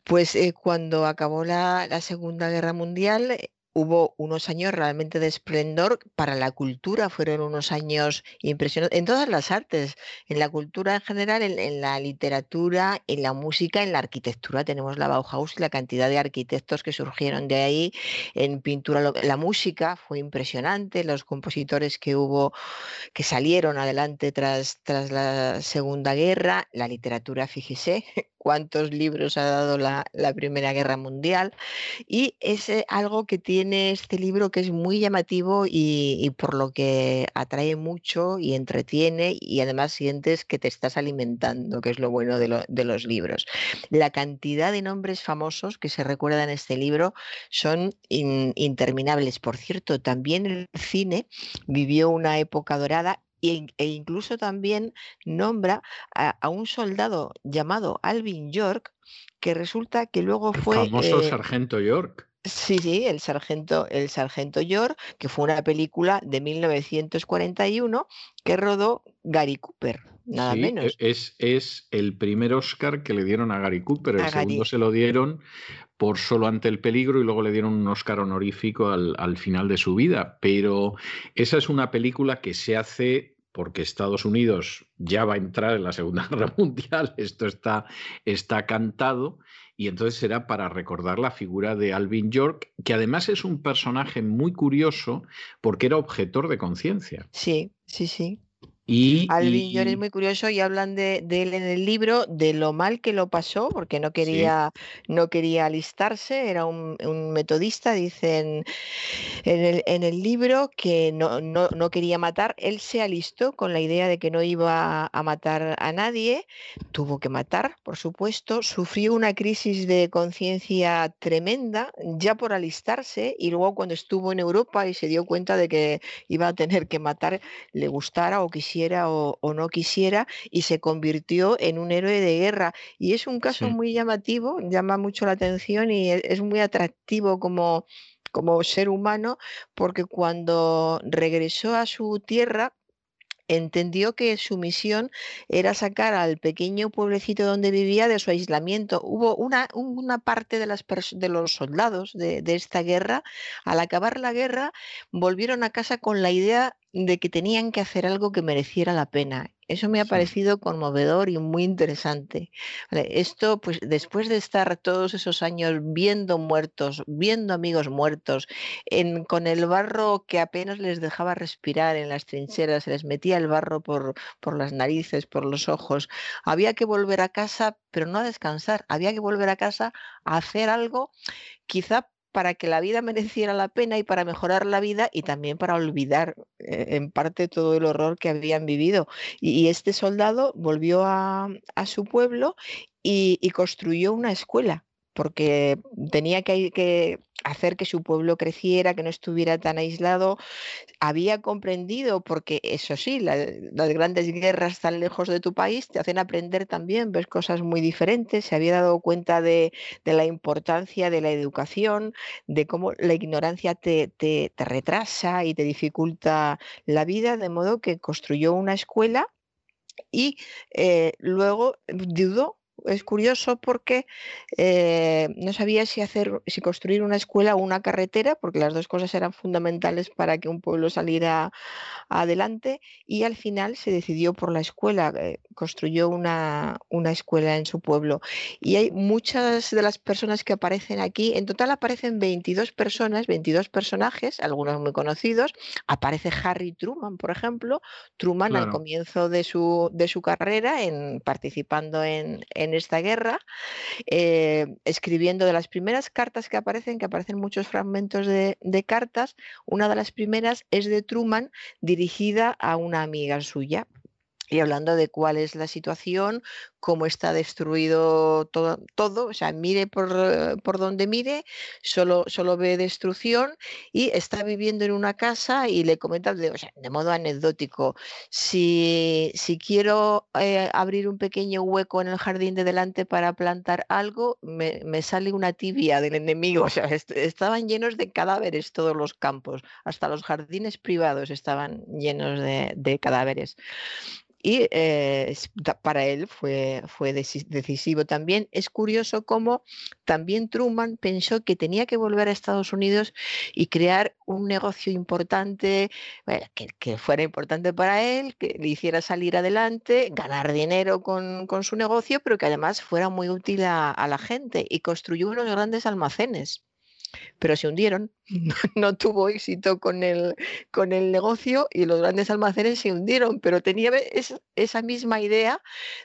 Pues eh, cuando acabó la, la Segunda Guerra Mundial, hubo unos años realmente de esplendor para la cultura, fueron unos años impresionantes en todas las artes, en la cultura en general, en, la literatura, en la música, en la arquitectura. Tenemos la Bauhaus y la cantidad de arquitectos que surgieron de ahí, en pintura, la música fue impresionante, los compositores que hubo, que salieron adelante tras, tras la Segunda Guerra, la literatura, fíjese, *laughs* cuántos libros ha dado la, Primera Guerra Mundial. Y es algo que tiene este libro que es muy llamativo y, por lo que atrae mucho y entretiene y además sientes que te estás alimentando, que es lo bueno de, los libros. La cantidad de nombres famosos que se recuerdan en este libro son interminables. Por cierto, también el cine vivió una época dorada e incluso también nombra a, un soldado llamado Alvin York, que resulta que luego fue... El famoso eh, sargento York. Sí, sí, el sargento, el sargento York, que fue una película de 1941 que rodó Gary Cooper, nada e, menos. Es, es el primer Oscar que le dieron a Gary Cooper, el segundo se lo dieron por Solo ante el peligro y luego le dieron un Oscar honorífico al, al final de su vida. Pero esa es una película que se hace porque Estados Unidos ya va a entrar en la Segunda *laughs* Guerra Mundial, esto está, está cantado, y entonces será para recordar la figura de Alvin York, que además es un personaje muy curioso porque era objetor de conciencia. Sí, sí, sí. Y, Alvin York es muy curioso y hablan de, él en el libro, de lo mal que lo pasó, porque no quería, no quería alistarse, era un, metodista, dicen en el, en el libro que no, no, no, quería matar. Él se alistó con la idea de que no iba a matar a nadie, tuvo que matar, por supuesto, sufrió una crisis de conciencia tremenda ya por alistarse y luego cuando estuvo en Europa y se dio cuenta de que iba a tener que matar, le gustara o quisiera o, no quisiera y se convirtió en un héroe de guerra. Y es un caso muy llamativo, llama mucho la atención y e, es, muy atractivo como, como ser humano porque cuando regresó a su tierra, entendió que su misión era sacar al pequeño pueblecito donde vivía de su aislamiento. Hubo una, una parte de, las de los soldados de, de, esta guerra, al acabar la guerra, volvieron a casa con la idea de que tenían que hacer algo que mereciera la pena. Eso me ha parecido conmovedor y muy interesante. Esto, pues después de estar todos esos años viendo muertos, viendo amigos muertos, con el barro que apenas les dejaba respirar en las trincheras, se les metía el barro por, por las narices, por los ojos, había que volver a casa, pero no a descansar, había que volver a casa a hacer algo quizá para que la vida *laughs* mereciera la pena y para mejorar la vida y también para olvidar eh, en parte todo el horror que habían vivido. Y, este soldado volvió a, su pueblo y construyó una escuela porque tenía que, hacer que su pueblo creciera, que no estuviera tan aislado. Había comprendido, porque eso sí, las grandes guerras tan lejos de tu país te hacen aprender también, ves cosas muy diferentes. Se había dado cuenta de, la importancia de la educación, de cómo la ignorancia te, retrasa y te dificulta la vida, de modo que construyó una escuela y eh, luego dudó es curioso porque eh, no sabía si hacer, si construir una escuela o una carretera, porque las dos cosas eran fundamentales para que un pueblo saliera adelante, y al final se decidió por la escuela, eh, construyó una, una, escuela en su pueblo. Y hay muchas de las personas que aparecen aquí, en total aparecen 22 personas, 22 personajes, algunos muy conocidos. Aparece Harry Truman, por ejemplo, Truman al comienzo de su, de su carrera, en, participando en en esta guerra, eh, escribiendo de las primeras cartas que aparecen, que aparecen muchos fragmentos de cartas, una de las primeras es de Truman dirigida a una amiga suya, y hablando de cuál es la situación, cómo está destruido todo, todo o sea, mire por, por, donde mire, solo, solo ve destrucción y está viviendo en una casa y le comenta de, de modo anecdótico, si, si quiero eh, abrir un pequeño hueco en el jardín de delante para plantar algo, me, me sale una tibia del enemigo, *laughs* o sea, estaban llenos de cadáveres todos los campos, hasta los jardines privados estaban llenos de, de cadáveres. Y eh, para él fue, fue decisivo también. Es curioso cómo también Truman pensó que tenía que volver a Estados Unidos y crear un negocio importante, que, fuera importante para él, que le hiciera salir adelante, ganar dinero con, su negocio, pero que además fuera muy útil a la gente y construyó unos grandes almacenes pero se hundieron, *laughs* no, tuvo éxito con el, con el negocio y los grandes almacenes se hundieron, pero tenía esa misma idea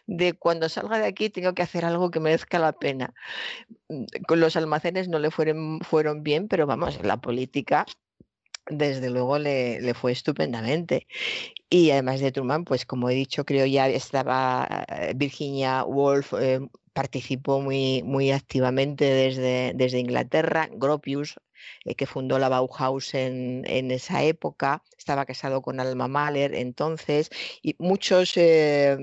de cuando salga de aquí tengo que hacer algo que merezca la pena. Mm, con los almacenes no le fueron, bien, pero vamos, la política desde luego le, fue estupendamente. Y además de Truman, pues como he dicho, creo ya estaba eh, Virginia Woolf eh, participó muy, muy activamente desde, desde Inglaterra. Gropius, eh, que fundó la Bauhaus en, en, esa época, estaba casado con Alma Mahler entonces, y muchos eh,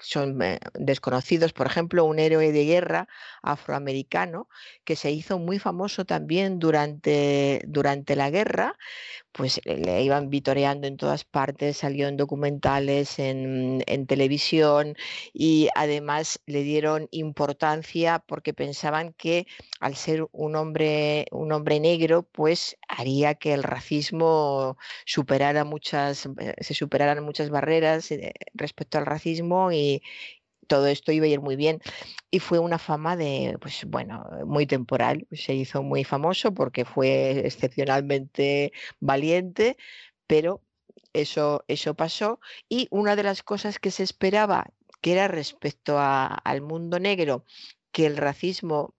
son eh, desconocidos, por ejemplo, un héroe de guerra afroamericano que se hizo muy famoso también durante, durante la guerra, pues le iban vitoreando en todas partes, salió en documentales, en, en televisión y además le dieron importancia porque pensaban que al ser un hombre, un hombre negro, pues haría que el racismo superara muchas, eh, se superaran muchas barreras eh, respecto al racismo y todo esto iba a ir muy bien. Y fue una fama de, pues bueno, muy temporal. Se hizo muy famoso porque fue excepcionalmente valiente, pero eso, eso pasó. Y una de las cosas que se esperaba, que era respecto al mundo negro, que el racismo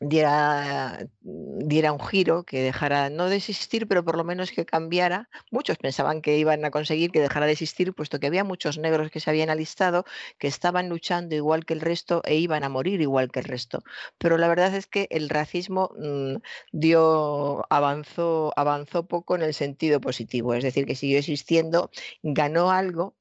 diera, diera un giro, que dejara no de existir, pero por lo menos que cambiara. Muchos pensaban que iban a conseguir que dejara de existir, puesto que había muchos negros que se habían alistado, que estaban luchando igual que el resto e iban a morir igual que el resto. Pero la verdad es que el racismo mm, dio, avanzó, avanzó poco en el sentido positivo, es decir, que siguió existiendo, ganó algo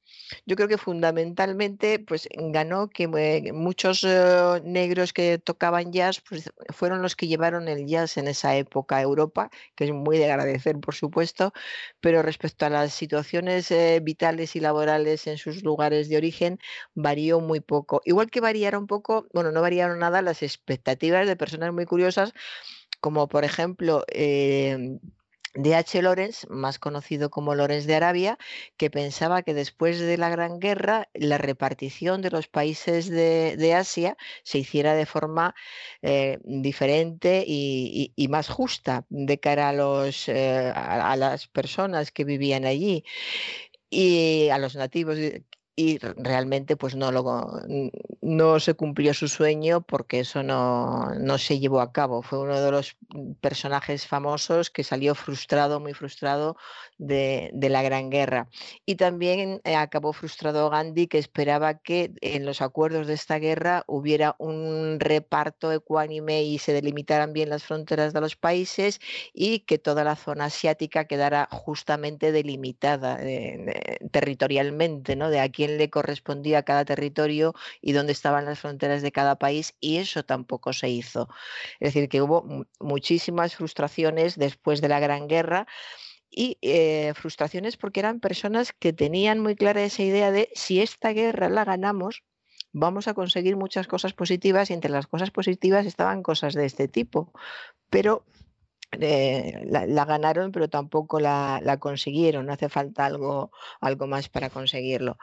yo creo que fundamentalmente pues ganó que eh, muchos eh, negros que tocaban jazz pues, fueron los que llevaron el jazz en esa época a Europa, que es muy de agradecer por supuesto, pero respecto a las situaciones eh, vitales y laborales en sus lugares de origen varió muy poco. Igual que variaron poco, bueno, no variaron nada las expectativas de personas muy curiosas, como por ejemplo... H. Lorenz, más conocido como Lorenz de Arabia, que pensaba que después de la Gran Guerra la repartición de los países de, Asia se hiciera de forma eh, diferente y, más justa de cara eh, a las personas que vivían allí y a los nativos y realmente pues no, lo, no se cumplió su sueño porque eso no, no, se llevó a cabo. Fue uno de los personajes famosos que salió frustrado, muy frustrado de, la Gran Guerra. Y también eh, acabó frustrado Gandhi que esperaba que en los acuerdos de esta guerra hubiera un reparto ecuánime y se delimitaran bien las fronteras de los países y que toda la zona asiática quedara justamente delimitada eh, territorialmente, ¿no? De aquí le correspondía a cada territorio y dónde estaban las fronteras de cada país y eso tampoco se hizo. Es decir, que hubo muchísimas frustraciones después de la Gran Guerra y eh, frustraciones porque eran personas que tenían muy clara esa idea de si esta guerra la ganamos, vamos a conseguir muchas cosas positivas y entre las cosas positivas estaban cosas de este tipo. Pero eh, la, ganaron, pero tampoco la, consiguieron. Hace falta algo, algo más para conseguirlo.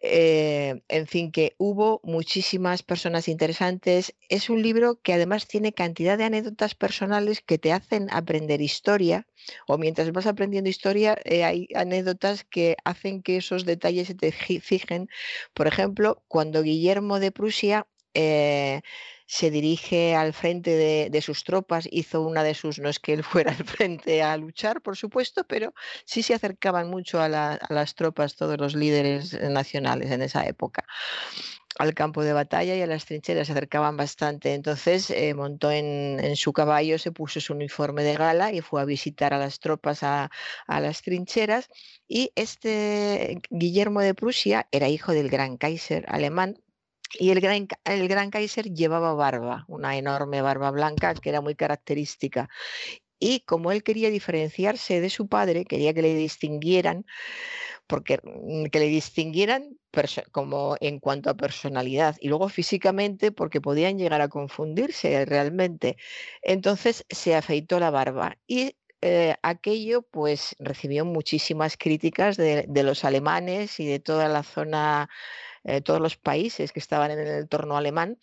Eh, en fin, que hubo muchísimas personas interesantes. Es un libro que además tiene cantidad de anécdotas personales que te hacen aprender historia, o mientras vas aprendiendo historia, eh, hay anécdotas que hacen que esos detalles se te fijen. Por ejemplo, cuando Guillermo de Prusia se dirige al frente de, sus tropas, hizo una de sus, no es que él *laughs* fuera al frente a luchar, por supuesto, pero sí se acercaban mucho a, las tropas todos los líderes nacionales en esa época al campo de batalla y a las trincheras se acercaban bastante. Entonces eh, montó en, su caballo, se puso su uniforme de gala y fue a visitar a las tropas a, las trincheras. Y este Guillermo de Prusia era hijo del gran Kaiser alemán y el gran, el gran Kaiser llevaba barba, una enorme barba blanca que era muy característica. Y como él quería diferenciarse de su padre, quería que le distinguieran, porque mm, que le distinguieran como en cuanto a personalidad y luego físicamente porque podían llegar a confundirse realmente. Entonces se afeitó la barba y eh, aquello pues recibió muchísimas críticas de, de, los alemanes y de toda la zona eh, todos los países que estaban en el entorno alemán,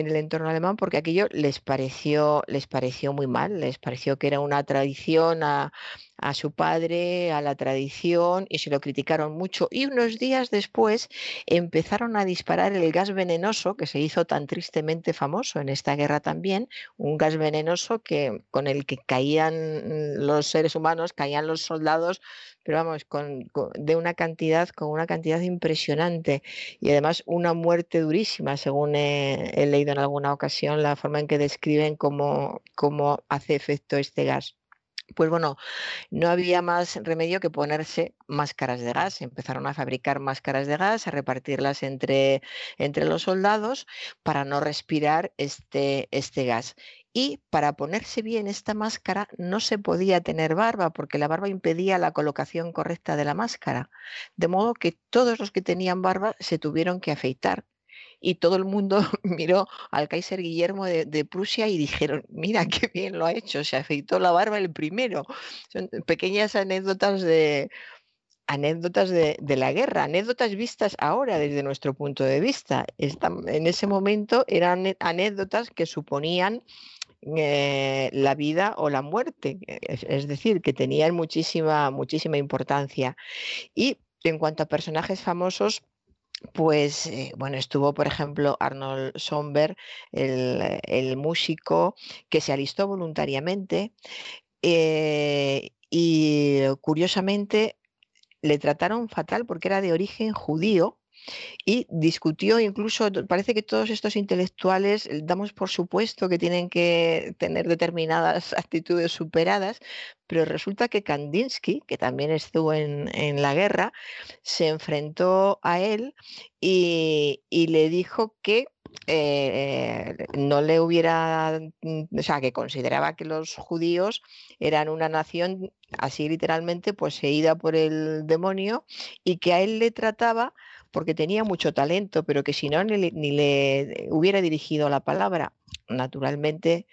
en el entorno alemán, porque aquello les pareció, les pareció muy mal, les pareció que era una tradición a, a su padre, a la tradición, y se lo criticaron mucho. Y unos días después empezaron a disparar el gas venenoso, que se hizo tan tristemente famoso en esta guerra también, un gas venenoso que, con el que caían los seres humanos, caían los soldados pero vamos, con, de una cantidad, con una cantidad impresionante y además una muerte durísima, según he, leído en alguna ocasión, la forma en que describen cómo, cómo hace efecto este gas. Pues bueno, no había más remedio que ponerse máscaras de gas. Empezaron a fabricar máscaras de gas, a repartirlas entre, entre los soldados para no respirar este, este gas. Y para ponerse bien esta máscara no se podía tener barba porque la barba impedía la colocación correcta de la máscara. De modo que todos los que tenían barba se tuvieron que afeitar. Y todo el mundo *laughs* miró al Kaiser Guillermo de, Prusia y dijeron, mira qué bien lo ha hecho, se afeitó la barba el primero. Son pequeñas anécdotas de, anécdotas de, la guerra, anécdotas vistas ahora desde nuestro punto de vista. en ese momento eran anécdotas que suponían eh, la vida o la muerte, es, decir, que tenían muchísima, muchísima importancia. Y en cuanto a personajes famosos, pues eh, bueno, estuvo por ejemplo Arnold Somber, el, músico que se alistó voluntariamente eh, y curiosamente le trataron fatal porque era de origen judío y discutió incluso, parece que todos estos intelectuales damos por supuesto que tienen que tener determinadas *laughs* actitudes superadas, pero resulta que Kandinsky, que también estuvo en, la guerra, se enfrentó a él y, le dijo que eh, no le hubiera, mm, o sea, que consideraba que los judíos eran una nación así literalmente poseída por el demonio y que a él le trataba porque tenía mucho talento, pero que si no ni, le hubiera dirigido la palabra, naturalmente,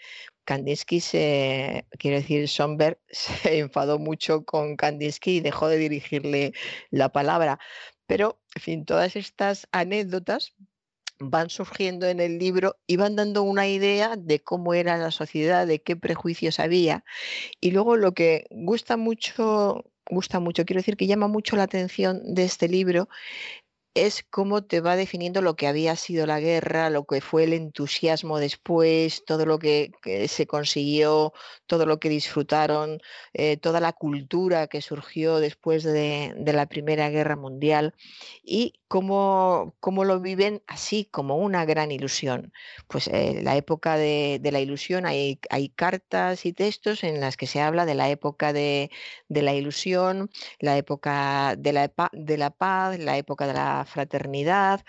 Kandinsky se, quiero decir, Sonberg *laughs* se enfadó mucho con Kandinsky y dejó de dirigirle la palabra. Pero, en fin, todas estas anécdotas van surgiendo en el libro y van dando una idea de cómo era la sociedad, de qué prejuicios había. Y luego lo que gusta mucho, gusta mucho, quiero decir que llama mucho la atención de este libro es cómo te va definiendo lo que había sido la guerra, lo que fue el entusiasmo después, todo lo que, se consiguió, todo lo que disfrutaron, eh, toda la cultura que surgió después de, la Primera Guerra Mundial. Y cómo, cómo, lo viven así, como una gran ilusión. Pues eh, la época de, la ilusión, hay, hay, cartas y textos en las que se habla de la época de, la ilusión, la época de la, de la paz, la época de la fraternidad,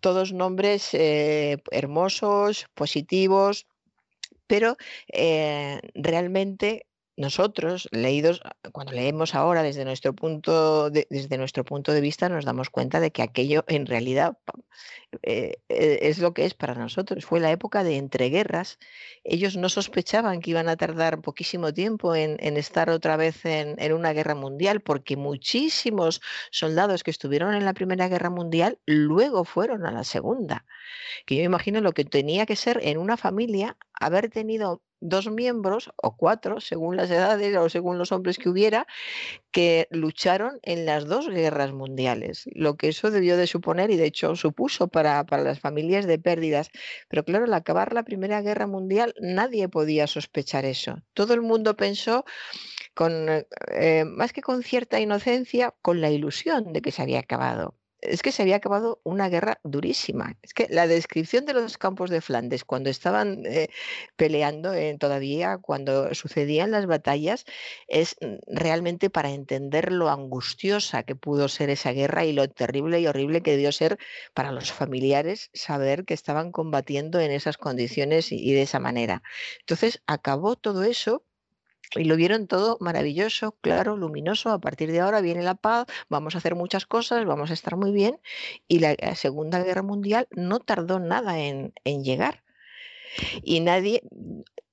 todos nombres eh, hermosos, positivos, pero eh, realmente nosotros, leídos, cuando leemos ahora desde nuestro punto de, desde nuestro punto de vista, nos damos cuenta de que aquello en realidad eh, eh, es lo que es para nosotros. Fue la época de entreguerras. Ellos no sospechaban que iban a tardar poquísimo tiempo en, estar otra vez en, en, una guerra mundial, porque muchísimos soldados que estuvieron en la Primera Guerra Mundial luego fueron a la Segunda. Que yo imagino lo que tenía que ser en una familia haber tenido dos miembros o cuatro, según las edades o según los hombres que hubiera, que lucharon en las dos guerras mundiales. Lo que eso debió de suponer y de hecho supuso para, las familias de pérdidas. Pero claro, al acabar la Primera Guerra Mundial nadie podía sospechar eso. Todo el mundo pensó con, eh, más que con cierta inocencia, con la ilusión de que se había acabado es que se había acabado una guerra durísima. Es que la descripción de los campos de Flandes cuando estaban eh, peleando eh, todavía, cuando sucedían las batallas, es mm, realmente para entender lo angustiosa que pudo ser esa guerra y lo terrible y horrible que debió ser para los familiares saber que estaban combatiendo en esas condiciones y de esa manera. Entonces acabó todo eso y lo vieron todo maravilloso, claro, luminoso. A partir de ahora viene la paz, vamos a hacer muchas cosas, vamos a estar muy bien. Y la eh, Segunda Guerra Mundial no tardó nada en, en llegar. Y nadie,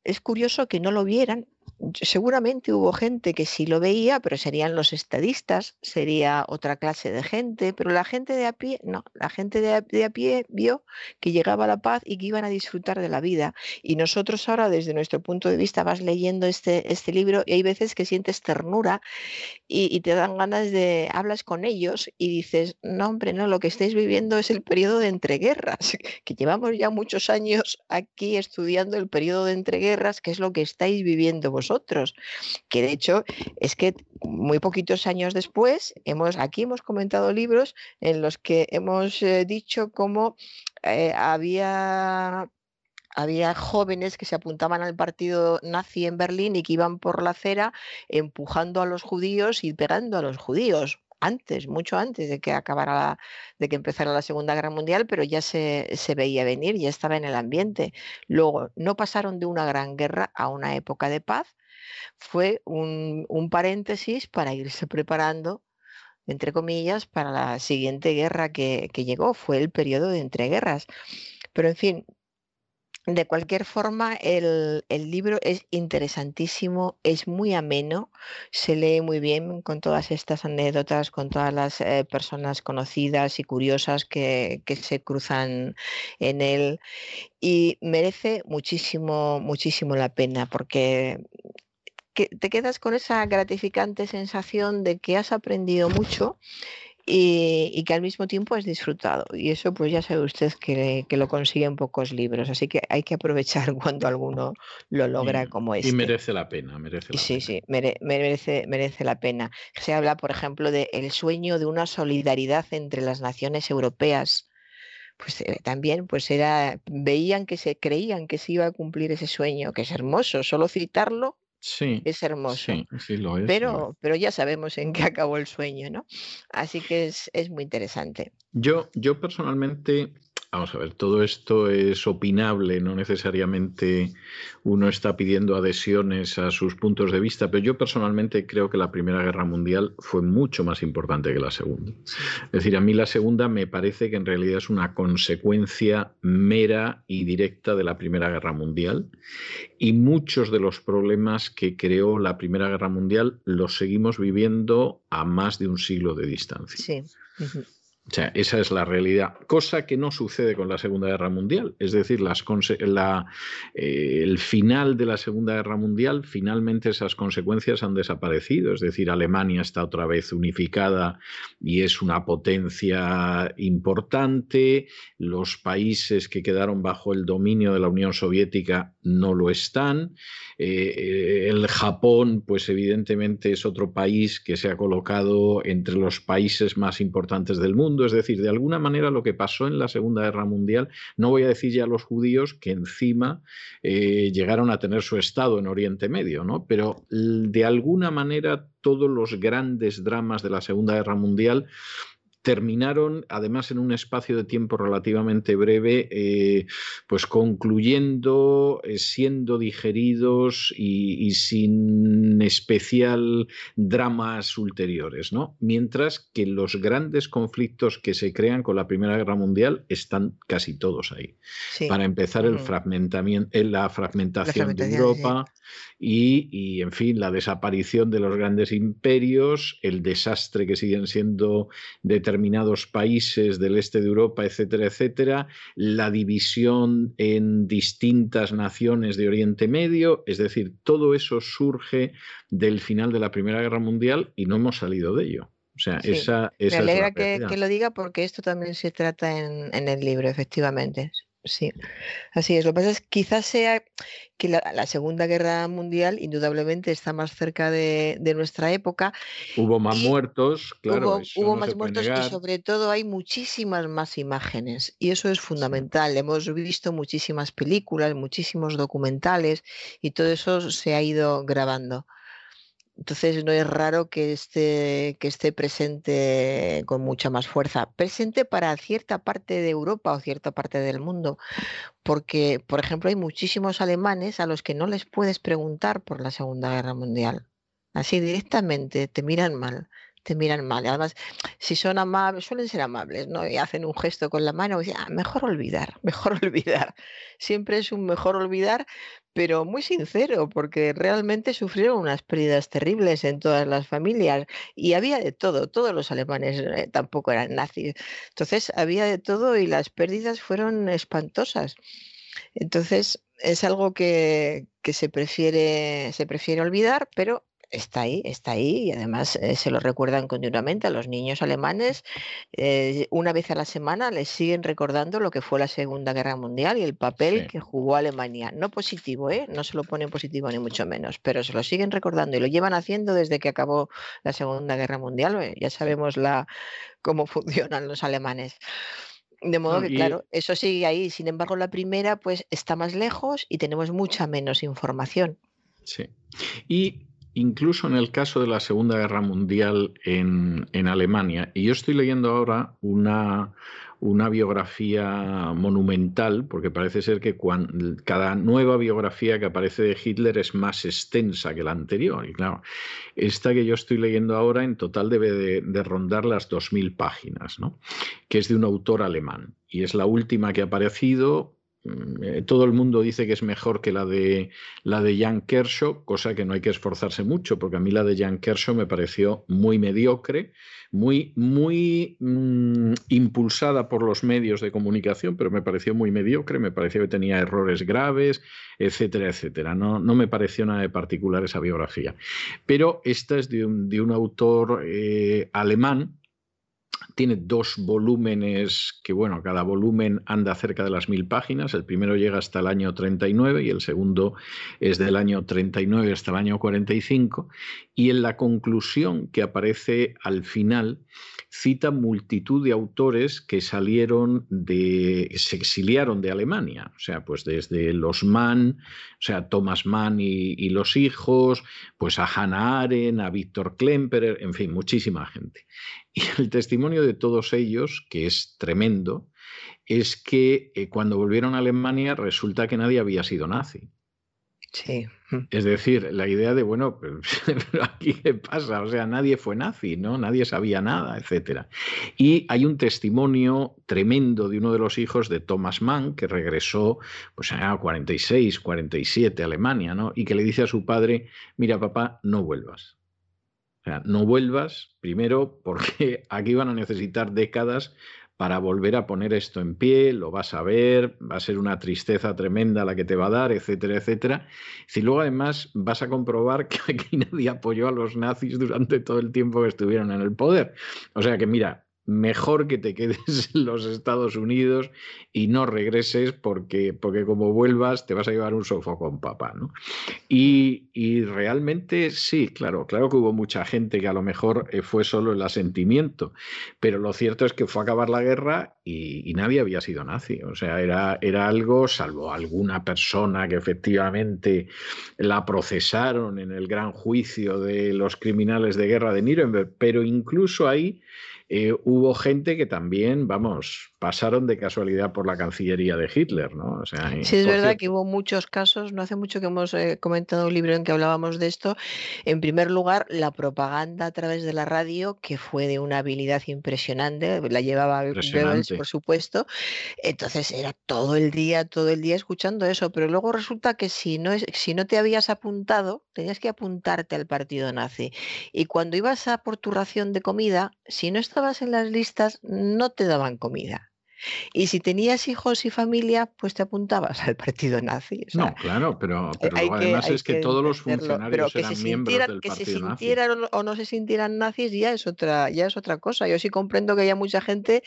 es curioso que no lo vieran seguramente hubo gente que sí lo veía, pero serían los estadistas, sería otra clase de gente, pero la gente de a pie, no, la gente de a, pie vio que llegaba la paz y que iban a disfrutar de la vida. Y nosotros ahora, desde nuestro punto de vista, vas leyendo este, este libro y hay veces que sientes ternura y, te dan ganas de, hablas con ellos y dices, no, hombre, no, lo que estáis viviendo es el periodo de entreguerras, *laughs* que llevamos ya muchos años aquí estudiando el periodo de entreguerras, que es lo que estáis viviendo vosotros otros, que de hecho es que muy poquitos años después, hemos, aquí hemos comentado libros en los que hemos eh, dicho cómo eh, había había jóvenes que se apuntaban al partido nazi en Berlín y que iban por la acera empujando a los judíos y pegando a los judíos antes, mucho antes de que acabara, de que empezara la Segunda Guerra Mundial, pero ya se, se, veía venir, ya estaba en el ambiente. Luego, no pasaron de una gran guerra a una época de paz, fue un, paréntesis para irse preparando entre comillas, para la siguiente guerra que, llegó, fue el periodo de entreguerras. Pero en fin, de cualquier forma, el, libro es interesantísimo, es muy ameno, se lee muy bien con todas estas anécdotas, con todas las eh, personas conocidas y curiosas que, se cruzan en él y merece muchísimo, muchísimo la pena porque que te quedas con esa gratificante sensación de que has aprendido mucho y, que al mismo tiempo has disfrutado. Y eso pues ya sabe usted que, lo consigue en pocos libros, así que hay que aprovechar *laughs* cuando alguno lo logra como este. Y merece la pena, merece la sí, pena. Sí, merece, merece la pena. Se habla, por ejemplo, del el sueño de una solidaridad entre las naciones europeas pues eh, también pues era veían que se creían que se iba a cumplir ese sueño que es hermoso solo citarlo Sí, es hermoso. Sí, sí lo es. Pero, pero ya sabemos en qué acabó el sueño, ¿no? Así que es, muy interesante. Yo, yo personalmente Vamos a ver, todo esto es opinable, no necesariamente uno está pidiendo adhesiones a sus puntos de vista, pero yo personalmente creo que la Primera Guerra Mundial fue mucho más importante que la Segunda. Es decir, a mí la Segunda me parece que en realidad es una consecuencia mera y directa de la Primera Guerra Mundial y muchos de los problemas que creó la Primera Guerra Mundial los seguimos viviendo a más de un siglo de distancia. Sí. O sea, esa es la realidad, cosa que no sucede con la Segunda Guerra Mundial. Es decir, las la, eh, el final de la Segunda Guerra Mundial, finalmente esas consecuencias han desaparecido. Es decir, Alemania está otra vez unificada y es una potencia importante. Los países que quedaron bajo el dominio de la Unión Soviética no lo están. Eh, el Japón, pues evidentemente es otro país que se ha colocado entre los países más importantes del mundo es decir, de alguna manera lo que pasó en la Segunda Guerra Mundial, no voy a decir ya los judíos que encima eh, llegaron a tener su Estado en Oriente Medio, ¿no? pero de alguna manera todos los grandes dramas de la Segunda Guerra Mundial terminaron, además en un espacio de tiempo relativamente breve, eh, pues concluyendo, eh, siendo digeridos y, sin especial dramas ulteriores, ¿no? Mientras que los grandes conflictos que se crean con la Primera Guerra Mundial están casi todos ahí. Para empezar, el fragmentamiento, eh, la, fragmentación de Europa y, y, en fin, la desaparición de los grandes imperios, el desastre que siguen siendo determinados países del este de Europa, etcétera, etcétera, la división en distintas naciones de Oriente Medio, es decir, todo eso surge del final de la Primera Guerra Mundial y no hemos salido de ello. O sea, esa, esa, Me alegra que, lo diga porque esto también se trata en, en el libro, efectivamente. Sí, así es. Lo que pasa es que quizás sea que la, Segunda Guerra Mundial indudablemente está más cerca de, nuestra época. Hubo más muertos, claro. Hubo, más muertos y sobre todo hay muchísimas más imágenes y eso es fundamental. Hemos visto muchísimas películas, muchísimos documentales y todo eso se ha ido grabando. Entonces no es raro que esté, que esté presente con mucha más fuerza. Presente para cierta parte de Europa o cierta parte del mundo. Porque, por ejemplo, hay muchísimos alemanes a los que no les puedes preguntar por la Segunda Guerra Mundial. Así directamente te miran mal te miran mal. Además, si son amables, suelen ser amables, ¿no? Y hacen un gesto con la mano y dicen, ah, mejor olvidar, *laughs* mejor olvidar. Siempre es un mejor olvidar, pero muy sincero, porque realmente sufrieron unas pérdidas terribles en todas las familias y había de todo, todos los alemanes eh, tampoco eran nazis. Entonces, había de todo y las pérdidas fueron espantosas. Entonces, es algo que, que se, prefiere, se prefiere olvidar, pero está ahí, está ahí y además eh, se lo recuerdan continuamente a los niños alemanes. Eh, una vez a la semana les siguen recordando lo que fue la Segunda Guerra Mundial y el papel que jugó Alemania. No positivo, ¿eh? no se lo ponen positivo ni mucho menos, pero se lo siguen recordando y lo llevan haciendo desde que acabó la Segunda Guerra Mundial. Eh, ya sabemos la, cómo *laughs* funcionan los alemanes. De modo que, claro, eso sigue ahí. Sin embargo, la primera, pues, está más lejos y tenemos mucha menos información. Sí. Y incluso en el caso de la Segunda Guerra Mundial en, Alemania, y yo estoy leyendo ahora una, una biografía monumental, porque parece ser que cada nueva biografía que aparece de Hitler es más extensa que la anterior. Y claro, esta que yo estoy leyendo ahora en total debe de, de rondar las 2.000 páginas, ¿no? que es de un autor alemán. Y es la última que ha aparecido todo el mundo dice que es mejor que la de la de Jan Kershaw, cosa que no hay que esforzarse mucho, porque a mí la de Jan Kershaw me pareció muy mediocre, muy, muy mm, impulsada por los medios de comunicación, pero me pareció muy mediocre, me pareció que tenía errores graves, etcétera, etcétera. No, no me pareció nada de particular esa biografía. Pero esta es de un, de un autor eh, alemán, tiene dos volúmenes que, bueno, cada volumen anda cerca de las mil páginas. El primero llega hasta el año 39 y el segundo es del año 39 hasta el año 45. Y en la conclusión que aparece al final, cita multitud de autores que salieron de, se exiliaron de Alemania, o sea, pues desde los Mann, o sea, Thomas Mann y, los hijos, pues a Hannah Arendt, a Víctor Klemperer, en fin, muchísima gente. *laughs* Y el testimonio de todos ellos, que es tremendo, es que eh, cuando volvieron a Alemania resulta que nadie había sido nazi. Sí. Es decir, la idea de, bueno, pero *laughs* aquí qué pasa, o sea, nadie fue nazi, ¿no? Nadie sabía nada, etcétera. Y hay un testimonio tremendo de uno de los hijos de Thomas Mann, que regresó, pues a 46, 47 a Alemania, ¿no? Y que le dice a su padre, mira, papá, no vuelvas. O sea, no vuelvas, primero, porque *laughs* aquí van a necesitar décadas para volver a poner esto en pie, lo vas a ver, va a ser una tristeza tremenda la que te va a dar, etcétera, etcétera. Y luego además vas a comprobar que aquí *laughs* nadie apoyó a los nazis durante todo el tiempo que estuvieron en el poder. O sea que mira, mejor que te quedes *laughs* en los Estados Unidos y no regreses porque, porque como vuelvas te vas a llevar un sofá con papá, ¿no? Y, y, realmente sí, claro, claro que hubo mucha gente que a lo mejor eh, fue solo el asentimiento, pero lo cierto es que fue a acabar la guerra y, nadie había sido nazi, o sea, era, era algo, salvo alguna persona que efectivamente la procesaron en el gran juicio de los criminales de guerra de Nuremberg, pero incluso ahí eh, hubo gente que también, vamos, pasaron de casualidad por la Cancillería de Hitler, ¿no? O sea, sí, es verdad que hubo muchos casos, no hace mucho que hemos eh, comentado un libro en que hablábamos de esto. En primer lugar, la propaganda a través de la radio, que fue de una habilidad impresionante, la llevaba Goebbels, por supuesto. Entonces era todo el día, todo el día escuchando eso, pero luego resulta que si no, si no te habías apuntado, tenías que apuntarte al partido nazi. Y cuando ibas a por tu ración de comida, si no estabas en las listas, no te daban comida. Y si tenías hijos y familia, pues te apuntabas al partido nazi. no, claro, pero, eh, además es que, todos los funcionarios eran miembros del que se sintieran o no se sintieran nazis ya es otra, ya es otra cosa. Yo sí comprendo que haya mucha gente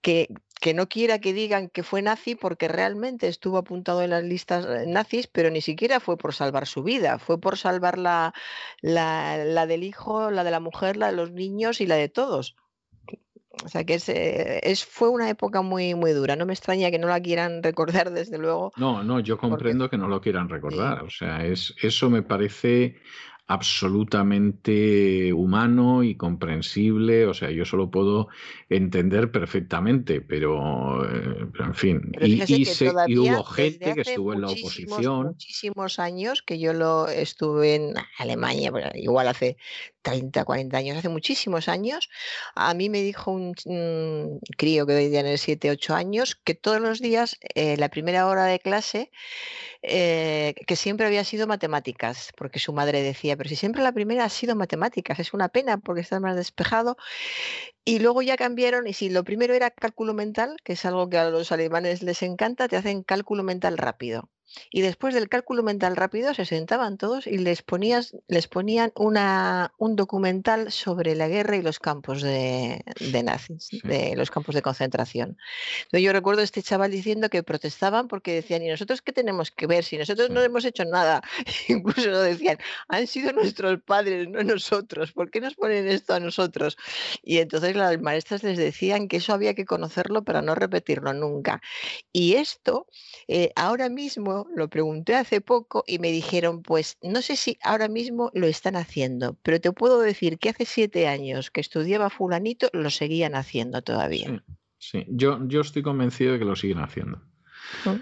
que, que no quiera que digan que fue nazi porque realmente estuvo apuntado en las listas eh, nazis, pero ni siquiera fue por salvar su vida, fue por salvar la, la, la del hijo, la de la mujer, la de los niños y la de todos. O sea que eh, es, fue una época muy, muy dura. No me extraña que no la quieran recordar, *laughs* desde luego. No, no, yo comprendo que no lo quieran recordar. O sea, es, eso me parece absolutamente humano y comprensible, o sea, yo solo puedo entender perfectamente, pero, eh, en fin, y, hubo gente que estuvo en la oposición. Muchísimos años que yo lo estuve en Alemania, igual hace 30, 40 años, hace muchísimos años, a mí me dijo un, crío que hoy tener 7, 8 años que todos los días, eh, la primera hora de clase, eh, que siempre había sido matemáticas, porque su madre decía, pero si siempre la primera ha sido matemáticas, es una pena porque está más despejado. Y luego ya cambiaron, y si lo primero era cálculo mental, que es algo que a los alemanes les encanta, te hacen cálculo mental rápido. Y después del cálculo mental rápido se sentaban todos y les, ponías, les ponían una, un documental sobre la guerra y los campos de, nazis, de los campos de concentración. Yo recuerdo a este chaval diciendo que protestaban porque decían, ¿y nosotros qué tenemos que ver si nosotros no hemos hecho nada? *laughs* Incluso lo decían, han sido nuestros padres, no nosotros, ¿por qué nos ponen esto a nosotros? Y entonces las maestras les decían que eso había que conocerlo para no repetirlo nunca. Y esto, eh, ahora mismo, lo pregunté hace poco y me dijeron, pues no sé si ahora mismo lo están haciendo, pero te puedo decir que hace siete años que estudiaba fulanito, lo seguían haciendo todavía. Sí, Yo, yo estoy convencido de que lo siguen haciendo. Ah,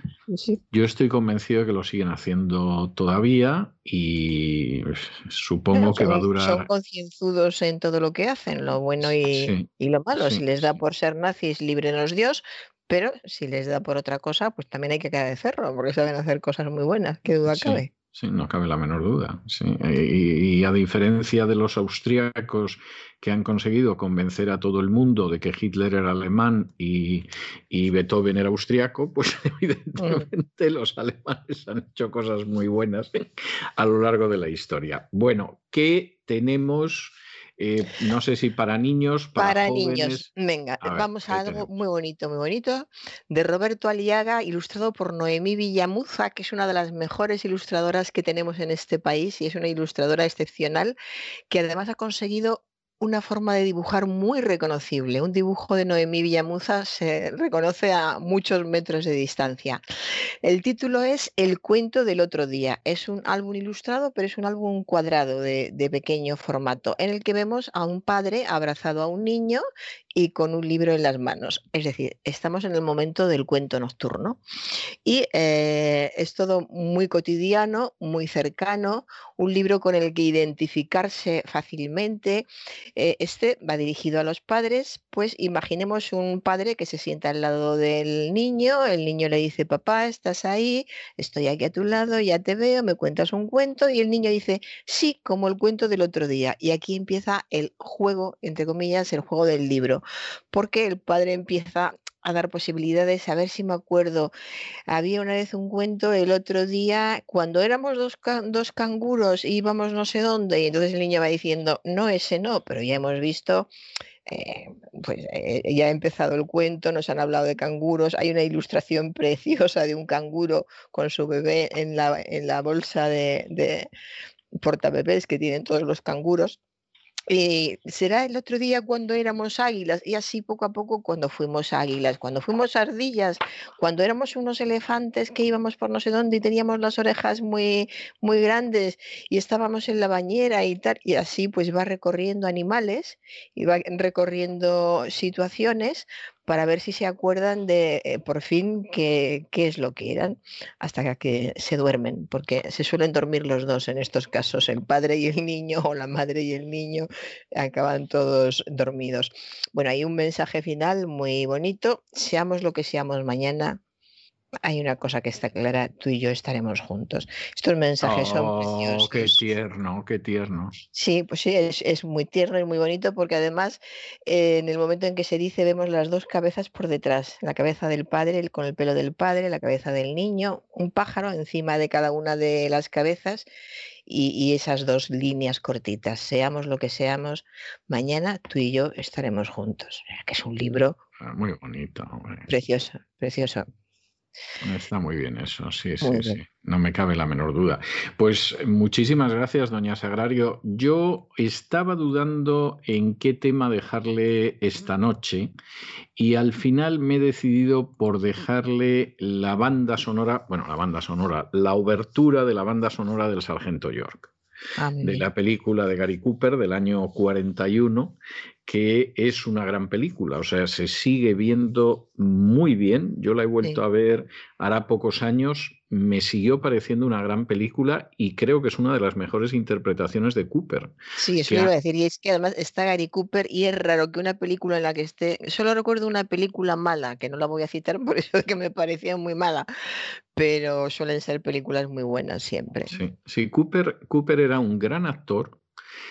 yo estoy convencido de que lo siguen haciendo todavía y supongo que va a durar. Son concienzudos en todo lo que hacen, lo bueno y, lo malo. si les da por ser nazis, librenos Dios, pero si les da por otra cosa, pues también hay que agradecerlo, porque saben hacer cosas muy buenas, qué duda cabe. Sí, no cabe la menor duda. Y, a diferencia de los austríacos que han conseguido convencer a todo el mundo de que Hitler era alemán y, Beethoven era austriaco, *laughs* pues *laughs* mm. evidentemente los alemanes han hecho cosas muy buenas a lo largo de la historia. Bueno, ¿qué tenemos? Eh, no sé si para niños, para, para niños. Venga, vamos a algo muy bonito, muy bonito, de Roberto Aliaga, ilustrado por Noemí Villamuza, que es una de las mejores ilustradoras que tenemos en este país y es una ilustradora excepcional que además ha conseguido una forma de dibujar muy reconocible. Un dibujo de Noemí Villamuza se reconoce a muchos metros de distancia. El título es El cuento del otro día. Es un álbum ilustrado, pero es un álbum cuadrado de, pequeño formato, en el que vemos a un padre abrazado a un niño y con un libro en las manos. Es decir, estamos en el momento del cuento nocturno y eh, es todo muy cotidiano, muy cercano, un libro con el que identificarse fácilmente. Eh, este va dirigido a los padres, pues imaginemos un padre que se sienta al lado del niño, el niño le dice, papá, estás ahí, estoy aquí a tu lado, ya te veo, me cuentas un cuento y el niño dice, sí, como el cuento del otro día. Y aquí empieza el juego, entre comillas, el juego del libro porque el padre empieza a dar posibilidades, a ver si me acuerdo. Había una vez un cuento el otro día, cuando éramos dos, dos canguros, íbamos no sé dónde, y entonces el niño va diciendo, no, ese no, pero ya hemos visto eh, pues eh, ya ha empezado el cuento, nos han hablado de canguros, hay una ilustración *laughs* preciosa de un canguro con su bebé en la, en la bolsa de, de portabebés que tienen todos los canguros. Eh, será el otro día cuando éramos águilas y así poco a poco cuando fuimos águilas, cuando fuimos ardillas, cuando éramos unos elefantes que íbamos por no sé dónde y teníamos las orejas muy muy grandes y estábamos en la bañera y tal y así pues va recorriendo animales y va recorriendo situaciones para ver si se acuerdan de eh, por fin qué, es lo que eran hasta que se duermen, porque se suelen dormir los dos en estos casos, el padre y el niño o la madre y el niño acaban todos dormidos. Bueno, hay un mensaje final muy bonito, seamos lo que seamos mañana, hay una cosa que está clara, tú y yo estaremos juntos. Estos mensajes son oh, preciosos. Qué tierno, qué tierno. Sí, pues sí, es, muy tierno y muy bonito porque además eh, en el momento en que se dice vemos las dos cabezas por detrás, la cabeza del padre con el pelo del padre, la cabeza del niño, un pájaro encima de cada una de las cabezas y, esas dos líneas cortitas, seamos lo que seamos, mañana tú y yo estaremos juntos. Que es un libro ah, muy bonito. Precioso, precioso. Está muy bien eso, sí, sí, sí. No me cabe la menor duda. Pues muchísimas gracias, doña Sagrario. Yo estaba dudando en qué tema dejarle esta noche y al final me he decidido por dejarle la banda sonora, bueno, la banda sonora, la obertura de la banda sonora del Sargento York. Ah, de la película de Gary Cooper del año 41, que es una gran película, o sea, se sigue viendo muy bien. Yo la he vuelto a ver hará pocos años, me siguió pareciendo una gran película y creo que es una de las mejores interpretaciones de Cooper. Sí, eso iba a decir, y es que además está Gary Cooper y es raro que una película en la que esté, solo recuerdo una película mala, que no la voy a citar *laughs* por eso que me parecía muy mala, pero suelen ser películas muy buenas siempre. Sí, sí Cooper, Cooper era un gran actor.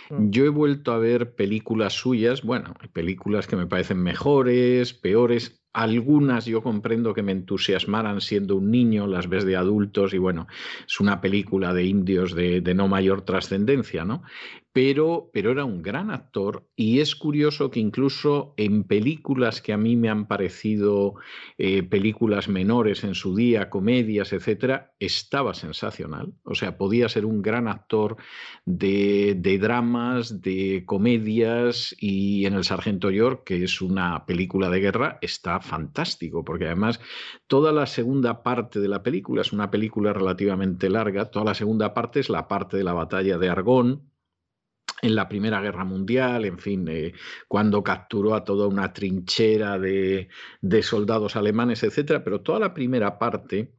Yo he vuelto a ver películas suyas, bueno, películas que me parecen mejores, peores, algunas yo comprendo que me entusiasmaran siendo un niño, las ves de adultos y bueno, es una película de indios de, no mayor trascendencia, ¿no? Pero, pero era un gran actor y es curioso que incluso en películas que a mí me han parecido eh, películas menores en su día, comedias, etcétera, estaba sensacional. O sea, podía ser un gran actor de, de dramas, de comedias y en El Sargento York, que es una película de guerra, está fantástico, porque además toda la segunda parte de la película es una película relativamente larga, toda la segunda parte es la parte de la batalla de Argón, en la Primera Guerra Mundial, en fin, eh, cuando capturó a toda una trinchera de, de soldados alemanes, etcétera, pero toda la primera parte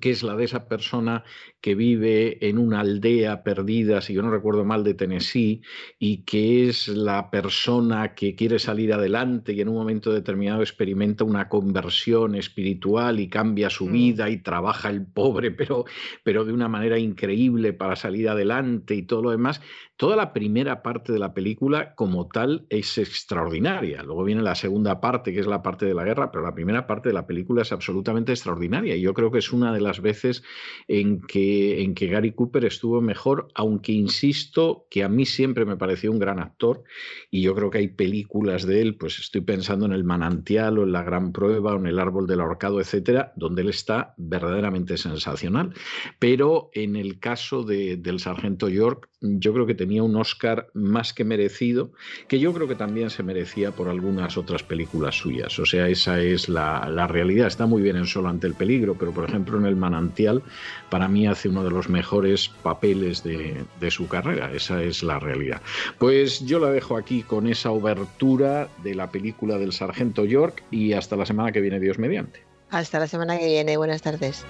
que es la de esa persona que vive en una aldea perdida, si yo no recuerdo mal, de Tennessee, y que es la persona que quiere salir adelante y en un momento determinado experimenta una conversión espiritual y cambia su mm. vida y trabaja el pobre, pero, pero de una manera increíble para salir adelante y todo lo demás. Toda la primera parte de la película como tal es extraordinaria. Luego viene la segunda parte, que es la parte de la guerra, pero la primera parte de la película es absolutamente extraordinaria. Y yo creo que es una de las veces en que, en que Gary Cooper estuvo mejor, aunque insisto que a mí siempre me pareció un gran actor y yo creo que hay películas de él, pues estoy pensando en El manantial o en La gran prueba o en El árbol del ahorcado, etcétera, donde él está verdaderamente sensacional. Pero en el caso de, del sargento York, yo creo que tenía un Oscar más que merecido, que yo creo que también se merecía por algunas otras películas suyas. O sea, esa es la, la realidad. Está muy bien en Solo ante el peligro, pero por ejemplo El Manantial, para mí hace uno de los mejores papeles de, de su carrera. Esa es la realidad. Pues yo la dejo aquí con esa obertura de la película del Sargento York y hasta la semana que viene, Dios mediante. Hasta la semana que viene. Buenas tardes.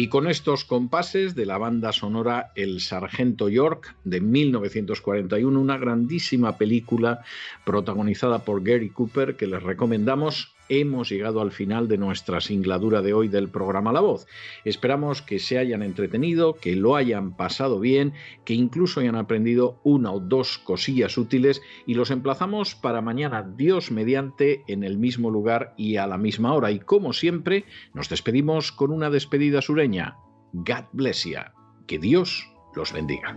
Y con estos compases de la banda sonora El Sargento York de 1941, una grandísima película protagonizada por Gary Cooper que les recomendamos hemos llegado al final de nuestra singladura de hoy del programa La Voz. Esperamos que se hayan entretenido, que lo hayan pasado bien, que incluso hayan aprendido una o dos cosillas útiles y los emplazamos para mañana, Dios mediante, en el mismo lugar y a la misma hora. Y como siempre, nos despedimos con una despedida sureña. God bless you. Que Dios los bendiga.